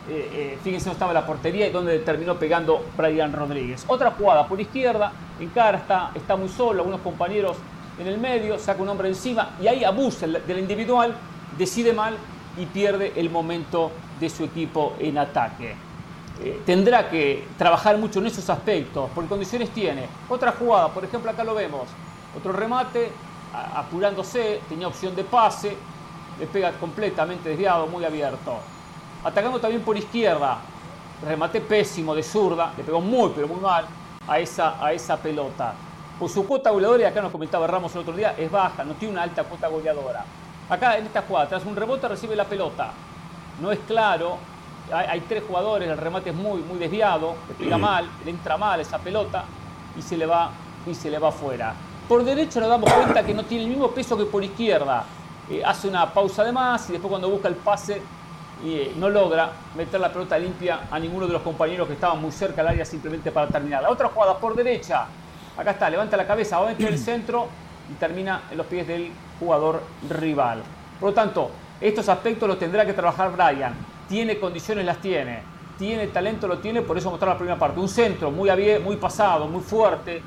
eh, eh, fíjense dónde estaba la portería y donde terminó pegando Brian Rodríguez. Otra jugada por izquierda, en cara está, está muy solo, algunos compañeros en el medio, saca un hombre encima y ahí abusa del individual, decide mal y pierde el momento de su equipo en ataque. Eh, tendrá que trabajar mucho en esos aspectos, porque condiciones tiene. Otra jugada, por ejemplo, acá lo vemos. Otro remate, apurándose, tenía opción de pase, le pega completamente desviado, muy abierto atacando también por izquierda. Remate pésimo de zurda, le pegó muy, pero muy mal a esa, a esa pelota. Por su cuota goleadora, y acá nos comentaba Ramos el otro día, es baja, no tiene una alta cuota goleadora. Acá en esta jugada, tras un rebote recibe la pelota. No es claro, hay, tres jugadores, el remate es muy, muy desviado, le pega mal, le entra mal esa pelota y se le va, y se le va fuera. Por derecho nos damos cuenta que no tiene el mismo peso que por izquierda. Eh, hace una pausa de más y después cuando busca el pase eh, no logra meter la pelota limpia a ninguno de los compañeros que estaban muy cerca al área simplemente para terminar. La otra jugada por derecha, acá está, levanta la cabeza, va a meter el centro y termina en los pies del jugador rival. Por lo tanto, estos aspectos los tendrá que trabajar Brian. Tiene condiciones, las tiene. Tiene talento, lo tiene, por eso mostrar la primera parte. Un centro muy, muy pasado, muy fuerte,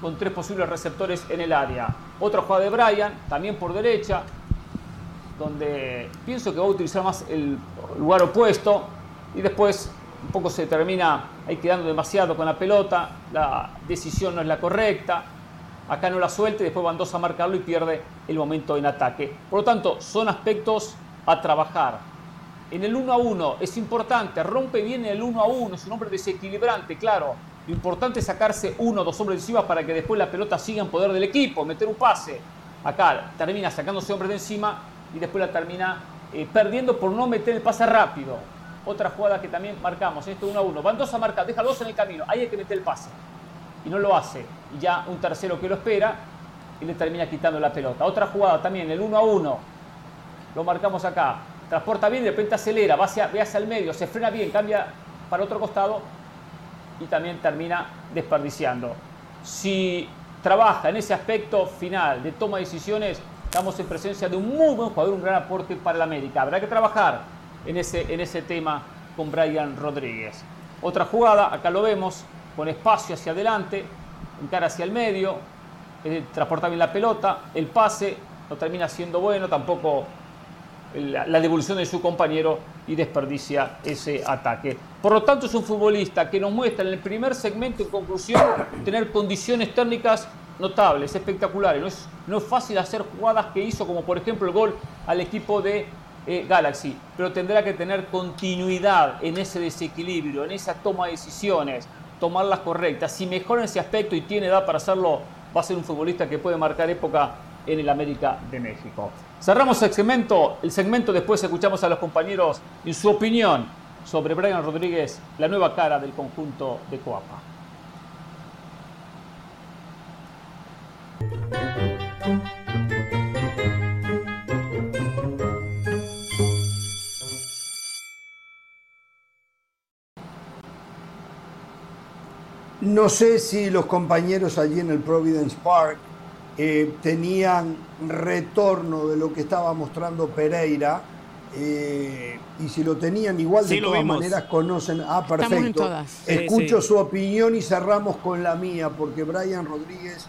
con tres posibles receptores en el área. Otra jugada de Brian, también por derecha, donde pienso que va a utilizar más el lugar opuesto y después un poco se termina ahí quedando demasiado con la pelota, la decisión no es la correcta, acá no la suelta y después van dos a marcarlo y pierde el momento en ataque. Por lo tanto, son aspectos a trabajar. En el 1 a 1 es importante, rompe bien el 1 a 1, es un hombre desequilibrante, claro. Lo importante es sacarse uno o dos hombres encima para que después la pelota siga en poder del equipo, meter un pase. Acá termina sacándose hombres de encima y después la termina eh, perdiendo por no meter el pase rápido. Otra jugada que también marcamos, esto 1 a 1. Van dos a marcar, deja dos en el camino, ahí hay que meter el pase. Y no lo hace. Y ya un tercero que lo espera y le termina quitando la pelota. Otra jugada también, el 1 a 1. Lo marcamos acá. Transporta bien, de repente acelera, va hacia, hacia el medio, se frena bien, cambia para otro costado y también termina desperdiciando. Si trabaja en ese aspecto final de toma de decisiones, estamos en presencia de un muy buen jugador, un gran aporte para la América. Habrá que trabajar en ese, en ese tema con Brian Rodríguez. Otra jugada, acá lo vemos, con espacio hacia adelante, cara hacia el medio, transporta bien la pelota, el pase no termina siendo bueno, tampoco la, la, devolución de su compañero y desperdicia ese ataque. Por lo tanto, es un futbolista que nos muestra en el primer segmento, en conclusión, tener condiciones técnicas notables, espectaculares. No es, no es fácil hacer jugadas que hizo, como por ejemplo el gol al equipo de eh, Galaxy, pero tendrá que tener continuidad en ese desequilibrio, en esa toma de decisiones, tomarlas correctas. Si mejora en ese aspecto y tiene edad para hacerlo, va a ser un futbolista que puede marcar época en el América de México. Cerramos el segmento, el segmento después escuchamos a los compañeros en su opinión sobre Brian Rodríguez, la nueva cara del conjunto de Coapa. No sé si los compañeros allí en el Providence Park eh, tenían retorno de lo que estaba mostrando Pereira. Eh, y si lo tenían igual de todas maneras conocen. Ah, perfecto. Escucho su opinión y cerramos con la mía, porque Brian Rodríguez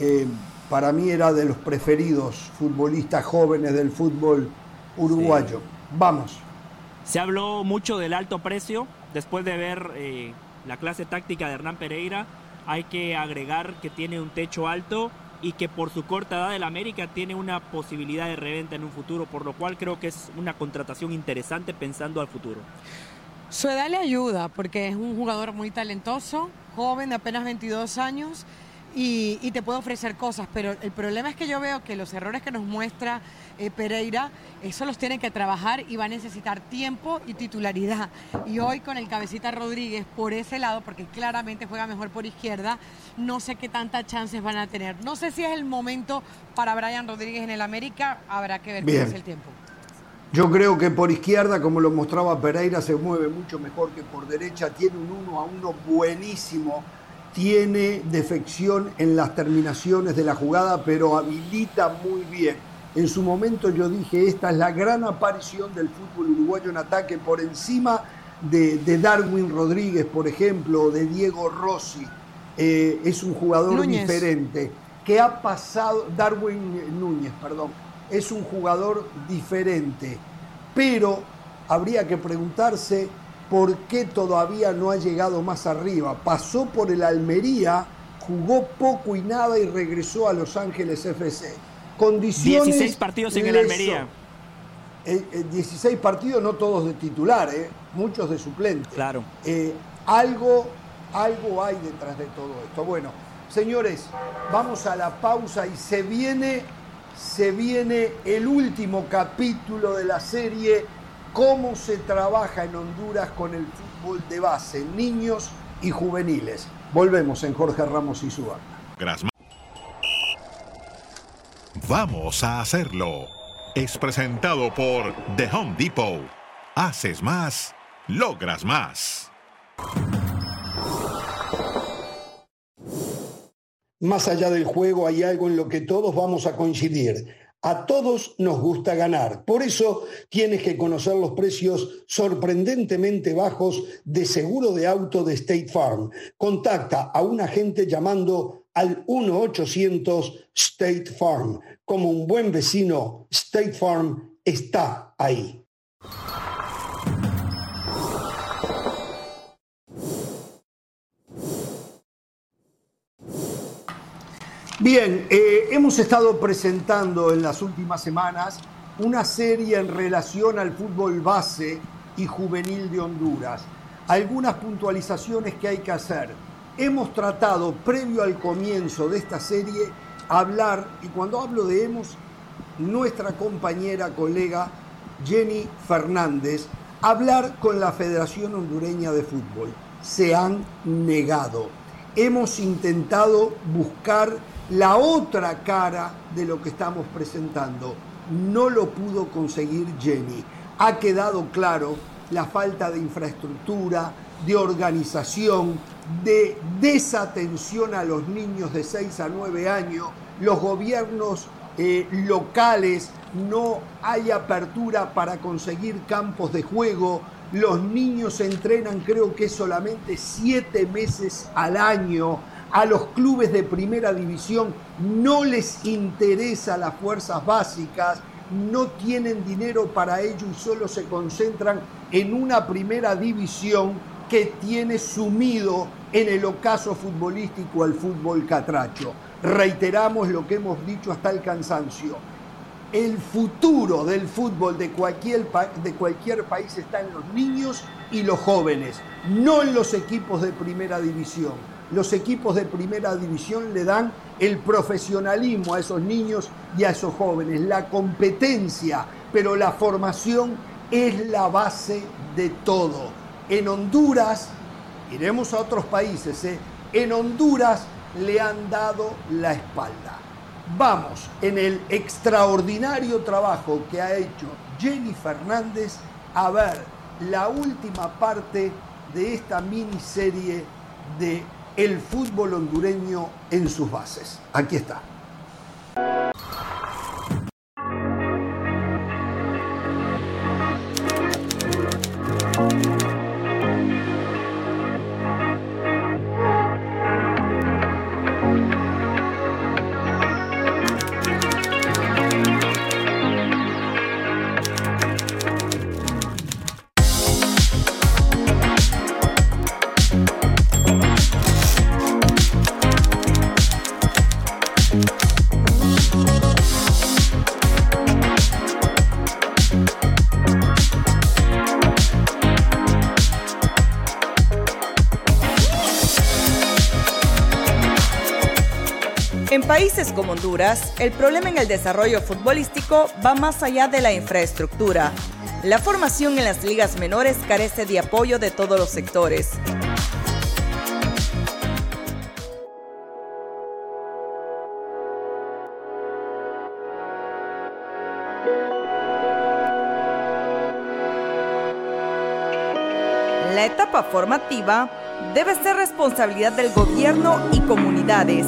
eh, para mí era de los preferidos futbolistas jóvenes del fútbol uruguayo. Vamos. Se habló mucho del alto precio después de ver la clase táctica de Hernán Pereira. Hay que agregar que tiene un techo alto y que por su corta edad del América tiene una posibilidad de reventa en un futuro, por lo cual creo que es una contratación interesante pensando al futuro. Su edad le ayuda porque es un jugador muy talentoso, joven de apenas 22 años y, te puede ofrecer cosas, pero el problema es que yo veo que los errores que nos muestra eh, Pereira, eso los tiene que trabajar y va a necesitar tiempo y titularidad. Y hoy con el cabecita Rodríguez por ese lado, porque claramente juega mejor por izquierda, no sé qué tantas chances van a tener. No sé si es el momento para Brian Rodríguez en el América, habrá que ver qué es el tiempo. Yo creo que por izquierda, como lo mostraba Pereira, se mueve mucho mejor que por derecha. Tiene un uno a uno buenísimo tiene defección en las terminaciones de la jugada, pero habilita muy bien. En su momento yo dije, esta es la gran aparición del fútbol uruguayo en ataque por encima de, Darwin Rodríguez, por ejemplo, o de Diego Rossi. Eh, es un jugador diferente. que ha pasado? Darwin Núñez, perdón. Es un jugador diferente. Pero habría que preguntarse ¿por qué todavía no ha llegado más arriba? Pasó por el Almería, jugó poco y nada y regresó a Los Ángeles FC. Condiciones 16 partidos en el Almería. 16 eh, eh, partidos, no todos de titular, eh, muchos de suplente. Claro. algo, algo hay detrás de todo esto. Bueno, señores, vamos a la pausa y se viene, se viene el último capítulo de la serie cómo se trabaja en Honduras con el fútbol de base, niños y juveniles. Volvemos en Jorge Ramos y su banda. Vamos a hacerlo. Es presentado por The Home Depot. Haces más, logras más. Más allá del juego hay algo en lo que todos vamos a coincidir a todos nos gusta ganar. Por eso tienes que conocer los precios sorprendentemente bajos de seguro de auto de State Farm. Contacta a un agente llamando al 1-800 State Farm. Como un buen vecino, State Farm está ahí. Bien, eh, hemos estado presentando en las últimas semanas una serie en relación al fútbol base y juvenil de Honduras. Algunas puntualizaciones que hay que hacer. Hemos tratado, previo al comienzo de esta serie, hablar, y cuando hablo de hemos, nuestra compañera, colega Jenny Fernández, hablar con la Federación Hondureña de Fútbol. Se han negado. Hemos intentado buscar la otra cara de lo que estamos presentando. No lo pudo conseguir Jenny. Ha quedado claro la falta de infraestructura, de organización, de desatención a los niños de 6 a 9 años, los gobiernos eh, locales, no hay apertura para conseguir campos de juego, los niños entrenan creo que solamente 7 meses al año, a los clubes de primera división no les interesa las fuerzas básicas, no tienen dinero para ello y solo se concentran en una primera división que tiene sumido en el ocaso futbolístico al fútbol catracho. reiteramos lo que hemos dicho hasta el cansancio. El futuro del fútbol de cualquier, de cualquier país está en los niños y los jóvenes, no en los equipos de primera división. Los equipos de primera división le dan el profesionalismo a esos niños y a esos jóvenes, la competencia, pero la formación es la base de todo. En Honduras, iremos a otros países, ¿eh? en Honduras le han dado la espalda. Vamos en el extraordinario trabajo que ha hecho Jenny Fernández a ver la última parte de esta miniserie de el fútbol hondureño en sus bases. Aquí está. Como Honduras, el problema en el desarrollo futbolístico va más allá de la infraestructura. La formación en las ligas menores carece de apoyo de todos los sectores. La etapa formativa debe ser responsabilidad del gobierno y comunidades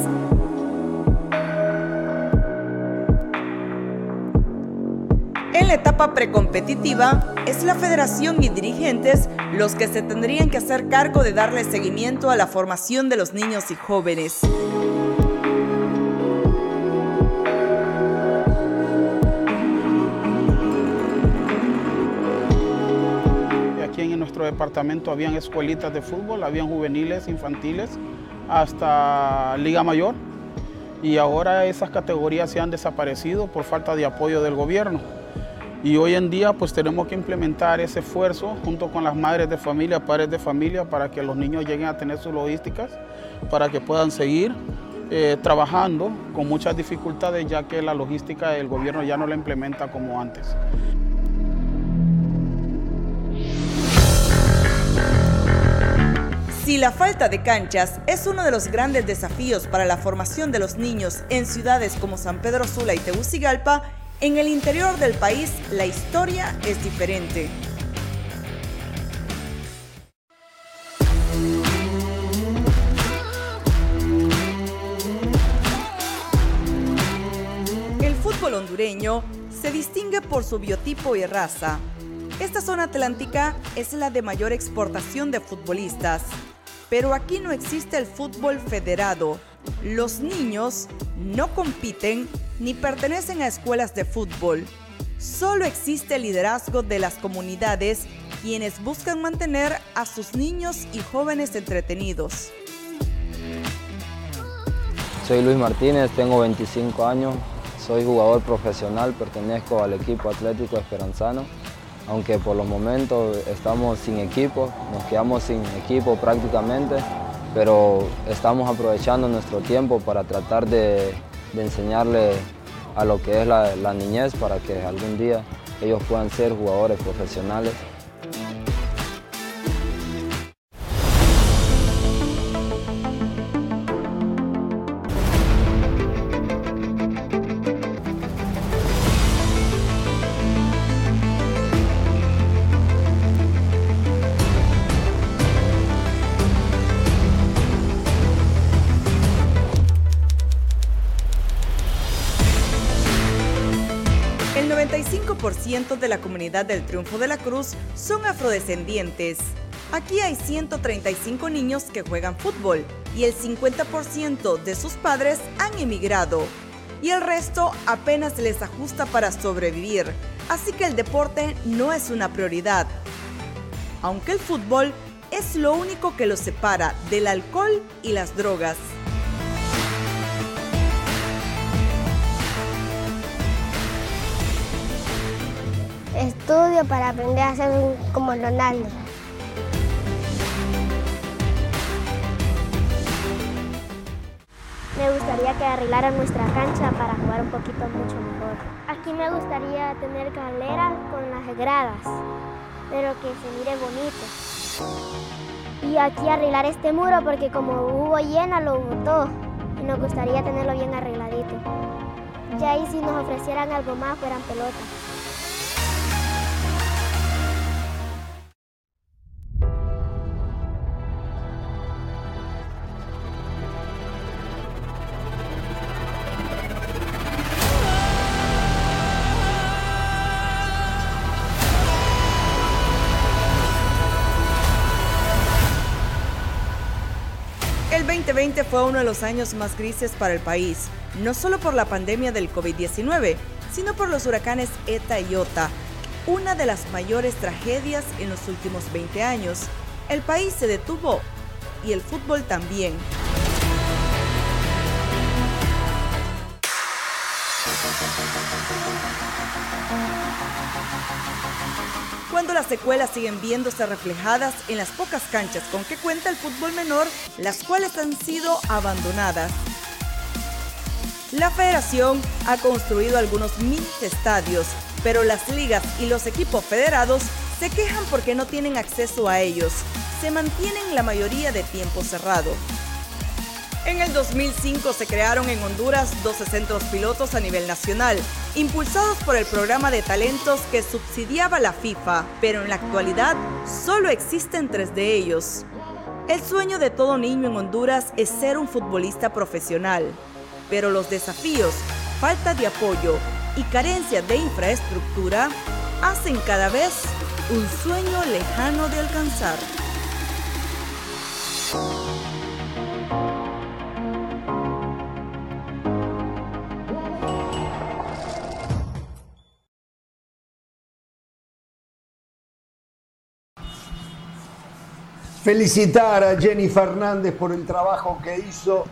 En la etapa precompetitiva, es la federación y dirigentes los que se tendrían que hacer cargo de darle seguimiento a la formación de los niños y jóvenes. Aquí en nuestro departamento habían escuelitas de fútbol, habían juveniles, infantiles, hasta Liga Mayor. Y ahora esas categorías se han desaparecido por falta de apoyo del gobierno. Y hoy en día pues tenemos que implementar ese esfuerzo junto con las madres de familia, padres de familia, para que los niños lleguen a tener sus logísticas, para que puedan seguir eh, trabajando con muchas dificultades ya que la logística del gobierno ya no la implementa como antes. Si la falta de canchas es uno de los grandes desafíos para la formación de los niños en ciudades como San Pedro Sula y Tegucigalpa, en el interior del país la historia es diferente. El fútbol hondureño se distingue por su biotipo y raza. Esta zona atlántica es la de mayor exportación de futbolistas, pero aquí no existe el fútbol federado. Los niños no compiten ni pertenecen a escuelas de fútbol. Solo existe el liderazgo de las comunidades quienes buscan mantener a sus niños y jóvenes entretenidos. Soy Luis Martínez, tengo 25 años, soy jugador profesional, pertenezco al equipo Atlético Esperanzano, aunque por los momentos estamos sin equipo, nos quedamos sin equipo prácticamente, pero estamos aprovechando nuestro tiempo para tratar de de enseñarle a lo que es la, niñez para que algún día ellos puedan ser jugadores profesionales. De la comunidad del Triunfo de la Cruz son afrodescendientes. Aquí hay 135 niños que juegan fútbol y el 50% de sus padres han emigrado. Y el resto apenas les ajusta para sobrevivir, así que el deporte no es una prioridad. Aunque el fútbol es lo único que los separa del alcohol y las drogas. Estudio para aprender a ser como Ronaldo. Me gustaría que arreglaran nuestra cancha para jugar un poquito mucho mejor. Aquí me gustaría tener galera con las gradas, pero que se mire bonito. Y aquí arreglar este muro porque como hubo llena lo botó y nos gustaría tenerlo bien arregladito. Ya ahí si nos ofrecieran algo más fueran pelotas. 2020 fue uno de los años más grises para el país, no solo por la pandemia del COVID-19, sino por los huracanes ETA y OTA, una de las mayores tragedias en los últimos 20 años. El país se detuvo y el fútbol también. Las secuelas siguen viéndose reflejadas en las pocas canchas con que cuenta el fútbol menor, las cuales han sido abandonadas. La federación ha construido algunos mini estadios, pero las ligas y los equipos federados se quejan porque no tienen acceso a ellos. Se mantienen la mayoría de tiempo cerrado. En el 2005 se crearon en Honduras 12 centros pilotos a nivel nacional, impulsados por el programa de talentos que subsidiaba la FIFA, pero en la actualidad solo existen tres de ellos. El sueño de todo niño en Honduras es ser un futbolista profesional, pero los desafíos, falta de apoyo y carencia de infraestructura hacen cada vez un sueño lejano de alcanzar. Felicitar a Jenny Fernández por el trabajo que hizo,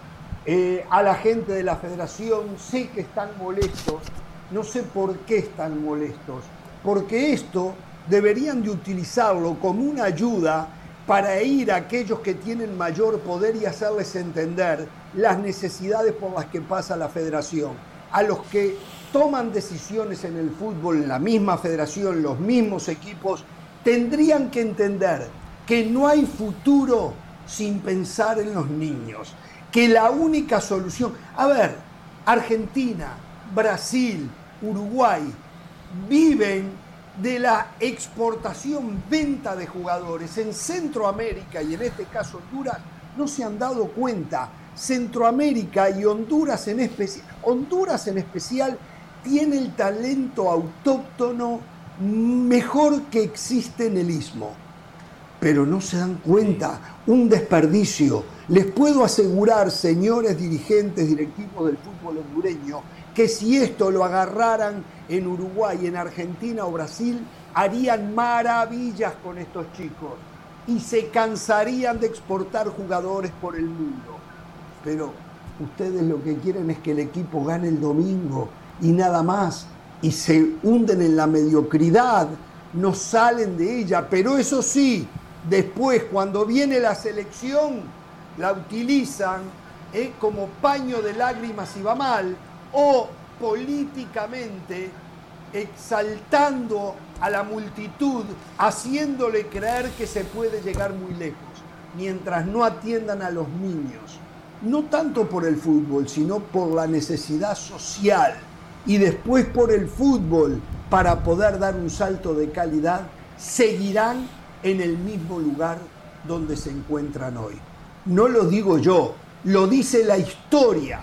eh, a la gente de la federación. Sé que están molestos, no sé por qué están molestos, porque esto deberían de utilizarlo como una ayuda para ir a aquellos que tienen mayor poder y hacerles entender las necesidades por las que pasa la federación. A los que toman decisiones en el fútbol, en la misma federación, los mismos equipos, tendrían que entender que no hay futuro sin pensar en los niños, que la única solución, a ver, Argentina, Brasil, Uruguay viven de la exportación, venta de jugadores. En Centroamérica y en este caso Honduras no se han dado cuenta. Centroamérica y Honduras en especial, Honduras en especial tiene el talento autóctono mejor que existe en el istmo pero no se dan cuenta. Un desperdicio. Les puedo asegurar, señores dirigentes, directivos del fútbol hondureño, que si esto lo agarraran en Uruguay, en Argentina o Brasil, harían maravillas con estos chicos y se cansarían de exportar jugadores por el mundo. Pero ustedes lo que quieren es que el equipo gane el domingo y nada más, y se hunden en la mediocridad, no salen de ella, pero eso sí, Después, cuando viene la selección, la utilizan eh, como paño de lágrimas si va mal, o políticamente exaltando a la multitud, haciéndole creer que se puede llegar muy lejos, mientras no atiendan a los niños, no tanto por el fútbol, sino por la necesidad social. Y después por el fútbol para poder dar un salto de calidad, seguirán en el mismo lugar donde se encuentran hoy. No lo digo yo, lo dice la historia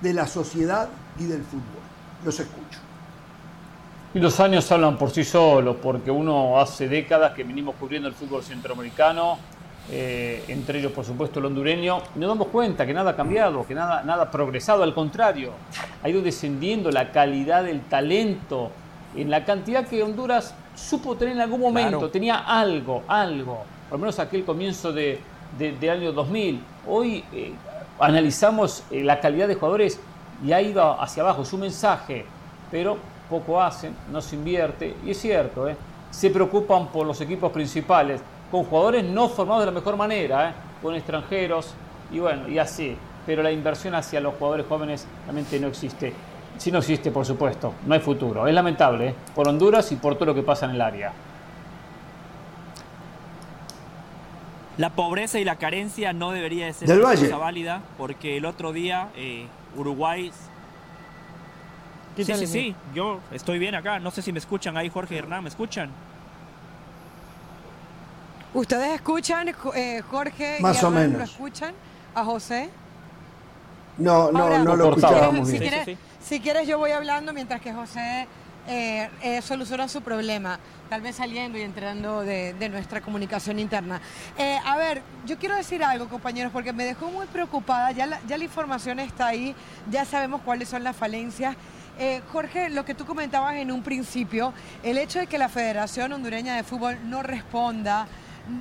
de la sociedad y del fútbol. Los escucho. Y los años hablan por sí solos, porque uno hace décadas que venimos cubriendo el fútbol centroamericano, eh, entre ellos por supuesto el hondureño, y nos damos cuenta que nada ha cambiado, que nada, nada ha progresado, al contrario, ha ido descendiendo la calidad del talento en la cantidad que Honduras supo tener en algún momento, tenía algo, algo, por lo menos aquel comienzo de, de, año 2000. Hoy eh, analizamos eh, la calidad de jugadores y ha ido hacia abajo, su mensaje, pero poco hacen, no se invierte, y es cierto, ¿eh? se preocupan por los equipos principales, con jugadores no formados de la mejor manera, ¿eh? con extranjeros, y bueno, y así. Pero la inversión hacia los jugadores jóvenes realmente no existe. Sí no existe, por supuesto, no hay futuro. Es lamentable, ¿eh? por Honduras y por todo lo que pasa en el área. La pobreza y la carencia no debería de ser una cosa válida, porque el otro día eh, Uruguay Sí, sí, sí, yo estoy bien acá. No sé si me escuchan ahí, Jorge y Hernán, ¿me escuchan? ¿Ustedes escuchan, eh, Jorge? Más o menos. ¿Lo escuchan a José? No, no, no lo escuchábamos si quieres, si, quieres, yo voy hablando mientras que José eh, eh, soluciona su problema, tal vez saliendo y entrando de, nuestra comunicación interna. Eh, a ver, yo quiero decir algo, compañeros, porque me dejó muy preocupada, ya la información está ahí, ya sabemos cuáles son las falencias Jorge, lo que tú comentabas en un principio, el hecho de que la Federación Hondureña de Fútbol no responda,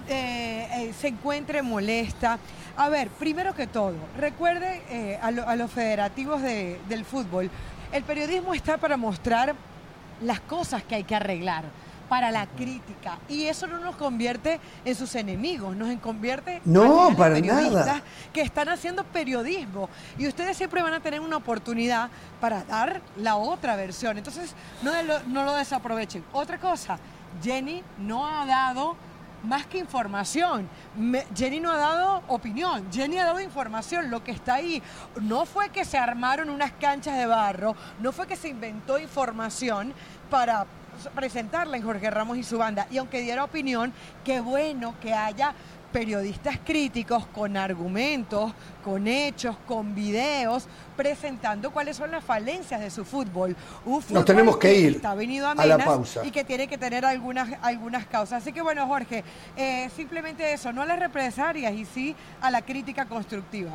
eh, eh, se encuentre molesta. A ver, primero que todo, recuerde a, los federativos del fútbol, el periodismo está para mostrar las cosas que hay que arreglar para la crítica. Y eso no nos convierte en sus enemigos, nos convierte no, en para periodistas que están haciendo periodismo. Y ustedes siempre van a tener una oportunidad para dar la otra versión. Entonces, no lo, no lo desaprovechen. Otra cosa, Jenny no ha dado más que información. Jenny no ha dado opinión, Jenny ha dado información, lo que está ahí. No fue que se armaron unas canchas de barro, no fue que se inventó información para presentarla en Jorge Ramos y su banda. Y aunque diera opinión, qué bueno que haya periodistas críticos con argumentos, con hechos, con videos, presentando cuáles son las falencias de su fútbol. Un fútbol Nos tenemos que, ir está venido a, la pausa. y que tiene que tener algunas, algunas causas. Así que bueno, Jorge, eh, simplemente eso, no a las represalias y sí a la crítica constructiva.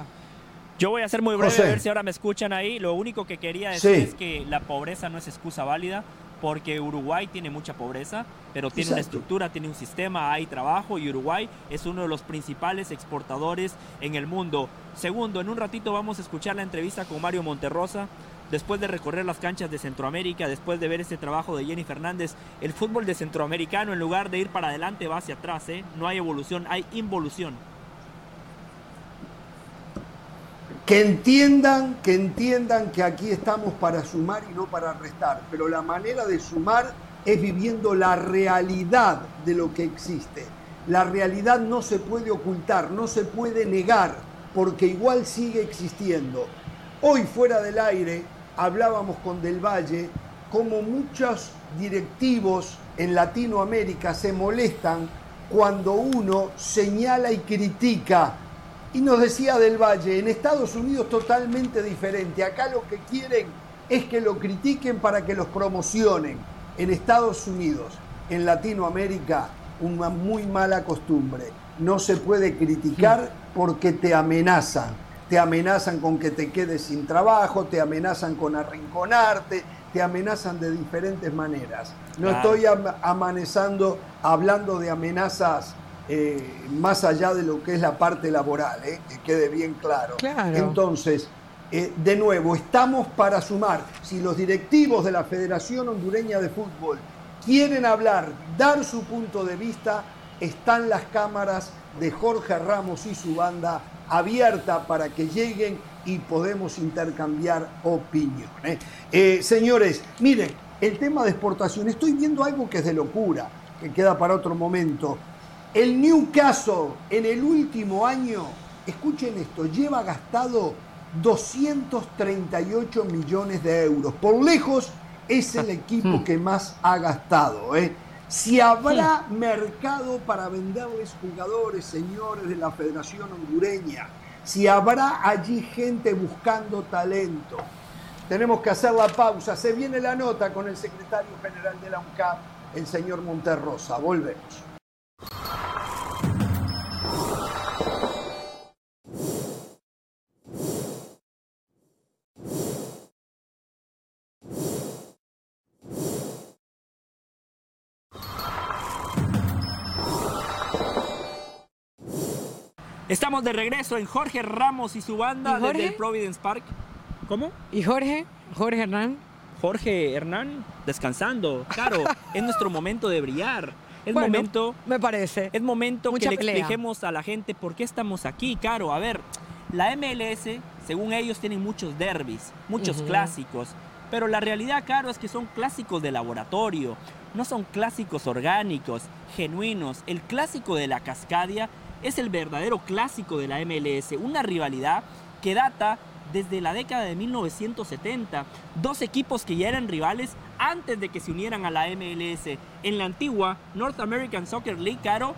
Yo voy a ser muy breve, a ver si ahora me escuchan ahí. Lo único que quería decir es que la pobreza no es excusa válida porque Uruguay tiene mucha pobreza, pero tiene una estructura, tiene un sistema, hay trabajo y Uruguay es uno de los principales exportadores en el mundo. Segundo, en un ratito vamos a escuchar la entrevista con Mario Monterrosa. Después de recorrer las canchas de Centroamérica, después de ver ese trabajo de Jenny Fernández, el fútbol de centroamericano en lugar de ir para adelante va hacia atrás, ¿eh? no hay evolución, hay involución. Que entiendan, que entiendan que aquí estamos para sumar y no para restar, pero la manera de sumar es viviendo la realidad de lo que existe. La realidad no se puede ocultar, no se puede negar, porque igual sigue existiendo. Hoy fuera del aire hablábamos con Del Valle como muchos directivos en Latinoamérica se molestan cuando uno señala y critica y nos decía del Valle, en Estados Unidos totalmente diferente. Acá lo que quieren es que lo critiquen para que los promocionen. En Estados Unidos, en Latinoamérica, una muy mala costumbre. No se puede criticar porque te amenazan. Te amenazan con que te quedes sin trabajo, te amenazan con arrinconarte, te amenazan de diferentes maneras. No estoy amanezando, hablando de amenazas eh, más allá de lo que es la parte laboral, eh, que quede bien claro. Entonces, eh, de nuevo, estamos para sumar. Si los directivos de la Federación Hondureña de Fútbol quieren hablar, dar su punto de vista, están las cámaras de Jorge Ramos y su banda abierta para que lleguen y podemos intercambiar opiniones. señores, miren, el tema de exportación, estoy viendo algo que es de locura, que queda para otro momento. El Newcastle en el último año, escuchen esto, lleva gastado 238 millones de euros. Por lejos es el equipo hmm. que más ha gastado. ¿eh? Si habrá mercado para venderles jugadores, señores de la Federación Hondureña, si habrá allí gente buscando talento. Tenemos que hacer la pausa. Se viene la nota con el secretario general de la UNCAP, el señor Monterrosa. Volvemos. Estamos de regreso en Jorge Ramos y su banda desde el Providence Park. ¿Cómo? ¿Y Jorge? Jorge Hernán. Jorge Hernán descansando. Claro, es nuestro momento de brillar. Es momento. Me parece. Es momento que le expliquemos a la gente por qué estamos aquí, Caro. A ver, la MLS, según ellos, tienen muchos derbis, muchos clásicos. Pero la realidad, Caro, es que son clásicos de laboratorio. No son clásicos orgánicos, genuinos. El clásico de la Cascadia es el verdadero clásico de la MLS. Una rivalidad que data desde la década de 1970. Dos equipos que ya eran rivales antes de que se unieran a la MLS. En la antigua North American Soccer League, Caro,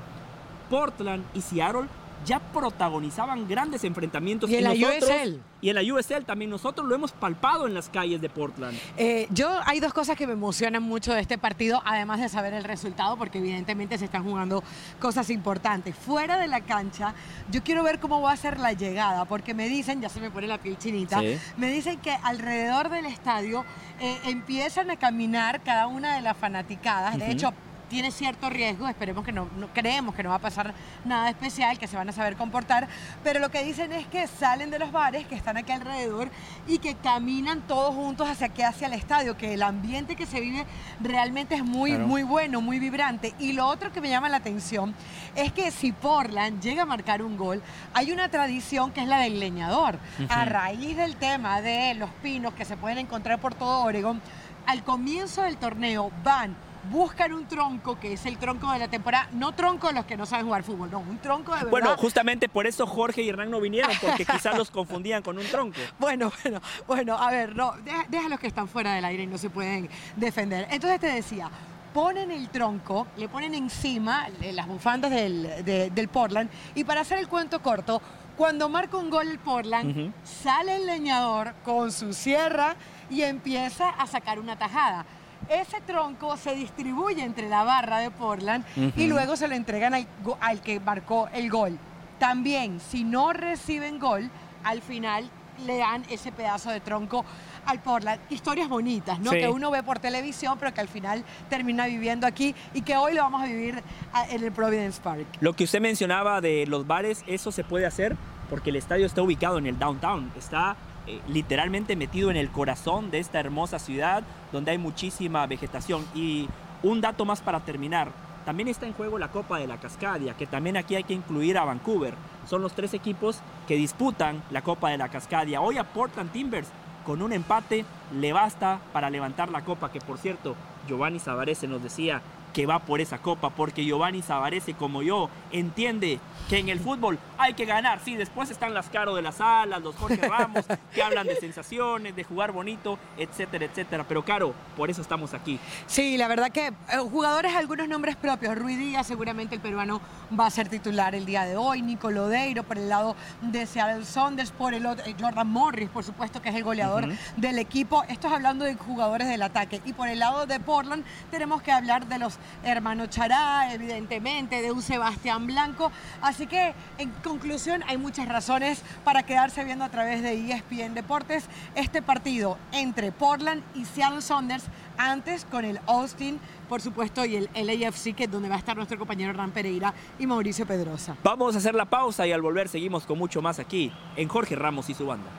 Portland y Seattle ya protagonizaban grandes enfrentamientos. Y en la USL. Y en la USL también nosotros lo hemos palpado en las calles de Portland. Eh, yo hay dos cosas que me emocionan mucho de este partido, además de saber el resultado, porque evidentemente se están jugando cosas importantes. Fuera de la cancha, yo quiero ver cómo va a ser la llegada, porque me dicen, ya se me pone la piel chinita, me dicen que alrededor del estadio eh, empiezan a caminar cada una de las fanaticadas. De hecho, tiene cierto riesgo, esperemos que no, creemos que no va a pasar nada especial, que se van a saber comportar, pero lo que dicen es que salen de los bares que están aquí alrededor y que caminan todos juntos hacia aquí, hacia el estadio, que el ambiente que se vive realmente es muy, muy bueno, muy vibrante. Y lo otro que me llama la atención es que si Portland llega a marcar un gol, hay una tradición que es la del leñador. A raíz del tema de los pinos que se pueden encontrar por todo Oregon, al comienzo del torneo van buscan un tronco que es el tronco de la temporada, no tronco de los que no saben jugar fútbol, no, un tronco de verdad. Bueno, justamente por eso Jorge y Hernán no vinieron, porque quizás los confundían con un tronco. Bueno, bueno, bueno, a ver, no, deja, los que están fuera del aire y no se pueden defender. Entonces te decía, ponen el tronco, le ponen encima las bufandas del, Portland y para hacer el cuento corto, cuando marca un gol el Portland, sale el leñador con su sierra y empieza a sacar una tajada ese tronco se distribuye entre la barra de Portland y luego se lo entregan al, que marcó el gol. También, si no reciben gol, al final le dan ese pedazo de tronco al Portland. Historias bonitas, ¿no? Que uno ve por televisión, pero que al final termina viviendo aquí y que hoy lo vamos a vivir en el Providence Park. Lo que usted mencionaba de los bares, eso se puede hacer porque el estadio está ubicado en el downtown, está eh, literalmente metido en el corazón de esta hermosa ciudad donde hay muchísima vegetación. Y un dato más para terminar, también está en juego la Copa de la Cascadia, que también aquí hay que incluir a Vancouver. Son los tres equipos que disputan la Copa de la Cascadia. Hoy a Portland Timbers con un empate le basta para levantar la copa, que por cierto, Giovanni Savarese nos decía que va por esa copa, porque Giovanni Savarese, como yo, entiende que en el fútbol hay que ganar. Sí, después están las Caro de las Alas, los Jorge Ramos, que hablan de sensaciones, de jugar bonito, etcétera, etcétera. Pero Caro, por eso estamos aquí. Sí, la verdad que eh, jugadores, algunos nombres propios. Rui Díaz, seguramente el peruano va a ser titular el día de hoy. Nico Lodeiro por el lado de Seattle Saunders, por el otro, eh, Jordan Morris, por supuesto, que es el goleador del equipo. Esto es hablando de jugadores del ataque. Y por el lado de Portland, tenemos que hablar de los hermano Chará, evidentemente, de un Sebastián Blanco. Así que, en conclusión, hay muchas razones para quedarse viendo a través de ESPN Deportes este partido entre Portland y Seattle Saunders, antes con el Austin, por supuesto, y el LAFC, que es donde va a estar nuestro compañero Hernán Pereira y Mauricio Pedrosa. Vamos a hacer la pausa y al volver seguimos con mucho más aquí en Jorge Ramos y su banda.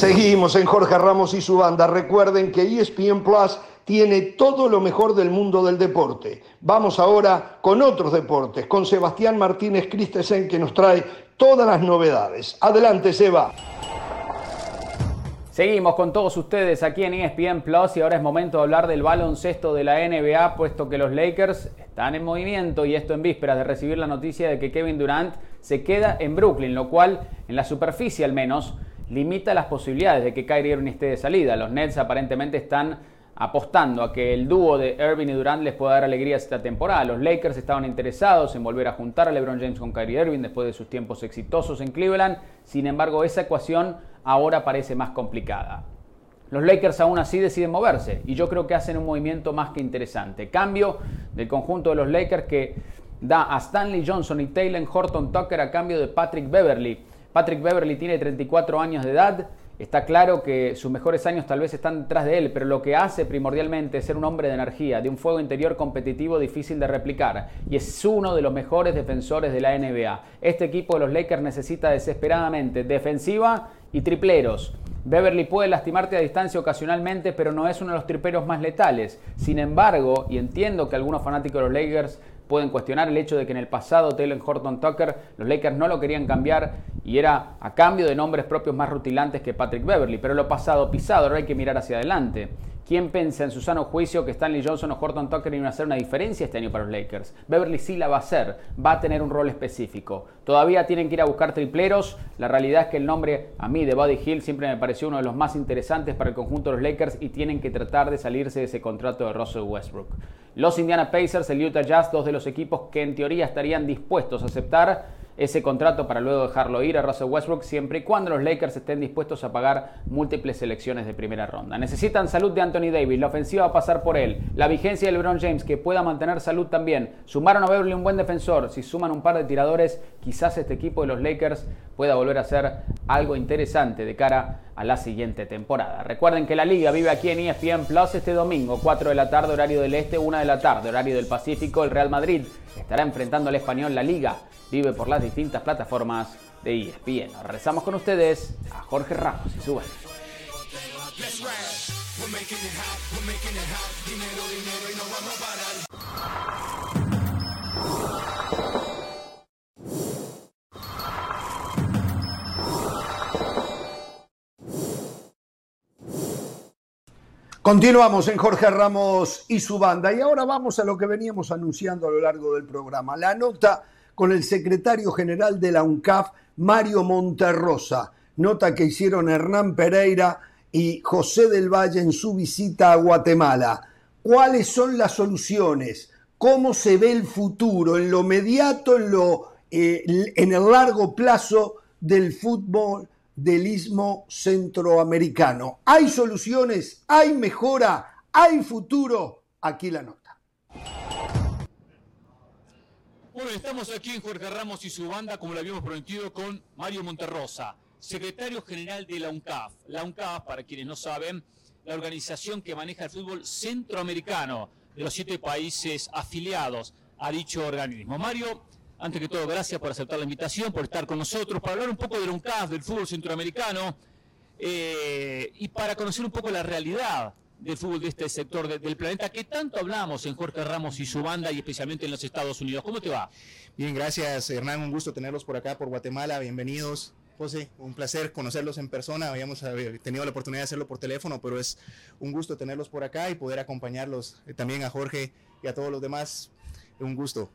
Seguimos en Jorge Ramos y su banda. Recuerden que ESPN Plus tiene todo lo mejor del mundo del deporte. Vamos ahora con otros deportes, con Sebastián Martínez Christensen que nos trae todas las novedades. Adelante, Seba. Seguimos con todos ustedes aquí en ESPN Plus y ahora es momento de hablar del baloncesto de la NBA, puesto que los Lakers están en movimiento y esto en vísperas de recibir la noticia de que Kevin Durant se queda en Brooklyn, lo cual, en la superficie al menos, limita las posibilidades de que Kyrie Irving esté de salida. Los Nets aparentemente están apostando a que el dúo de Irving y Durant les pueda dar alegría esta temporada. Los Lakers estaban interesados en volver a juntar a LeBron James con Kyrie Irving después de sus tiempos exitosos en Cleveland. Sin embargo, esa ecuación ahora parece más complicada. Los Lakers aún así deciden moverse y yo creo que hacen un movimiento más que interesante. Cambio del conjunto de los Lakers que da a Stanley Johnson y Taylor Horton Tucker a cambio de Patrick Beverly. Patrick Beverly tiene 34 años de edad Está claro que sus mejores años tal vez están detrás de él, pero lo que hace primordialmente es ser un hombre de energía, de un fuego interior competitivo difícil de replicar, y es uno de los mejores defensores de la NBA. Este equipo de los Lakers necesita desesperadamente defensiva y tripleros. Beverly puede lastimarte a distancia ocasionalmente, pero no es uno de los triperos más letales. Sin embargo, y entiendo que algunos fanáticos de los Lakers pueden cuestionar el hecho de que en el pasado Taylor Horton Tucker los Lakers no lo querían cambiar y era a cambio de nombres propios más rutilantes que Patrick Beverly, pero lo pasado pisado, ahora hay que mirar hacia adelante. ¿Quién piensa en su sano juicio que Stanley Johnson o Horton Tucker iban a hacer una diferencia este año para los Lakers? Beverly sí la va a hacer, va a tener un rol específico. Todavía tienen que ir a buscar tripleros. La realidad es que el nombre a mí de Buddy Hill siempre me pareció uno de los más interesantes para el conjunto de los Lakers y tienen que tratar de salirse de ese contrato de Russell Westbrook. Los Indiana Pacers, el Utah Jazz, dos de los equipos que en teoría estarían dispuestos a aceptar ese contrato para luego dejarlo ir a Russell Westbrook siempre y cuando los Lakers estén dispuestos a pagar múltiples selecciones de primera ronda. Necesitan salud de Anthony Davis, la ofensiva va a pasar por él, la vigencia de LeBron James que pueda mantener salud también. Sumaron a Beverly un buen defensor, si suman un par de tiradores, quizás este equipo de los Lakers pueda volver a ser algo interesante de cara a la siguiente temporada. Recuerden que la liga vive aquí en ESPN Plus este domingo, 4 de la tarde horario del Este, 1 de la tarde horario del Pacífico. El Real Madrid estará enfrentando al español La Liga vive por las distintas plataformas de ESPN. Ahora rezamos con ustedes a Jorge Ramos y su banda. Continuamos en Jorge Ramos y su banda y ahora vamos a lo que veníamos anunciando a lo largo del programa. La nota con el secretario general de la UNCAF, Mario Monterrosa. Nota que hicieron Hernán Pereira y José del Valle en su visita a Guatemala. ¿Cuáles son las soluciones? ¿Cómo se ve el futuro en lo mediato, en, lo, eh, en el largo plazo del fútbol del istmo centroamericano? ¿Hay soluciones? ¿Hay mejora? ¿Hay futuro? Aquí la nota. Bueno, estamos aquí en Jorge Ramos y su banda, como lo habíamos prometido, con Mario Monterrosa, secretario general de la UNCAF. La UNCAF, para quienes no saben, la organización que maneja el fútbol centroamericano de los siete países afiliados a dicho organismo. Mario, antes que todo, gracias por aceptar la invitación, por estar con nosotros, para hablar un poco de la UNCAF, del fútbol centroamericano eh, y para conocer un poco la realidad del fútbol de este sector del planeta que tanto hablamos en Jorge Ramos y su banda y especialmente en los Estados Unidos. ¿Cómo te va? Bien, gracias Hernán, un gusto tenerlos por acá, por Guatemala, bienvenidos. José, un placer conocerlos en persona, habíamos eh, tenido la oportunidad de hacerlo por teléfono, pero es un gusto tenerlos por acá y poder acompañarlos eh, también a Jorge y a todos los demás, un gusto.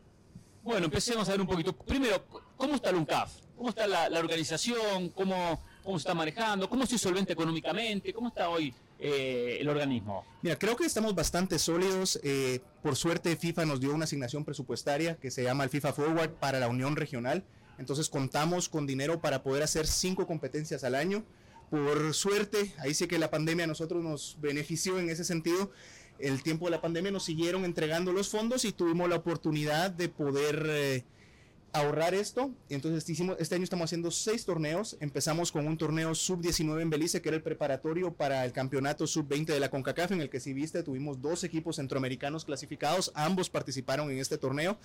Bueno, empecemos a ver un poquito. Primero, ¿cómo está el UNCAF? ¿Cómo está la, organización? ¿Cómo, ¿Cómo se está manejando? ¿Cómo se solvente económicamente? ¿Cómo está hoy eh, el organismo? Mira, creo que estamos bastante sólidos. Eh, por suerte, FIFA nos dio una asignación presupuestaria que se llama el FIFA Forward para la Unión Regional. Entonces contamos con dinero para poder hacer cinco competencias al año. Por suerte, ahí sí que la pandemia a nosotros nos benefició en ese sentido. El tiempo de la pandemia nos siguieron entregando los fondos y tuvimos la oportunidad de poder eh, ahorrar esto. Entonces hicimos, este año estamos haciendo seis torneos. Empezamos con un torneo sub-19 en Belice, que era el preparatorio para el campeonato sub-20 de la CONCACAF, en el que si viste tuvimos dos equipos centroamericanos clasificados. Ambos participaron en este torneo.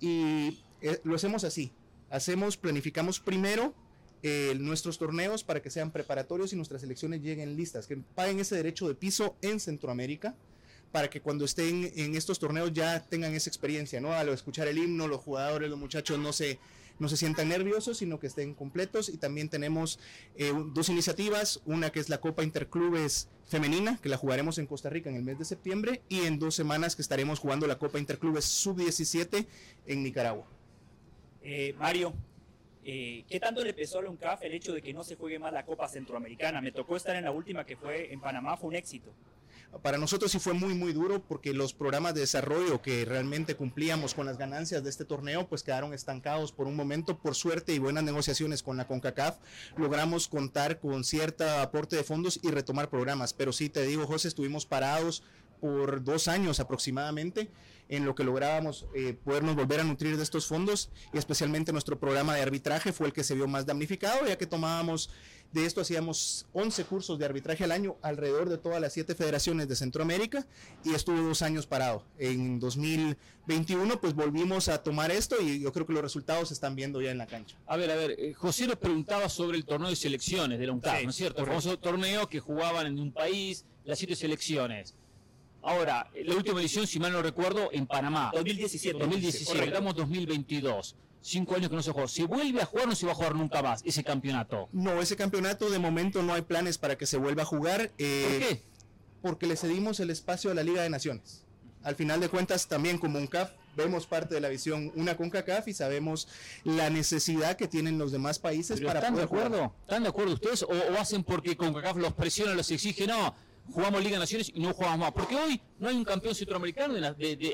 Y eh, lo hacemos así. Hacemos, planificamos primero eh, nuestros torneos para que sean preparatorios y nuestras selecciones lleguen listas, que paguen ese derecho de piso en Centroamérica para que cuando estén en estos torneos ya tengan esa experiencia, ¿no? Al escuchar el himno, los jugadores, los muchachos no se, no se sientan nerviosos, sino que estén completos. Y también tenemos eh, dos iniciativas, una que es la Copa Interclubes Femenina, que la jugaremos en Costa Rica en el mes de septiembre, y en dos semanas que estaremos jugando la Copa Interclubes Sub-17 en Nicaragua. Eh, Mario, eh, ¿Qué tanto le pesó a la el hecho de que no se juegue más la Copa Centroamericana? Me tocó estar en la última que fue en Panamá, fue un éxito. Para nosotros sí fue muy, muy duro porque los programas de desarrollo que realmente cumplíamos con las ganancias de este torneo, pues quedaron estancados por un momento. Por suerte y buenas negociaciones con la CONCACAF, logramos contar con cierto aporte de fondos y retomar programas. Pero sí, te digo, José, estuvimos parados por dos años aproximadamente en lo que lográbamos eh, podernos volver a nutrir de estos fondos y especialmente nuestro programa de arbitraje fue el que se vio más damnificado ya que tomábamos de esto hacíamos 11 cursos de arbitraje al año alrededor de todas las siete federaciones de Centroamérica y estuve dos años parado. En 2021 pues volvimos a tomar esto y yo creo que los resultados se están viendo ya en la cancha. A ver, a ver, eh, José nos preguntaba sobre el torneo de selecciones de la UNCAP, ¿no es cierto? El famoso torneo que jugaban en un país las siete selecciones. Ahora, la última edición, si mal no recuerdo, en Panamá. 2017. 2017, estamos 2022. Cinco años que no se jugó. ¿Se vuelve a jugar o no se va a jugar nunca más ese campeonato? No, ese campeonato de momento no hay planes para que se vuelva a jugar. Eh, ¿Por qué? Porque le cedimos el espacio a la Liga de Naciones. Al final de cuentas, también como un CAF, vemos parte de la visión una CONCACAF y sabemos la necesidad que tienen los demás países para ¿Están de acuerdo? ¿Están de acuerdo ustedes? ¿O, o hacen porque CONCACAF los presiona, los exige? No, jugamos Liga de Naciones y no jugamos más. Porque hoy no hay un campeón centroamericano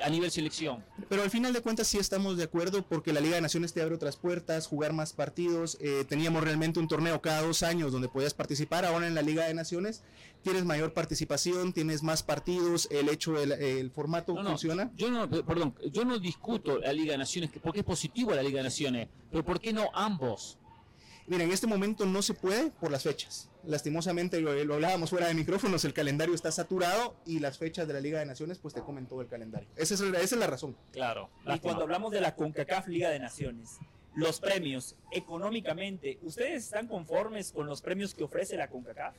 a nivel selección. Pero al final de cuentas sí estamos de acuerdo porque la Liga de Naciones te abre otras puertas, jugar más partidos. Eh, teníamos realmente un torneo cada dos años donde podías participar. Ahora en la Liga de Naciones tienes mayor participación, tienes más partidos, el hecho del el formato funciona. Yo no, perdón, yo no discuto la Liga de Naciones porque es positivo la Liga de Naciones, pero ¿por qué no ambos? Mira, en este momento no se puede por las fechas. Lastimosamente, lo, hablábamos fuera de micrófonos, el calendario está saturado y las fechas de la Liga de Naciones pues te comen todo el calendario. Esa es, esa es la razón. Claro. Y cuando hablamos de la CONCACAF Liga de Naciones, los premios económicamente, ¿ustedes están conformes con los premios que ofrece la CONCACAF?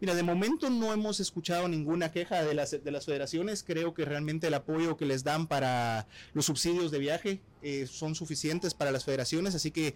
Mira, de momento no hemos escuchado ninguna queja de las, de las federaciones. Creo que realmente el apoyo que les dan para los subsidios de viaje eh, son suficientes para las federaciones. Así que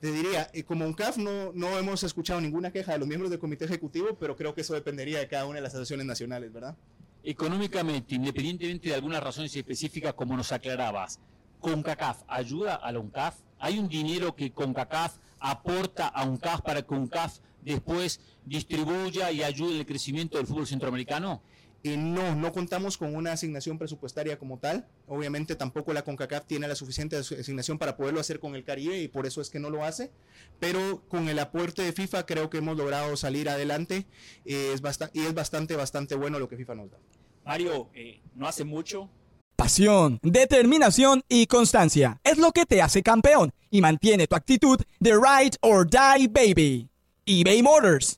te diría, eh, como un CAF no, no hemos escuchado ninguna queja de los miembros del comité ejecutivo, pero creo que eso dependería de cada una de las asociaciones nacionales, ¿verdad? Económicamente, independientemente de algunas razones específicas, como nos aclarabas, ¿CONCACAF ayuda a la UNCAF? ¿Hay un dinero que CONCACAF aporta a UNCAF para que UNCAF después distribuya y ayude en el crecimiento del fútbol centroamericano? Eh, no, no contamos con una asignación presupuestaria como tal. Obviamente tampoco la CONCACAF tiene la suficiente asignación para poderlo hacer con el Caribe y por eso es que no lo hace. Pero con el aporte de FIFA creo que hemos logrado salir adelante eh, es y es bastante, bastante bueno lo que FIFA nos da. Mario, eh, no hace mucho Pasión, determinación y constancia es lo que te hace campeón y mantiene tu actitud de ride or die baby. eBay Motors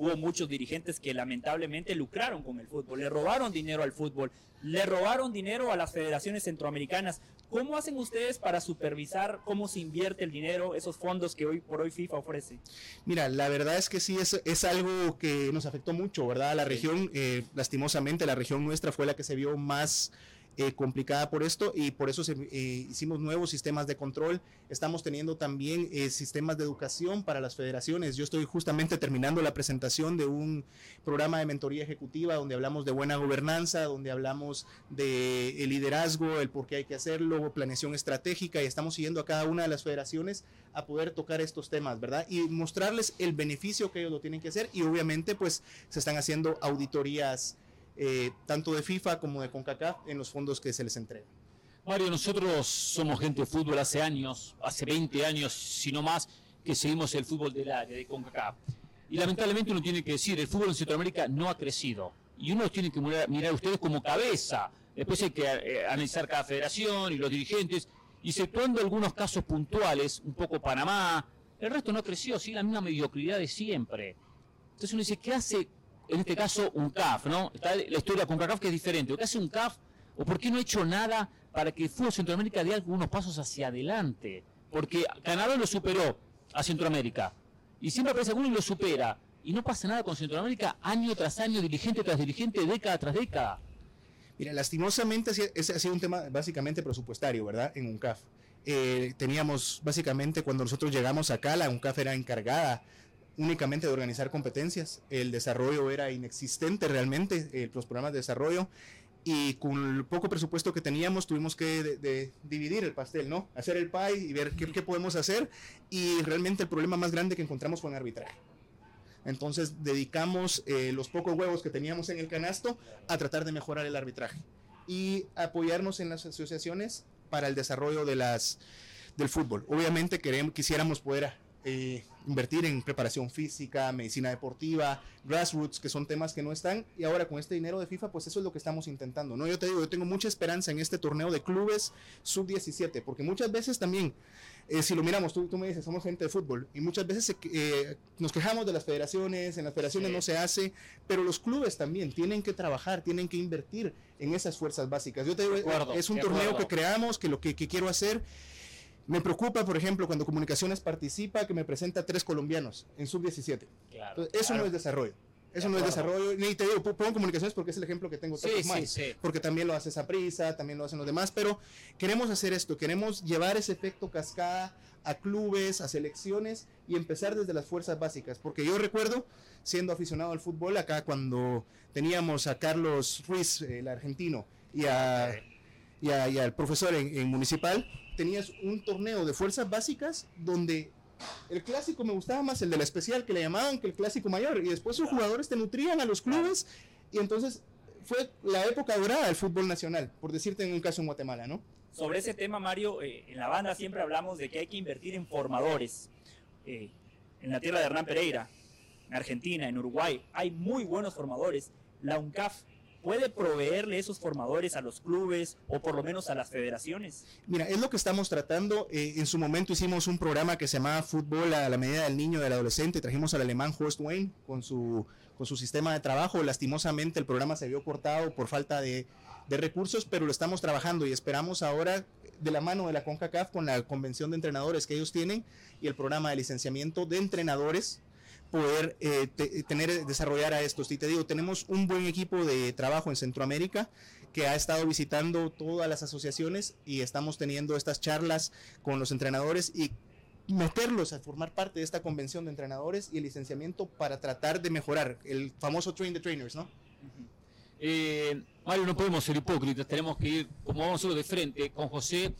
Hubo muchos dirigentes que lamentablemente lucraron con el fútbol, le robaron dinero al fútbol, le robaron dinero a las federaciones centroamericanas. ¿Cómo hacen ustedes para supervisar cómo se invierte el dinero, esos fondos que hoy por hoy FIFA ofrece? Mira, la verdad es que sí, es, es algo que nos afectó mucho, ¿verdad? La región, eh, lastimosamente, la región nuestra fue la que se vio más eh, complicada por esto y por eso eh, hicimos nuevos sistemas de control. Estamos teniendo también eh, sistemas de educación para las federaciones. Yo estoy justamente terminando la presentación de un programa de mentoría ejecutiva donde hablamos de buena gobernanza, donde hablamos de liderazgo, el por qué hay que hacerlo, planeación estratégica y estamos siguiendo a cada una de las federaciones a poder tocar estos temas, ¿verdad? Y mostrarles el beneficio que ellos lo tienen que hacer y obviamente pues se están haciendo auditorías eh, tanto de FIFA como de CONCACAF en los fondos que se les entregan. Mario, nosotros somos gente de fútbol hace años, hace 20 años, si no más, que seguimos el fútbol del área, de CONCACAF. Y lamentablemente uno tiene que decir, el fútbol en Centroamérica no ha crecido. Y uno tiene que mirar, a ustedes como cabeza. Después hay que eh, analizar cada federación y los dirigentes. Y exceptuando algunos casos puntuales, un poco Panamá, el resto no creció, sigue la misma mediocridad de siempre. Entonces uno dice, ¿qué hace en este caso un CAF, ¿no? Está la historia con CAF que es diferente. ¿Qué hace un CAF? ¿O por qué no ha hecho nada para que el fútbol Centroamérica dé algunos pasos hacia adelante? Porque Canadá lo superó a Centroamérica. Y siempre aparece alguno y lo supera. y no pasa nada con Centroamérica año tras año, dirigente tras dirigente, década tras década. Mira, lastimosamente ese ha sido un tema básicamente presupuestario, ¿verdad? En UNCAF. Eh, teníamos básicamente cuando nosotros llegamos acá, la UNCAF era encargada únicamente de organizar competencias. El desarrollo era inexistente realmente, eh, los programas de desarrollo. Y con el poco presupuesto que teníamos, tuvimos que dividir el pastel, ¿no? Hacer el pie y ver qué, qué podemos hacer. Y realmente el problema más grande que encontramos fue en arbitraje. Entonces dedicamos eh, los pocos huevos que teníamos en el canasto a tratar de mejorar el arbitraje y apoyarnos en las asociaciones para el desarrollo de las, del fútbol. Obviamente queremos, quisiéramos poder eh, invertir en preparación física, medicina deportiva, grassroots, que son temas que no están. Y ahora con este dinero de FIFA, pues eso es lo que estamos intentando. ¿no? Yo te digo, yo tengo mucha esperanza en este torneo de clubes sub-17, porque muchas veces también, eh, si lo miramos, tú, tú, me dices, somos gente de fútbol, y muchas veces eh, nos quejamos de las federaciones, en las federaciones no se hace, pero los clubes también tienen que trabajar, tienen que invertir en esas fuerzas básicas. Yo te digo, es un torneo que creamos, que lo que, que quiero hacer me preocupa, por ejemplo, cuando Comunicaciones participa que me presenta tres colombianos en sub-17. eso no es desarrollo. Eso no es desarrollo. Ni te digo, pongo comunicaciones porque es el ejemplo que tengo. Sí, sí, sí. Porque también lo hace esa prisa, también lo hacen los demás. Pero queremos hacer esto, queremos llevar ese efecto cascada a clubes, a selecciones y empezar desde las fuerzas básicas. Porque yo recuerdo, siendo aficionado al fútbol, acá cuando teníamos a Carlos Ruiz, el argentino, y a y, al profesor en, municipal, tenías un torneo de fuerzas básicas donde el clásico me gustaba más el de la especial que le llamaban que el clásico mayor y después sus jugadores te nutrían a los clubes y entonces fue la época dorada del fútbol nacional, por decirte en un caso en Guatemala, ¿no? Sobre ese tema, Mario, eh, en la banda siempre hablamos de que hay que invertir en formadores. Eh, en la tierra de Hernán Pereira, en Argentina, en Uruguay, hay muy buenos formadores. La UNCAF puede proveerle esos formadores a los clubes o por lo menos a las federaciones? Mira, es lo que estamos tratando. Eh, en su momento hicimos un programa que se llamaba Fútbol a la medida del niño del adolescente. Trajimos al alemán Horst Wayne con su, con su sistema de trabajo. Lastimosamente el programa se vio cortado por falta de, de recursos, pero lo estamos trabajando y esperamos ahora de la mano de la CONCACAF con la convención de entrenadores que ellos tienen y el programa de licenciamiento de entrenadores poder eh, tener, desarrollar a estos. Y te digo, tenemos un buen equipo de trabajo en Centroamérica que ha estado visitando todas las asociaciones y estamos teniendo estas charlas con los entrenadores y meterlos a formar parte de esta convención de entrenadores y el licenciamiento para tratar de mejorar el famoso train the trainers, ¿no? Eh, Mario, no podemos ser hipócritas, tenemos que ir, como vamos solo de frente, con José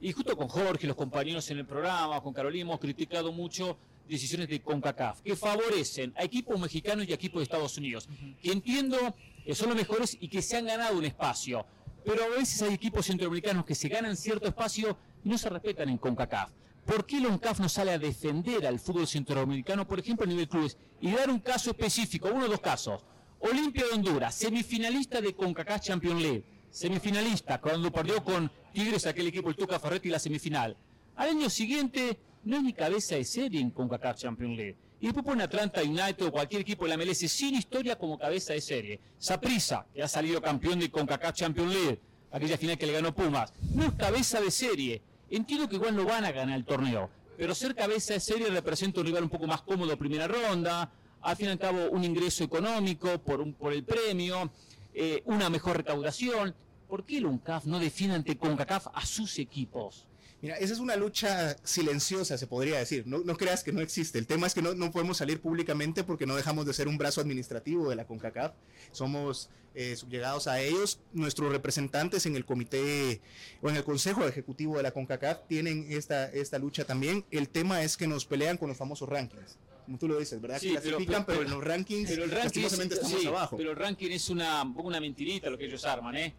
y justo con Jorge, los compañeros en el programa, con Carolina, hemos criticado mucho decisiones de CONCACAF que favorecen a equipos mexicanos y a equipos de Estados Unidos, que entiendo que son los mejores y que se han ganado un espacio, pero a veces hay equipos centroamericanos que se ganan cierto espacio y no se respetan en CONCACAF. ¿Por qué CONCACAF no sale a defender al fútbol centroamericano, por ejemplo, a nivel clubes, y dar un caso específico, uno o dos casos? Olimpia de Honduras, semifinalista de CONCACAF Champions League, semifinalista cuando perdió con Tigres aquel equipo el Tuca Ferretti la semifinal. Al año siguiente no es ni cabeza de serie en CONCACAF Champions League. Y después pone Atlanta United o cualquier equipo de la MLS sin historia como cabeza de serie. Saprisa, que ha salido campeón de CONCACAF Champions League, aquella final que le ganó Pumas, no es cabeza de serie. Entiendo que igual no van a ganar el torneo, pero ser cabeza de serie representa un rival un poco más cómodo primera ronda, al fin y al cabo un ingreso económico por, un, por el premio, eh, una mejor recaudación. ¿Por qué el UNCAF no defiende ante CONCACAF a sus equipos? Mira, esa es una lucha silenciosa, se podría decir. No, no creas que no existe. El tema es que no, no, podemos salir públicamente porque no dejamos de ser un brazo administrativo de la CONCACAF. Somos eh, subyugados a ellos. Nuestros representantes en el comité o en el consejo ejecutivo de la CONCACAF tienen esta, esta lucha también. El tema es que nos pelean con los famosos rankings como tú lo dices, ¿verdad? Sí, Clasifican, pero, en los rankings, pero el ranking estamos abajo. Pero el ranking es una, un poco una mentirita lo que ellos arman, ¿eh?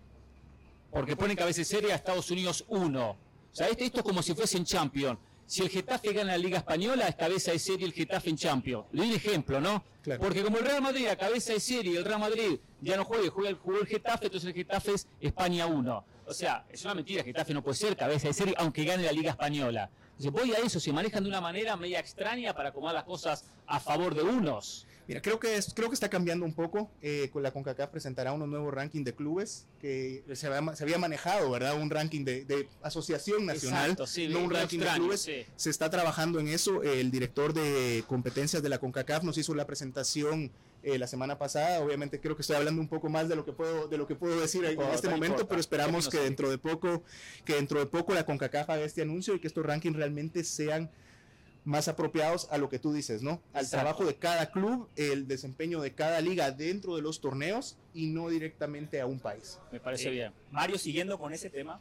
Porque ponen cabeza seria a Estados Unidos 1, o sea, esto, es como si fuese en Champions. Si el Getafe gana la Liga Española, es cabeza de serie el Getafe en Champions. Le doy un ejemplo, ¿no? Porque como el Real Madrid a cabeza de serie el Real Madrid ya no juega, juega, jugó el Getafe, entonces el Getafe es España 1. O sea, es una mentira, el Getafe no puede ser cabeza de serie aunque gane la Liga Española. Entonces voy a eso, se manejan de una manera media extraña para acomodar las cosas a favor de unos. Mira, creo que, es, creo que está cambiando un poco. Eh, la CONCACAF presentará unos nuevos ranking de clubes que se había, se había manejado, ¿verdad? Un ranking de, asociación nacional, no un ranking de clubes. Se está trabajando en eso. El director de competencias de la CONCACAF nos hizo la presentación eh, la semana pasada. Obviamente creo que estoy hablando un poco más de lo que puedo, de lo que puedo decir en este momento, pero esperamos que dentro de poco, que dentro de poco la CONCACAF haga este anuncio y que estos rankings realmente sean más apropiados a lo que tú dices, ¿no? Al trabajo de cada club, el desempeño de cada liga dentro de los torneos y no directamente a un país. Me parece eh, bien. Mario, siguiendo con ese tema,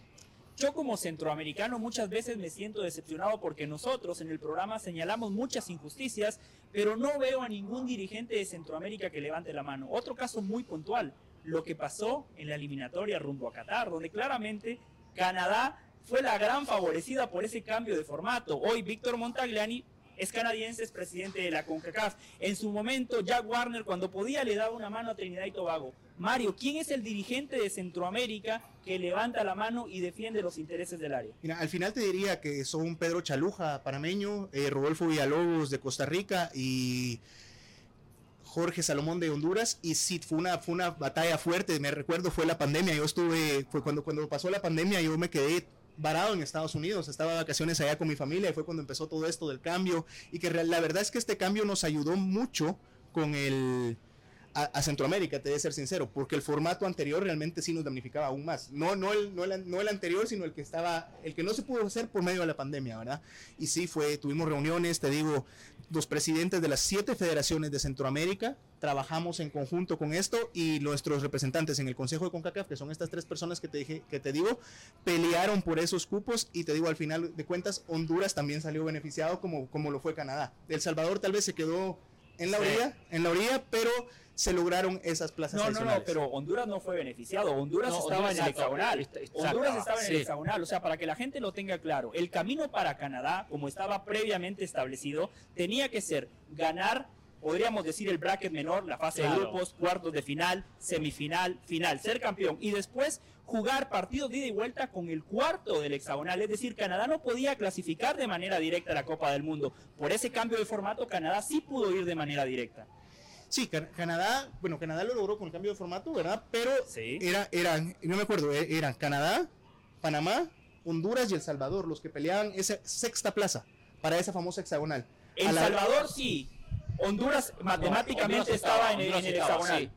yo como centroamericano muchas veces me siento decepcionado porque nosotros en el programa señalamos muchas injusticias, pero no veo a ningún dirigente de Centroamérica que levante la mano. Otro caso muy puntual, lo que pasó en la eliminatoria rumbo a Qatar, donde claramente Canadá fue la gran favorecida por ese cambio de formato. Hoy Víctor Montagliani es canadiense, es presidente de la CONCACAF. En su momento, Jack Warner, cuando podía, le daba una mano a Trinidad y Tobago. Mario, ¿quién es el dirigente de Centroamérica que levanta la mano y defiende los intereses del área? Mira, al final te diría que son Pedro Chaluja, panameño, eh, Rodolfo Villalobos de Costa Rica y Jorge Salomón de Honduras y sí, fue una, fue una batalla fuerte, me recuerdo, fue la pandemia, yo estuve, fue cuando, cuando pasó la pandemia, yo me quedé varado en Estados Unidos, estaba de vacaciones allá con mi familia y fue cuando empezó todo esto del cambio. Y que la verdad es que este cambio nos ayudó mucho con el a, Centroamérica, te debe ser sincero, porque el formato anterior realmente sí nos damnificaba aún más. No, no, el, no, el, no el anterior, sino el que estaba, el que no se pudo hacer por medio de la pandemia, ¿verdad? Y sí fue, tuvimos reuniones, te digo, los presidentes de las siete federaciones de Centroamérica, trabajamos en conjunto con esto y nuestros representantes en el Consejo de CONCACAF, que son estas tres personas que te dije, que te digo, pelearon por esos cupos y te digo, al final de cuentas, Honduras también salió beneficiado como, como lo fue Canadá. El Salvador tal vez se quedó en la orilla, en la orilla, pero se lograron esas plazas. No, no, no, pero Honduras no fue beneficiado. Honduras estaba en el hexagonal. Honduras estaba en el hexagonal. O sea, para que la gente lo tenga claro, el camino para Canadá, como estaba previamente establecido, tenía que ser ganar podríamos decir el bracket menor, la fase de grupos, cuartos de final, semifinal, final, ser campeón y después jugar partidos de ida y vuelta con el cuarto del hexagonal. Es decir, Canadá no podía clasificar de manera directa a la Copa del Mundo. Por ese cambio de formato, Canadá sí pudo ir de manera directa. Sí, Canadá, bueno, Canadá lo logró con el cambio de formato, ¿verdad? Pero era, eran, no me acuerdo, eh, eran Canadá, Panamá, Honduras y El Salvador los que peleaban esa sexta plaza para esa famosa hexagonal. El Salvador sí, Honduras matemáticamente estaba en, el hexagonal.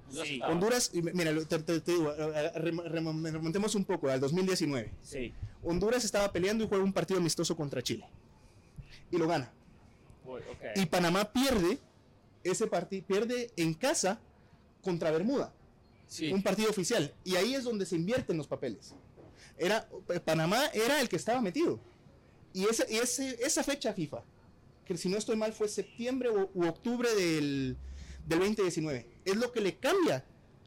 Honduras, mira, te, digo, remontemos un poco al 2019. Sí. Honduras estaba peleando y juega un partido amistoso contra Chile. Y lo gana. Y Panamá pierde ese partido, pierde en casa contra Bermuda. Un partido oficial. Y ahí es donde se invierten los papeles. Era, Panamá era el que estaba metido. Y, ese, y ese, esa fecha FIFA que si no estoy mal fue septiembre u, octubre del, 2019. Es lo que le cambia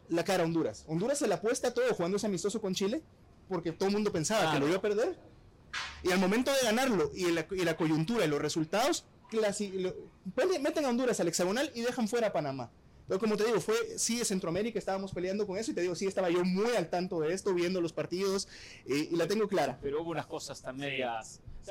la cara a Honduras. Honduras se la apuesta todo jugando ese amistoso con Chile porque todo el mundo pensaba que lo iba a perder. Y al momento de ganarlo y la, coyuntura y los resultados, meten a Honduras al hexagonal y dejan fuera a Panamá. Pero como te digo, fue, sí, de Centroamérica estábamos peleando con eso y te digo, sí, estaba yo muy al tanto de esto, viendo los partidos eh, y la tengo clara. Pero hubo unas cosas también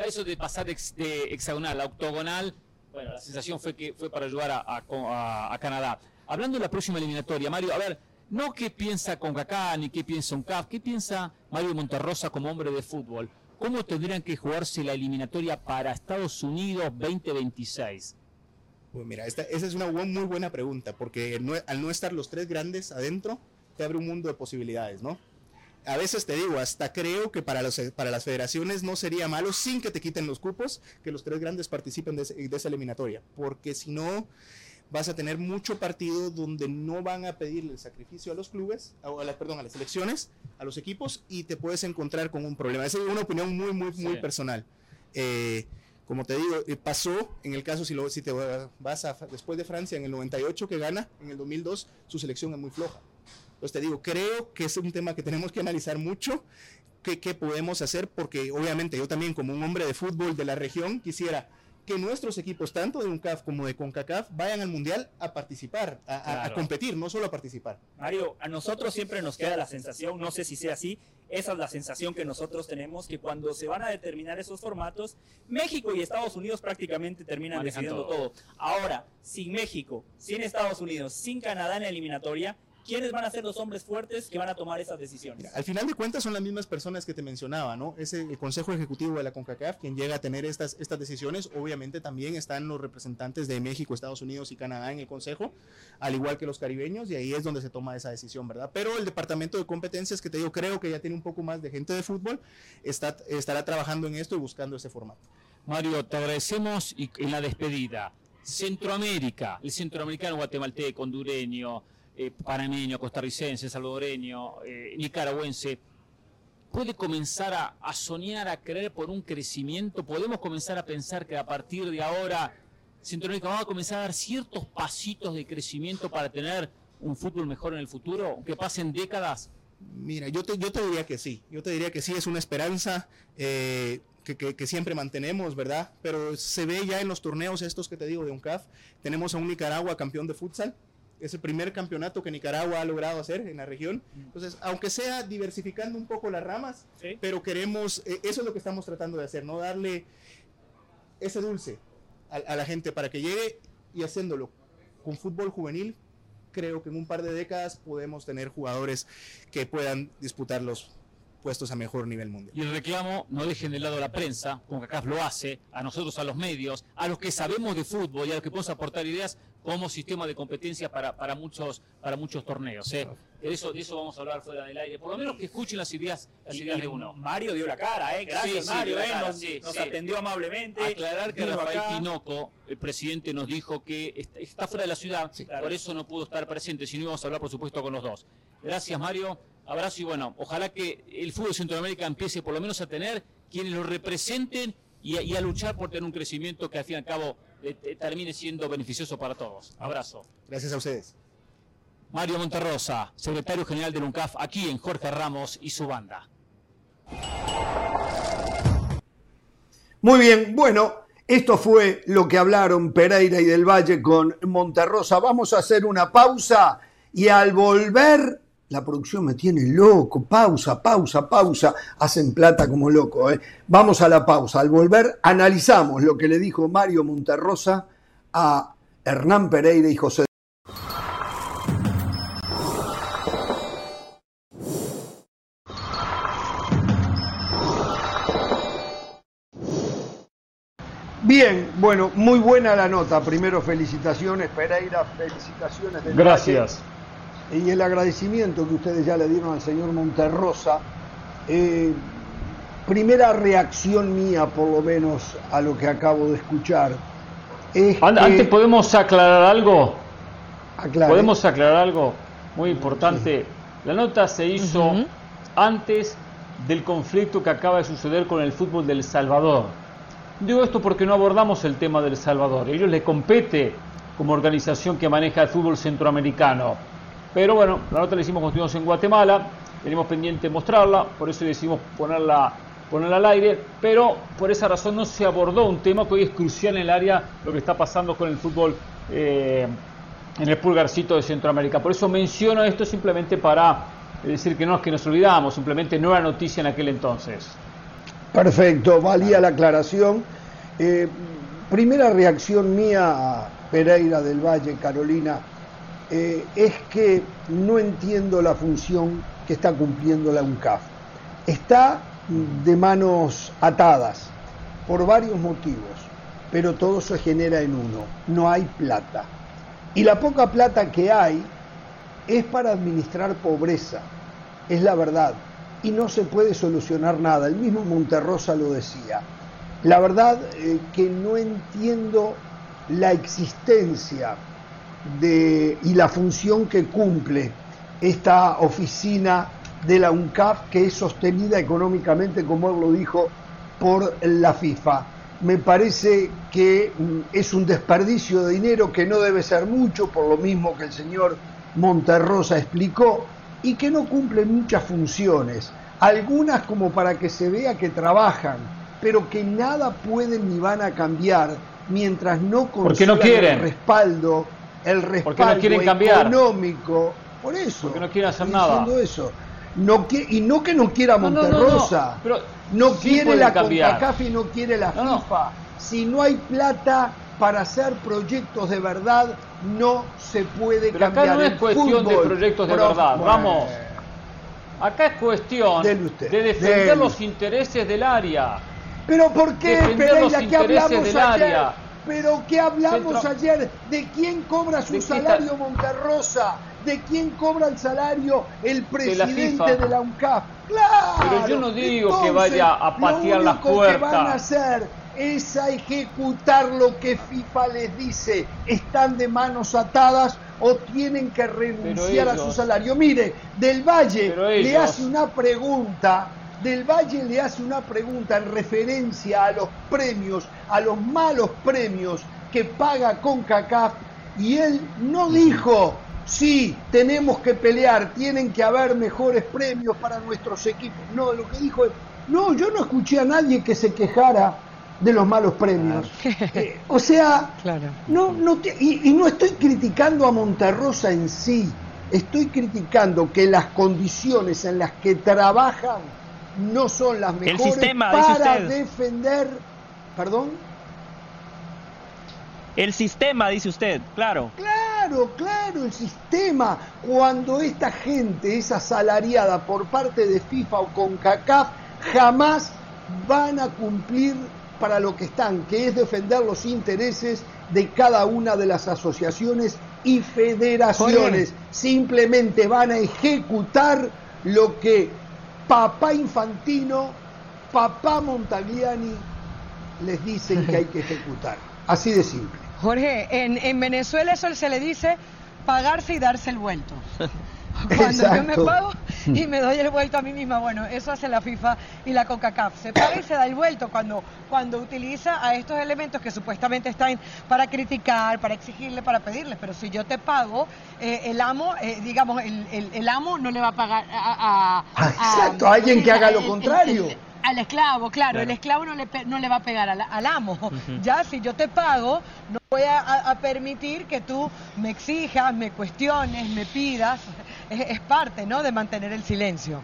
eso de pasar de, hexagonal a octogonal, bueno, la sensación fue que fue para ayudar a, Canadá. Hablando de la próxima eliminatoria, Mario, a ver, no qué piensa Concacaf ni qué piensa UNCAF, qué piensa Mario Monterrosa como hombre de fútbol. ¿Cómo tendrían que jugarse la eliminatoria para Estados Unidos 2026? Pues mira, esa es una muy buena pregunta, porque al no estar los tres grandes adentro, te abre un mundo de posibilidades, ¿no? a veces te digo, hasta creo que para, las federaciones no sería malo, sin que te quiten los cupos, que los tres grandes participen de, esa eliminatoria, porque si no, vas a tener mucho partido donde no van a pedirle el sacrificio a los clubes, a, la, perdón, a las selecciones, a los equipos, y te puedes encontrar con un problema. Esa es una opinión muy, muy, muy personal. Eh, como te digo, eh, pasó en el caso si, lo, si te vas a, después de Francia en el 98 que gana, en el 2002 su selección es muy floja. Pues te digo, creo que es un tema que tenemos que analizar mucho, qué, podemos hacer, porque obviamente yo también como un hombre de fútbol de la región quisiera que nuestros equipos, tanto de UNCAF como de CONCACAF, vayan al Mundial a participar, a, competir, no solo a participar. Mario, a nosotros siempre nos queda la sensación, no sé si sea así, esa es la sensación que nosotros tenemos, que cuando se van a determinar esos formatos, México y Estados Unidos prácticamente terminan decidiendo todo. Ahora, sin México, sin Estados Unidos, sin Canadá en la eliminatoria, ¿quiénes van a ser los hombres fuertes que van a tomar esas decisiones? al final de cuentas son las mismas personas que te mencionaba, ¿no? Es el Consejo Ejecutivo de la CONCACAF quien llega a tener estas, estas decisiones. Obviamente también están los representantes de México, Estados Unidos y Canadá en el Consejo, al igual que los caribeños, y ahí es donde se toma esa decisión, ¿verdad? Pero el Departamento de Competencias, que te digo, creo que ya tiene un poco más de gente de fútbol, está, estará trabajando en esto y buscando ese formato. Mario, te agradecemos y en la despedida. Centroamérica, el centroamericano guatemalteco, hondureño, eh, panameño, costarricense, salvadoreño, eh, nicaragüense, puede comenzar a, soñar, a creer por un crecimiento? ¿Podemos comenzar a pensar que a partir de ahora Centroamérica va a comenzar a dar ciertos pasitos de crecimiento para tener un fútbol mejor en el futuro, aunque pasen décadas? Mira, yo te, yo te diría que sí, yo te diría que sí, es una esperanza eh, que, que, siempre mantenemos, ¿verdad? Pero se ve ya en los torneos estos que te digo de UNCAF, tenemos a un Nicaragua campeón de futsal, es el primer campeonato que Nicaragua ha logrado hacer en la región. Entonces, aunque sea diversificando un poco las ramas, pero queremos, eh, eso es lo que estamos tratando de hacer, no darle ese dulce a, la gente para que llegue y haciéndolo con fútbol juvenil, creo que en un par de décadas podemos tener jugadores que puedan disputar los puestos a mejor nivel mundial. Y el reclamo, no dejen de lado la prensa, como acá lo hace, a nosotros, a los medios, a los que sabemos de fútbol y a los que podemos aportar ideas como sistema de competencia para, para, muchos, para muchos torneos. ¿eh? De, eso, de eso vamos a hablar fuera del aire. Por lo menos que escuchen las ideas, las ideas de uno. Mario dio la cara, ¿eh? Gracias, Mario. ¿eh? Nos, atendió amablemente. Aclarar que Rafael Tinoco, el presidente, nos dijo que está, fuera de la ciudad, por eso no pudo estar presente, si no íbamos a hablar, por supuesto, con los dos. Gracias, Mario abrazo y bueno, ojalá que el fútbol de Centroamérica empiece por lo menos a tener quienes lo representen y a, luchar por tener un crecimiento que al fin y al cabo eh, eh, termine siendo beneficioso para todos. Abrazo. Gracias a ustedes. Mario Monterrosa, secretario general del UNCAF, aquí en Jorge Ramos y su banda. Muy bien, bueno, esto fue lo que hablaron Pereira y del Valle con Monterrosa. Vamos a hacer una pausa y al volver la producción me tiene loco, pausa, pausa, pausa, hacen plata como loco. ¿eh? Vamos a la pausa, al volver analizamos lo que le dijo Mario Monterrosa a Hernán Pereira y José. Bien, bueno, muy buena la nota. Primero felicitaciones Pereira, felicitaciones. Gracias y el agradecimiento que ustedes ya le dieron al señor Monterrosa, eh, primera reacción mía, por lo menos, a lo que acabo de escuchar. Es Antes podemos aclarar algo. Podemos aclarar algo muy importante. La nota se hizo antes del conflicto que acaba de suceder con el fútbol del Salvador. Digo esto porque no abordamos el tema del Salvador. A ellos les compete como organización que maneja el fútbol centroamericano. Pero bueno, la nota la hicimos con en Guatemala, tenemos pendiente mostrarla, por eso decidimos ponerla, ponerla al aire, pero por esa razón no se abordó un tema que hoy es crucial en el área, lo que está pasando con el fútbol eh, en el pulgarcito de Centroamérica. Por eso menciono esto simplemente para decir que no es que nos olvidamos, simplemente no era noticia en aquel entonces. Perfecto, valía la aclaración. Eh, primera reacción mía Pereira del Valle, Carolina eh, es que no entiendo la función que está cumpliendo la UNCAF. Está de manos atadas por varios motivos, pero todo se genera en uno, no hay plata. Y la poca plata que hay es para administrar pobreza, es la verdad, y no se puede solucionar nada. El mismo Monterrosa lo decía. La verdad eh, que no entiendo la existencia y la función que cumple esta oficina de la UNCAF que es sostenida económicamente, como él lo dijo, por la FIFA. Me parece que mm, es un desperdicio de dinero que no debe ser mucho, por lo mismo que el señor Monterrosa explicó, y que no cumple muchas funciones, algunas como para que se vea que trabajan, pero que nada pueden ni van a cambiar mientras no consigan no el respaldo, el respaldo no quieren cambiar? económico. Por eso. Porque no quieren hacer nada. Eso. No, y no que no quiera Monterrosa. No, no, quiere la CONCACAF y no quiere la FIFA. Si no hay plata para hacer proyectos de verdad, no se puede Pero cambiar. Acá no es cuestión de proyectos de verdad. Vamos. Acá es cuestión de defender los intereses del área. Pero ¿por qué, Pereira, que hablamos ayer? Área. Pero ¿qué hablamos ayer? ¿De quién cobra su salario Monterrosa? ¿De quién cobra el salario el presidente de la, UNCAP? Claro. Pero yo no digo que vaya a patear las puertas. Lo que van a hacer es a ejecutar lo que FIFA les dice. Están de manos atadas o tienen que renunciar a su salario. Mire, Del Valle le hace una pregunta del Valle le hace una pregunta en referencia a los premios, a los malos premios que paga CONCACAF y él no dijo, sí, tenemos que pelear, tienen que haber mejores premios para nuestros equipos. No, lo que dijo es, no, yo no escuché a nadie que se quejara de los malos premios. Eh, o sea, no, no y, y no estoy criticando a Monterrosa en sí, estoy criticando que las condiciones en las que trabajan no son las mejores para defender. ¿Perdón? El sistema, dice usted, claro. Claro, claro, el sistema. Cuando esta gente es asalariada por parte de FIFA o con CACAF, jamás van a cumplir para lo que están, que es defender los intereses de cada una de las asociaciones y federaciones. Simplemente van a ejecutar lo que papá Infantino, papá Montagliani les dicen que hay que ejecutar. Así de simple. Jorge, en, Venezuela eso se le dice pagarse y darse el vuelto. Cuando yo me pago y me doy el vuelto a mí misma, bueno, eso hace la FIFA y la CONCACAF. Se paga y se da el vuelto cuando, cuando utiliza a estos elementos que supuestamente están para criticar, para exigirle, para pedirles. Pero si yo te pago, eh, el amo, eh, digamos, el, el, amo no le va a pagar a... a, Exacto, a alguien que haga lo contrario al esclavo, claro, el esclavo no le, no le va a pegar al, amo. Ya si yo te pago, no voy a, permitir que tú me exijas, me cuestiones, me pidas. Es, parte, ¿no?, de mantener el silencio.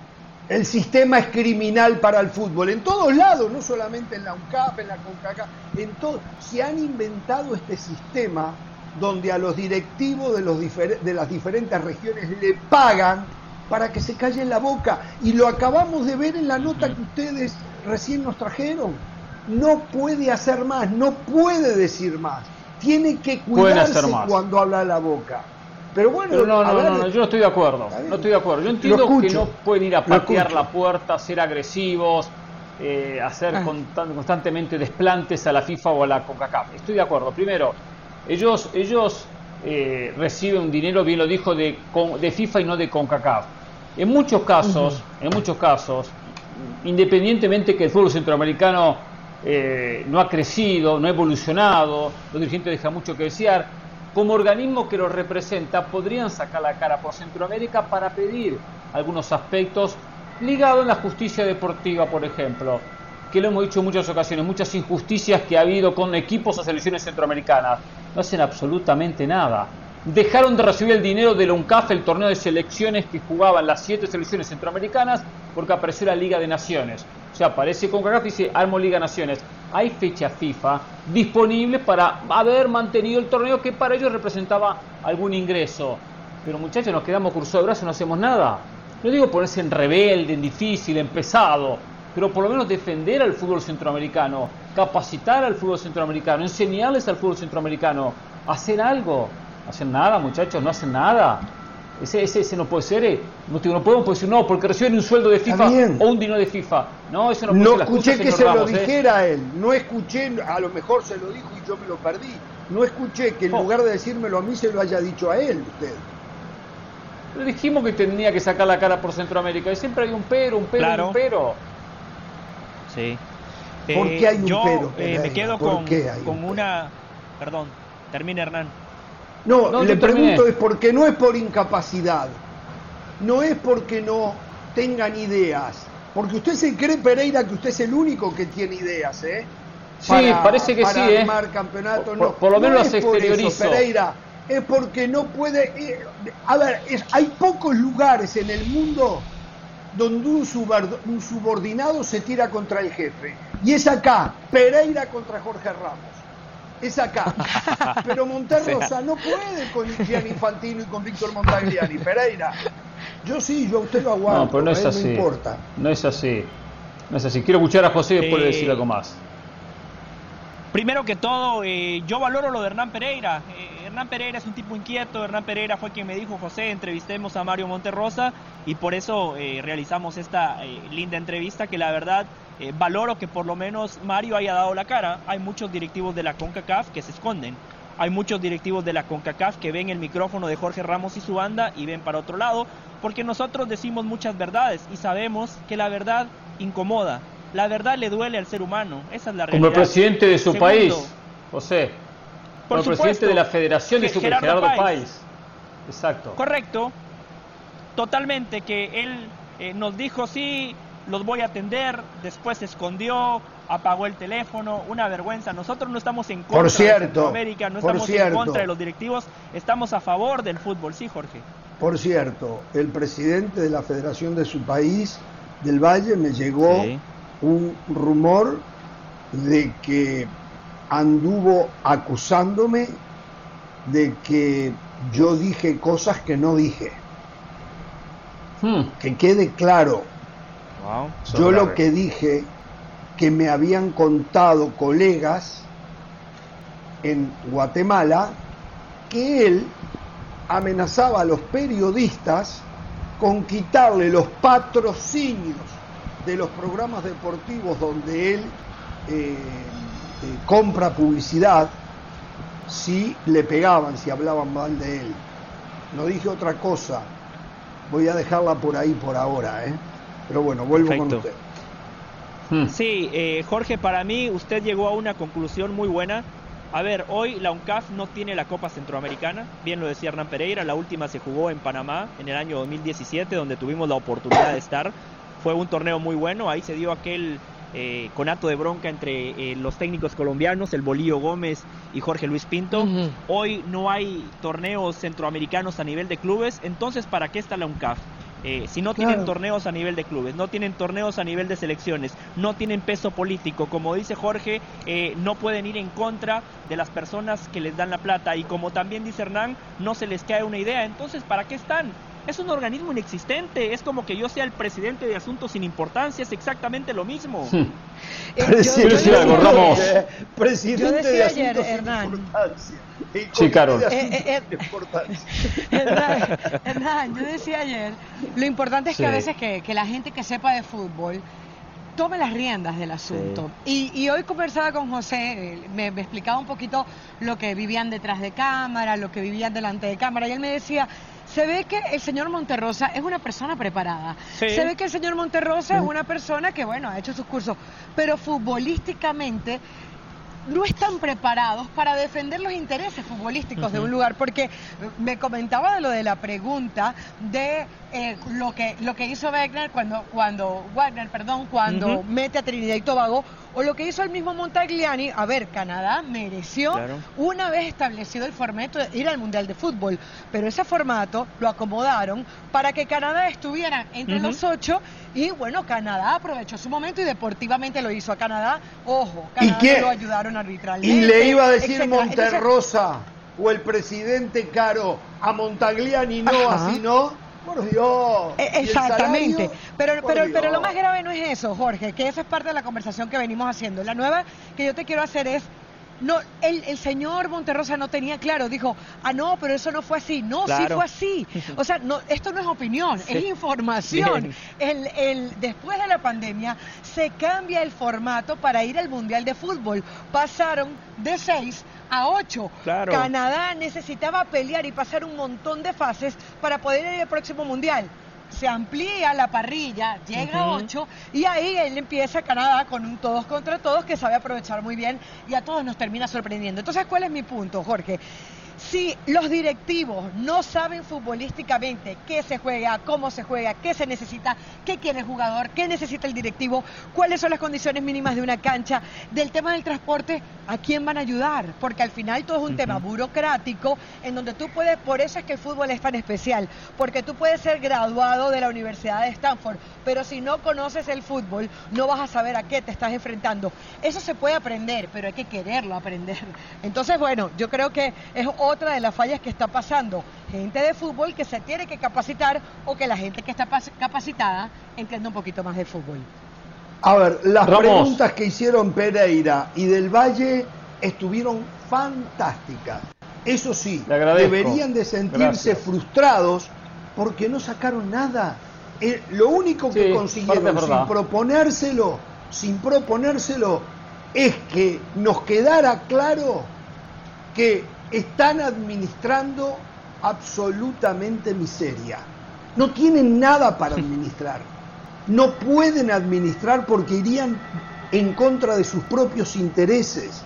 El sistema es criminal para el fútbol, en todos lados, no solamente en la UNCAP, en la CONCACAF, en todo. Se han inventado este sistema donde a los directivos de, los de las diferentes regiones le pagan para que se calle la boca. Y lo acabamos de ver en la nota que ustedes recién nos trajeron. No puede hacer más, no puede decir más. Tiene que cuidarse cuando habla la boca. Pero bueno, no, no, no, yo no estoy de acuerdo. No estoy de acuerdo. Yo entiendo que no pueden ir a patear la puerta, ser agresivos, eh, hacer ah. constantemente desplantes a la FIFA o a la CONCACAF. Estoy de acuerdo. Primero, ellos, ellos eh, reciben un dinero, bien lo dijo, de, de FIFA y no de CONCACAF. En muchos casos, en muchos casos, independientemente que el fútbol centroamericano eh, no ha crecido, no ha evolucionado, los dirigentes dejan mucho que desear, como organismo que lo representa podrían sacar la cara por Centroamérica para pedir algunos aspectos ligados a la justicia deportiva, por ejemplo, que lo hemos dicho en muchas ocasiones, muchas injusticias que ha habido con equipos o selecciones centroamericanas, no hacen absolutamente nada dejaron de recibir el dinero de la UNCAF, el torneo de selecciones que jugaban las siete selecciones centroamericanas, porque apareció la Liga de Naciones. O sea, aparece con CACAF y dice, armo Liga Naciones. Hay fecha FIFA disponible para haber mantenido el torneo que para ellos representaba algún ingreso. Pero muchachos, nos quedamos cruzados de brazos no hacemos nada. No digo ponerse en rebelde, en difícil, en pesado, pero por lo menos defender al fútbol centroamericano, capacitar al fútbol centroamericano, enseñarles al fútbol centroamericano, hacer algo hacen nada, muchachos, no hacen nada. Ese, ese, no puede ser. Eh. No, no, podemos decir, no, porque reciben un sueldo de FIFA o un dinero de FIFA. No, eso no puede no escuché que se lo ¿eh? dijera él. No escuché, a lo mejor se lo dijo y yo me lo perdí. No escuché que en oh. lugar de decírmelo a mí se lo haya dicho a él, usted. Le dijimos que tenía que sacar la cara por Centroamérica. Y siempre hay un pero, un pero, un pero. Sí. ¿Por qué hay un yo, pero? Eh, me quedo con, con una. Perdón, termina Hernán. No, le pregunto es porque no es por incapacidad, no es porque no tengan ideas, porque usted se cree, Pereira, que usted es el único que tiene ideas, ¿eh? para, sí, parece que sí, ¿eh? armar campeonato. Por, por lo no menos por exteriorizó. eso, Pereira, es porque no puede. eh, a ver, es- hay pocos lugares en el mundo donde un, un subordinado se tira contra el jefe. Y es acá, Pereira contra Jorge Ramos. Es acá. Pero Monterrosa no puede con Gianni Infantino y con Víctor Montagliani. Pereira. Yo sí, yo a usted lo aguanto. No, pero no es eh, así. No importa. No es así. No es así. Quiero escuchar a José y después Eh, de decir algo más. Primero que todo, eh, yo valoro lo de Hernán Pereira. Eh, Hernán Pereira es un tipo inquieto. Hernán Pereira fue quien me dijo, José, entrevistemos a Mario Monterrosa y por eso eh, realizamos esta eh, linda entrevista que la verdad eh, valoro que por lo menos Mario haya dado la cara. Hay muchos directivos de la CONCACAF que se esconden. Hay muchos directivos de la CONCACAF que ven el micrófono de Jorge Ramos y su banda y ven para otro lado, porque nosotros decimos muchas verdades y sabemos que la verdad incomoda. La verdad le duele al ser humano. Esa es la realidad. Como el presidente de su Segundo, país, José. Por Como el presidente supuesto, de la Federación de Ge- su Gerardo Gerardo, Páez. Páez. Exacto. Correcto. Totalmente, que él eh, nos dijo, sí, los voy a atender, después se escondió, apagó el teléfono, una vergüenza. Nosotros no estamos en contra Por de cierto, Centroamérica, no por estamos en cierto. contra de los directivos, estamos a favor del fútbol, sí, Jorge. Por cierto, el presidente de la federación de su país, del Valle, me llegó Sí. un rumor de que anduvo acusándome de que yo dije cosas que no dije. Hmm. Que quede claro, yo lo que dije que me habían contado colegas en Guatemala que él amenazaba a los periodistas con quitarle los patrocinios de los programas deportivos donde él eh, eh, compra publicidad si le pegaban, si hablaban mal de él. No dije otra cosa. Voy a dejarla por ahí por ahora, ¿eh? Pero bueno, vuelvo con usted. Hmm. Sí, eh, Jorge, para mí usted llegó a una conclusión muy buena. A ver, hoy la UNCAF no tiene la Copa Centroamericana, bien lo decía Hernán Pereira, la última se jugó en Panamá en el año 2017, donde tuvimos la oportunidad de estar. Fue un torneo muy bueno, ahí se dio aquel eh, conato de bronca entre eh, los técnicos colombianos, el Bolillo Gómez y Jorge Luis Pinto. Hoy no hay torneos centroamericanos a nivel de clubes, entonces ¿para qué está la UNCAF? Eh, si no tienen torneos a nivel de clubes, no tienen torneos a nivel de selecciones, no tienen peso político, como dice Jorge, eh, no pueden ir en contra de las personas que les dan la plata y como también dice Hernán, no se les cae una idea, entonces ¿para qué están? Es un organismo inexistente, es como que yo sea el presidente de asuntos sin importancia, es exactamente lo mismo. Hmm. Eh, Presidente, presidente de ayer, asuntos sin Hernán. importancia. Sí, Eh, eh, eh. Hernán, Hernán, yo decía ayer, lo importante es que a veces que, que la gente que sepa de fútbol tome las riendas del asunto. Y, y hoy conversaba con José, me, me explicaba un poquito lo que vivían detrás de cámara, lo que vivían delante de cámara, y él me decía, se ve que el señor Monterrosa es una persona preparada. Sí. Se ve que el señor Monterrosa es una persona que, bueno, ha hecho sus cursos, pero futbolísticamente no están preparados para defender los intereses futbolísticos de un lugar, porque me comentaba de lo de la pregunta de eh, lo que lo que hizo Wagner cuando cuando Wagner, perdón, cuando mete a Trinidad y Tobago o lo que hizo el mismo Montagliani, a ver, Canadá mereció Claro. una vez establecido el formato de ir al Mundial de Fútbol, pero ese formato lo acomodaron para que Canadá estuviera entre los ocho y bueno, Canadá aprovechó su momento y deportivamente lo hizo a Canadá. Ojo, ¿Y Canadá lo ayudaron arbitralmente. Y le iba a decir Monterrosa o el presidente Caro a Montagliani no, Ajá. así no. Por Dios. Eh, ¿Y el Exactamente. Pero, Por pero, pero lo más grave no es eso, Jorge, que eso es parte de la conversación que venimos haciendo. La nueva que yo te quiero hacer es, no, el, el señor Monterrosa no tenía claro, dijo, ah, no, pero eso no fue así. No, sí fue así. O sea, no, esto no es opinión, es información. El, el, después de la pandemia se cambia el formato para ir al Mundial de Fútbol. Pasaron de seis a ocho. Claro. Canadá necesitaba pelear y pasar un montón de fases para poder ir al próximo Mundial. Se amplía la parrilla, llega a Ujú. ocho y ahí él empieza Canadá con un todos contra todos que sabe aprovechar muy bien y a todos nos termina sorprendiendo. Entonces, ¿cuál es mi punto, Jorge? Si los directivos no saben futbolísticamente qué se juega, cómo se juega, qué se necesita, qué quiere el jugador, qué necesita el directivo, cuáles son las condiciones mínimas de una cancha, del tema del transporte, ¿a quién van a ayudar? Porque al final todo es un tema burocrático en donde tú puedes, por eso es que el fútbol es tan especial, porque tú puedes ser graduado de la Universidad de Stanford, pero si no conoces el fútbol, no vas a saber a qué te estás enfrentando. Eso se puede aprender, pero hay que quererlo aprender. Entonces, bueno, yo creo que es otra de las fallas que está pasando. Gente de fútbol que se tiene que capacitar o que la gente que está capacitada entienda un poquito más de fútbol. A ver, las preguntas que hicieron Pereira y del Valle estuvieron fantásticas. Eso sí, deberían de sentirse frustrados porque no sacaron nada. Eh, lo único que consiguieron sin proponérselo, sin proponérselo, es que nos quedara claro que están administrando absolutamente miseria. No tienen nada para administrar. No pueden administrar porque irían en contra de sus propios intereses.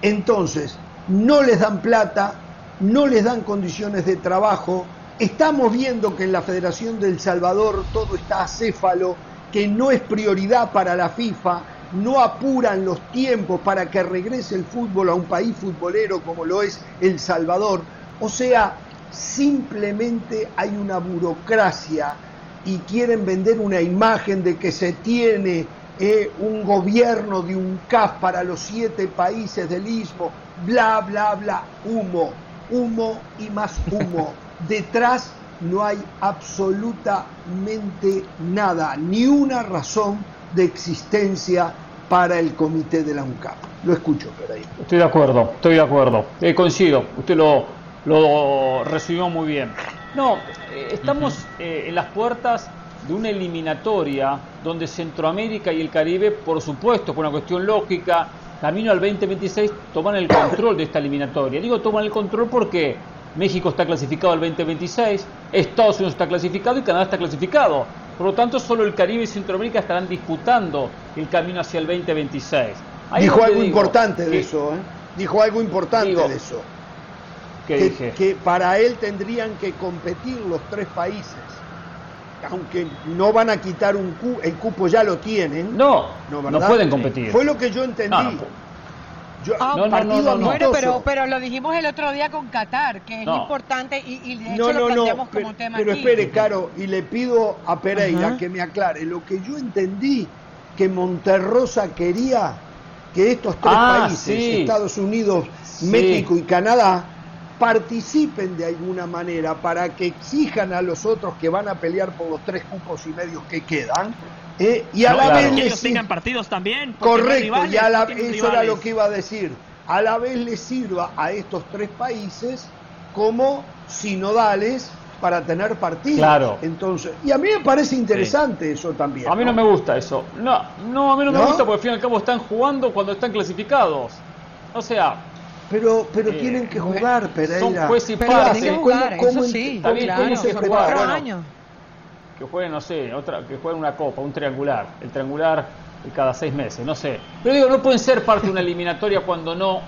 Entonces, no les dan plata, no les dan condiciones de trabajo. Estamos viendo que en la Federación del Salvador todo está acéfalo, que no es prioridad para la FIFA, no apuran los tiempos para que regrese el fútbol a un país futbolero como lo es El Salvador. O sea, simplemente hay una burocracia y quieren vender una imagen de que se tiene eh, un gobierno de un CAF para los siete países del Istmo, bla, bla, bla, humo, humo y más humo. Detrás no hay absolutamente nada, ni una razón de existencia para el comité de la UNCAP. Lo escucho, ahí. Estoy de acuerdo, estoy de acuerdo. Eh, coincido, usted lo, lo resumió muy bien. No, eh, estamos eh, en las puertas de una eliminatoria donde Centroamérica y el Caribe, por supuesto, por una cuestión lógica, camino al 2026, toman el control de esta eliminatoria. Digo toman el control porque México está clasificado al 2026, Estados Unidos está clasificado y Canadá está clasificado. Por lo tanto, solo el Caribe y Centroamérica estarán disputando el camino hacia el 2026. dijo algo importante de eso, ¿eh? Dijo algo importante de eso. que, que para él tendrían que competir los tres países aunque no van a quitar un el cupo ya lo tienen. No, no, pueden competir. Fue lo que yo entendí. Yo, ah, no, no, no, Bueno, pero, pero lo dijimos el otro día con Qatar, que es importante y, y de hecho lo planteamos como tema Pero espere, Caro, y le pido a Pereira que me aclare. Lo que yo entendí que Monterrosa quería que estos tres ah, países, Estados Unidos, México y Canadá, participen de alguna manera para que exijan a los otros que van a pelear por los tres cupos y medios que quedan eh, y a la vez ellos tengan partidos también correcto y a la, eso era lo que iba a decir a la vez les sirva a estos tres países como sinodales para tener partidos. Claro. Entonces, y a mí me parece interesante eso también. A mí ¿no? me gusta eso. No, no, a mí no, me gusta porque al fin y al cabo están jugando cuando están clasificados. O sea, pero, pero eh, tienen que jugar, Pereira. Son juez y parte. Tienen que jugar, eso sí. Bien, claro, se prepara? que jueguen, no sé, otra, que jueguen una copa, un triangular. El triangular cada seis meses, no sé. Pero digo, no pueden ser parte de una eliminatoria cuando no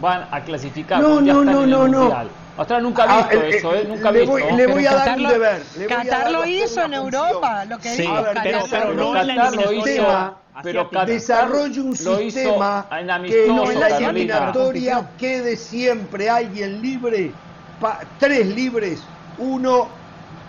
van a clasificar. No, no, no, no, no. Atrás nunca ha visto ah, eso, ¿eh? Nunca le visto. Voy, le voy a dar un deber. Qatar lo hizo en Europa, lo que sí, dijo. Pero, pero, no Qatar lo hizo pero desarrolle un sistema que en la eliminatoria quede siempre alguien libre, tres libres, uno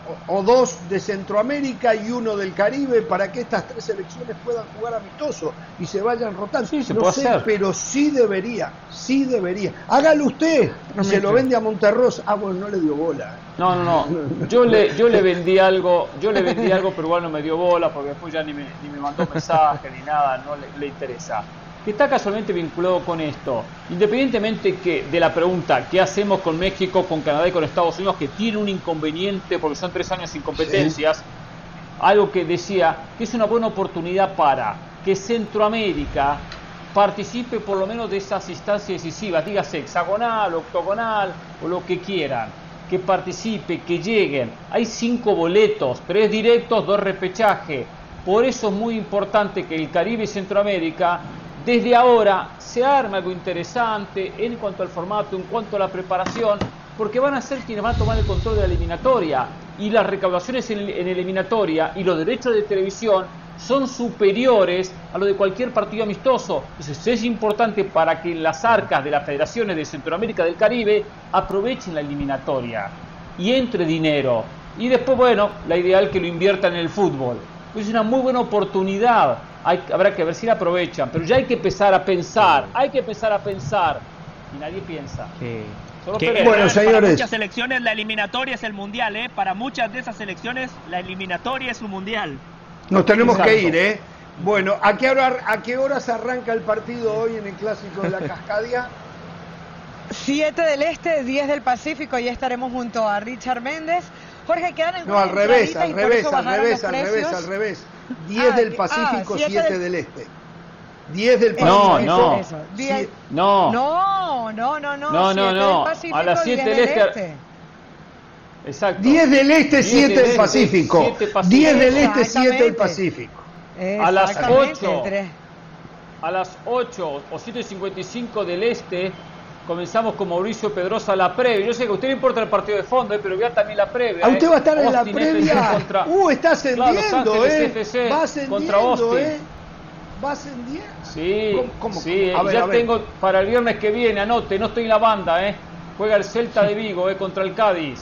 o dos de Centroamérica y uno del Caribe para que estas tres selecciones puedan jugar amistoso y se vayan rotando. se no sé, pero sí debería, sí debería. Hágalo usted, se lo vende a Monterrosa. Ah, bueno, no le dio bola. No, no, no. Yo le, yo le vendí algo, yo le vendí algo, pero igual no me dio bola porque después ya ni me, ni me mandó mensaje ni nada, no le, le interesa que está casualmente vinculado con esto. Independientemente que de la pregunta, ¿qué hacemos con México, con Canadá y con Estados Unidos, que tiene un inconveniente porque son tres años sin competencias? Algo que decía que es una buena oportunidad para que Centroamérica participe por lo menos de esas instancias decisivas, dígase hexagonal, octogonal o lo que quieran, que participe, que lleguen. Hay cinco boletos, tres directos, dos repechaje. Por eso es muy importante que el Caribe y Centroamérica desde ahora se arma algo interesante en cuanto al formato, en cuanto a la preparación, porque van a ser quienes van a tomar el control de la eliminatoria y las recaudaciones en, en eliminatoria y los derechos de televisión son superiores a lo de cualquier partido amistoso. Entonces es importante para que las arcas de las federaciones de Centroamérica del Caribe aprovechen la eliminatoria y entre dinero. Y después, bueno, la ideal que lo inviertan en el fútbol. Es una muy buena oportunidad. Hay, habrá que ver si la aprovechan. Pero ya hay que empezar a pensar. Hay que empezar a pensar. Y nadie piensa. bueno, señores. Para muchas selecciones la eliminatoria es el mundial, ¿eh? Para muchas de esas selecciones la eliminatoria es un mundial. Nos tenemos que ir, ¿eh? Bueno, ¿a qué, hora, ¿a qué horas arranca el partido hoy en el Clásico de la Cascadia? 7 del Este, 10 del Pacífico, y estaremos junto a Richard Méndez. Jorge, quedan en No, al revés, al revés, al revés, al revés, al revés. 10 del Pacífico, 7 del... Este. 10 del Pacífico. No, no. No. No, no, no, no. No, no, no. a las 7 del Este. este. Exacto. 10 del Este, 7 del Pacífico. 10 del Este, 7 del Pacífico. A las 8. A las 8 o 7.55 del Este comenzamos con Mauricio Pedrosa la previa. Yo sé que a usted le importa el partido de fondo, eh, pero vea también la previa. ¿A usted va a estar en la previa? Contra, uh, está ascendiendo, eh. va ascendiendo, contra Austin. eh. Va ascendiendo. Sí, ¿Cómo, cómo, sí. Ver, ya tengo para el viernes que viene, anote, no estoy en la banda, eh. Juega el Celta de Vigo, eh, contra el Cádiz.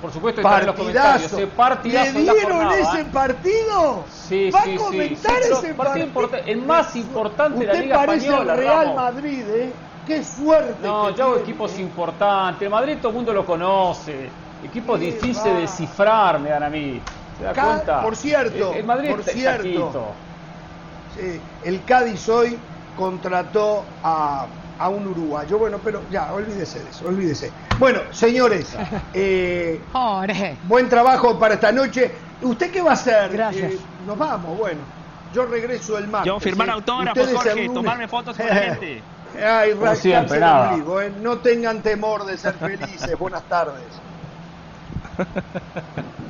Por supuesto, está en los comentarios. Eh, partidazo ¿Le dieron ese ¿eh? partido? Sí, ¿Va sí, a comentar sí. ese partido? El más importante de la Liga parece Española. el Real Ramos. Madrid, ¿eh? Qué suerte. No, que yo hago equipos ¿eh? importantes. El Madrid todo el mundo lo conoce. Equipos difíciles de descifrar, me dan a mí. ¿Se da cuenta? por cierto, el, el Madrid por está cierto. Sí, el Cádiz hoy contrató a, a un uruguayo. Bueno, pero ya, olvídese de eso, olvídese. Bueno, señores, eh, buen trabajo para esta noche. ¿Usted qué va a hacer? Gracias. Eh, nos vamos, bueno. Yo regreso el martes. Yo firmar autógrafos, Jorge, tomarme fotos con la gente. Ay, siempre, nada. ombligo, ¿eh? No tengan temor de ser felices. Buenas tardes.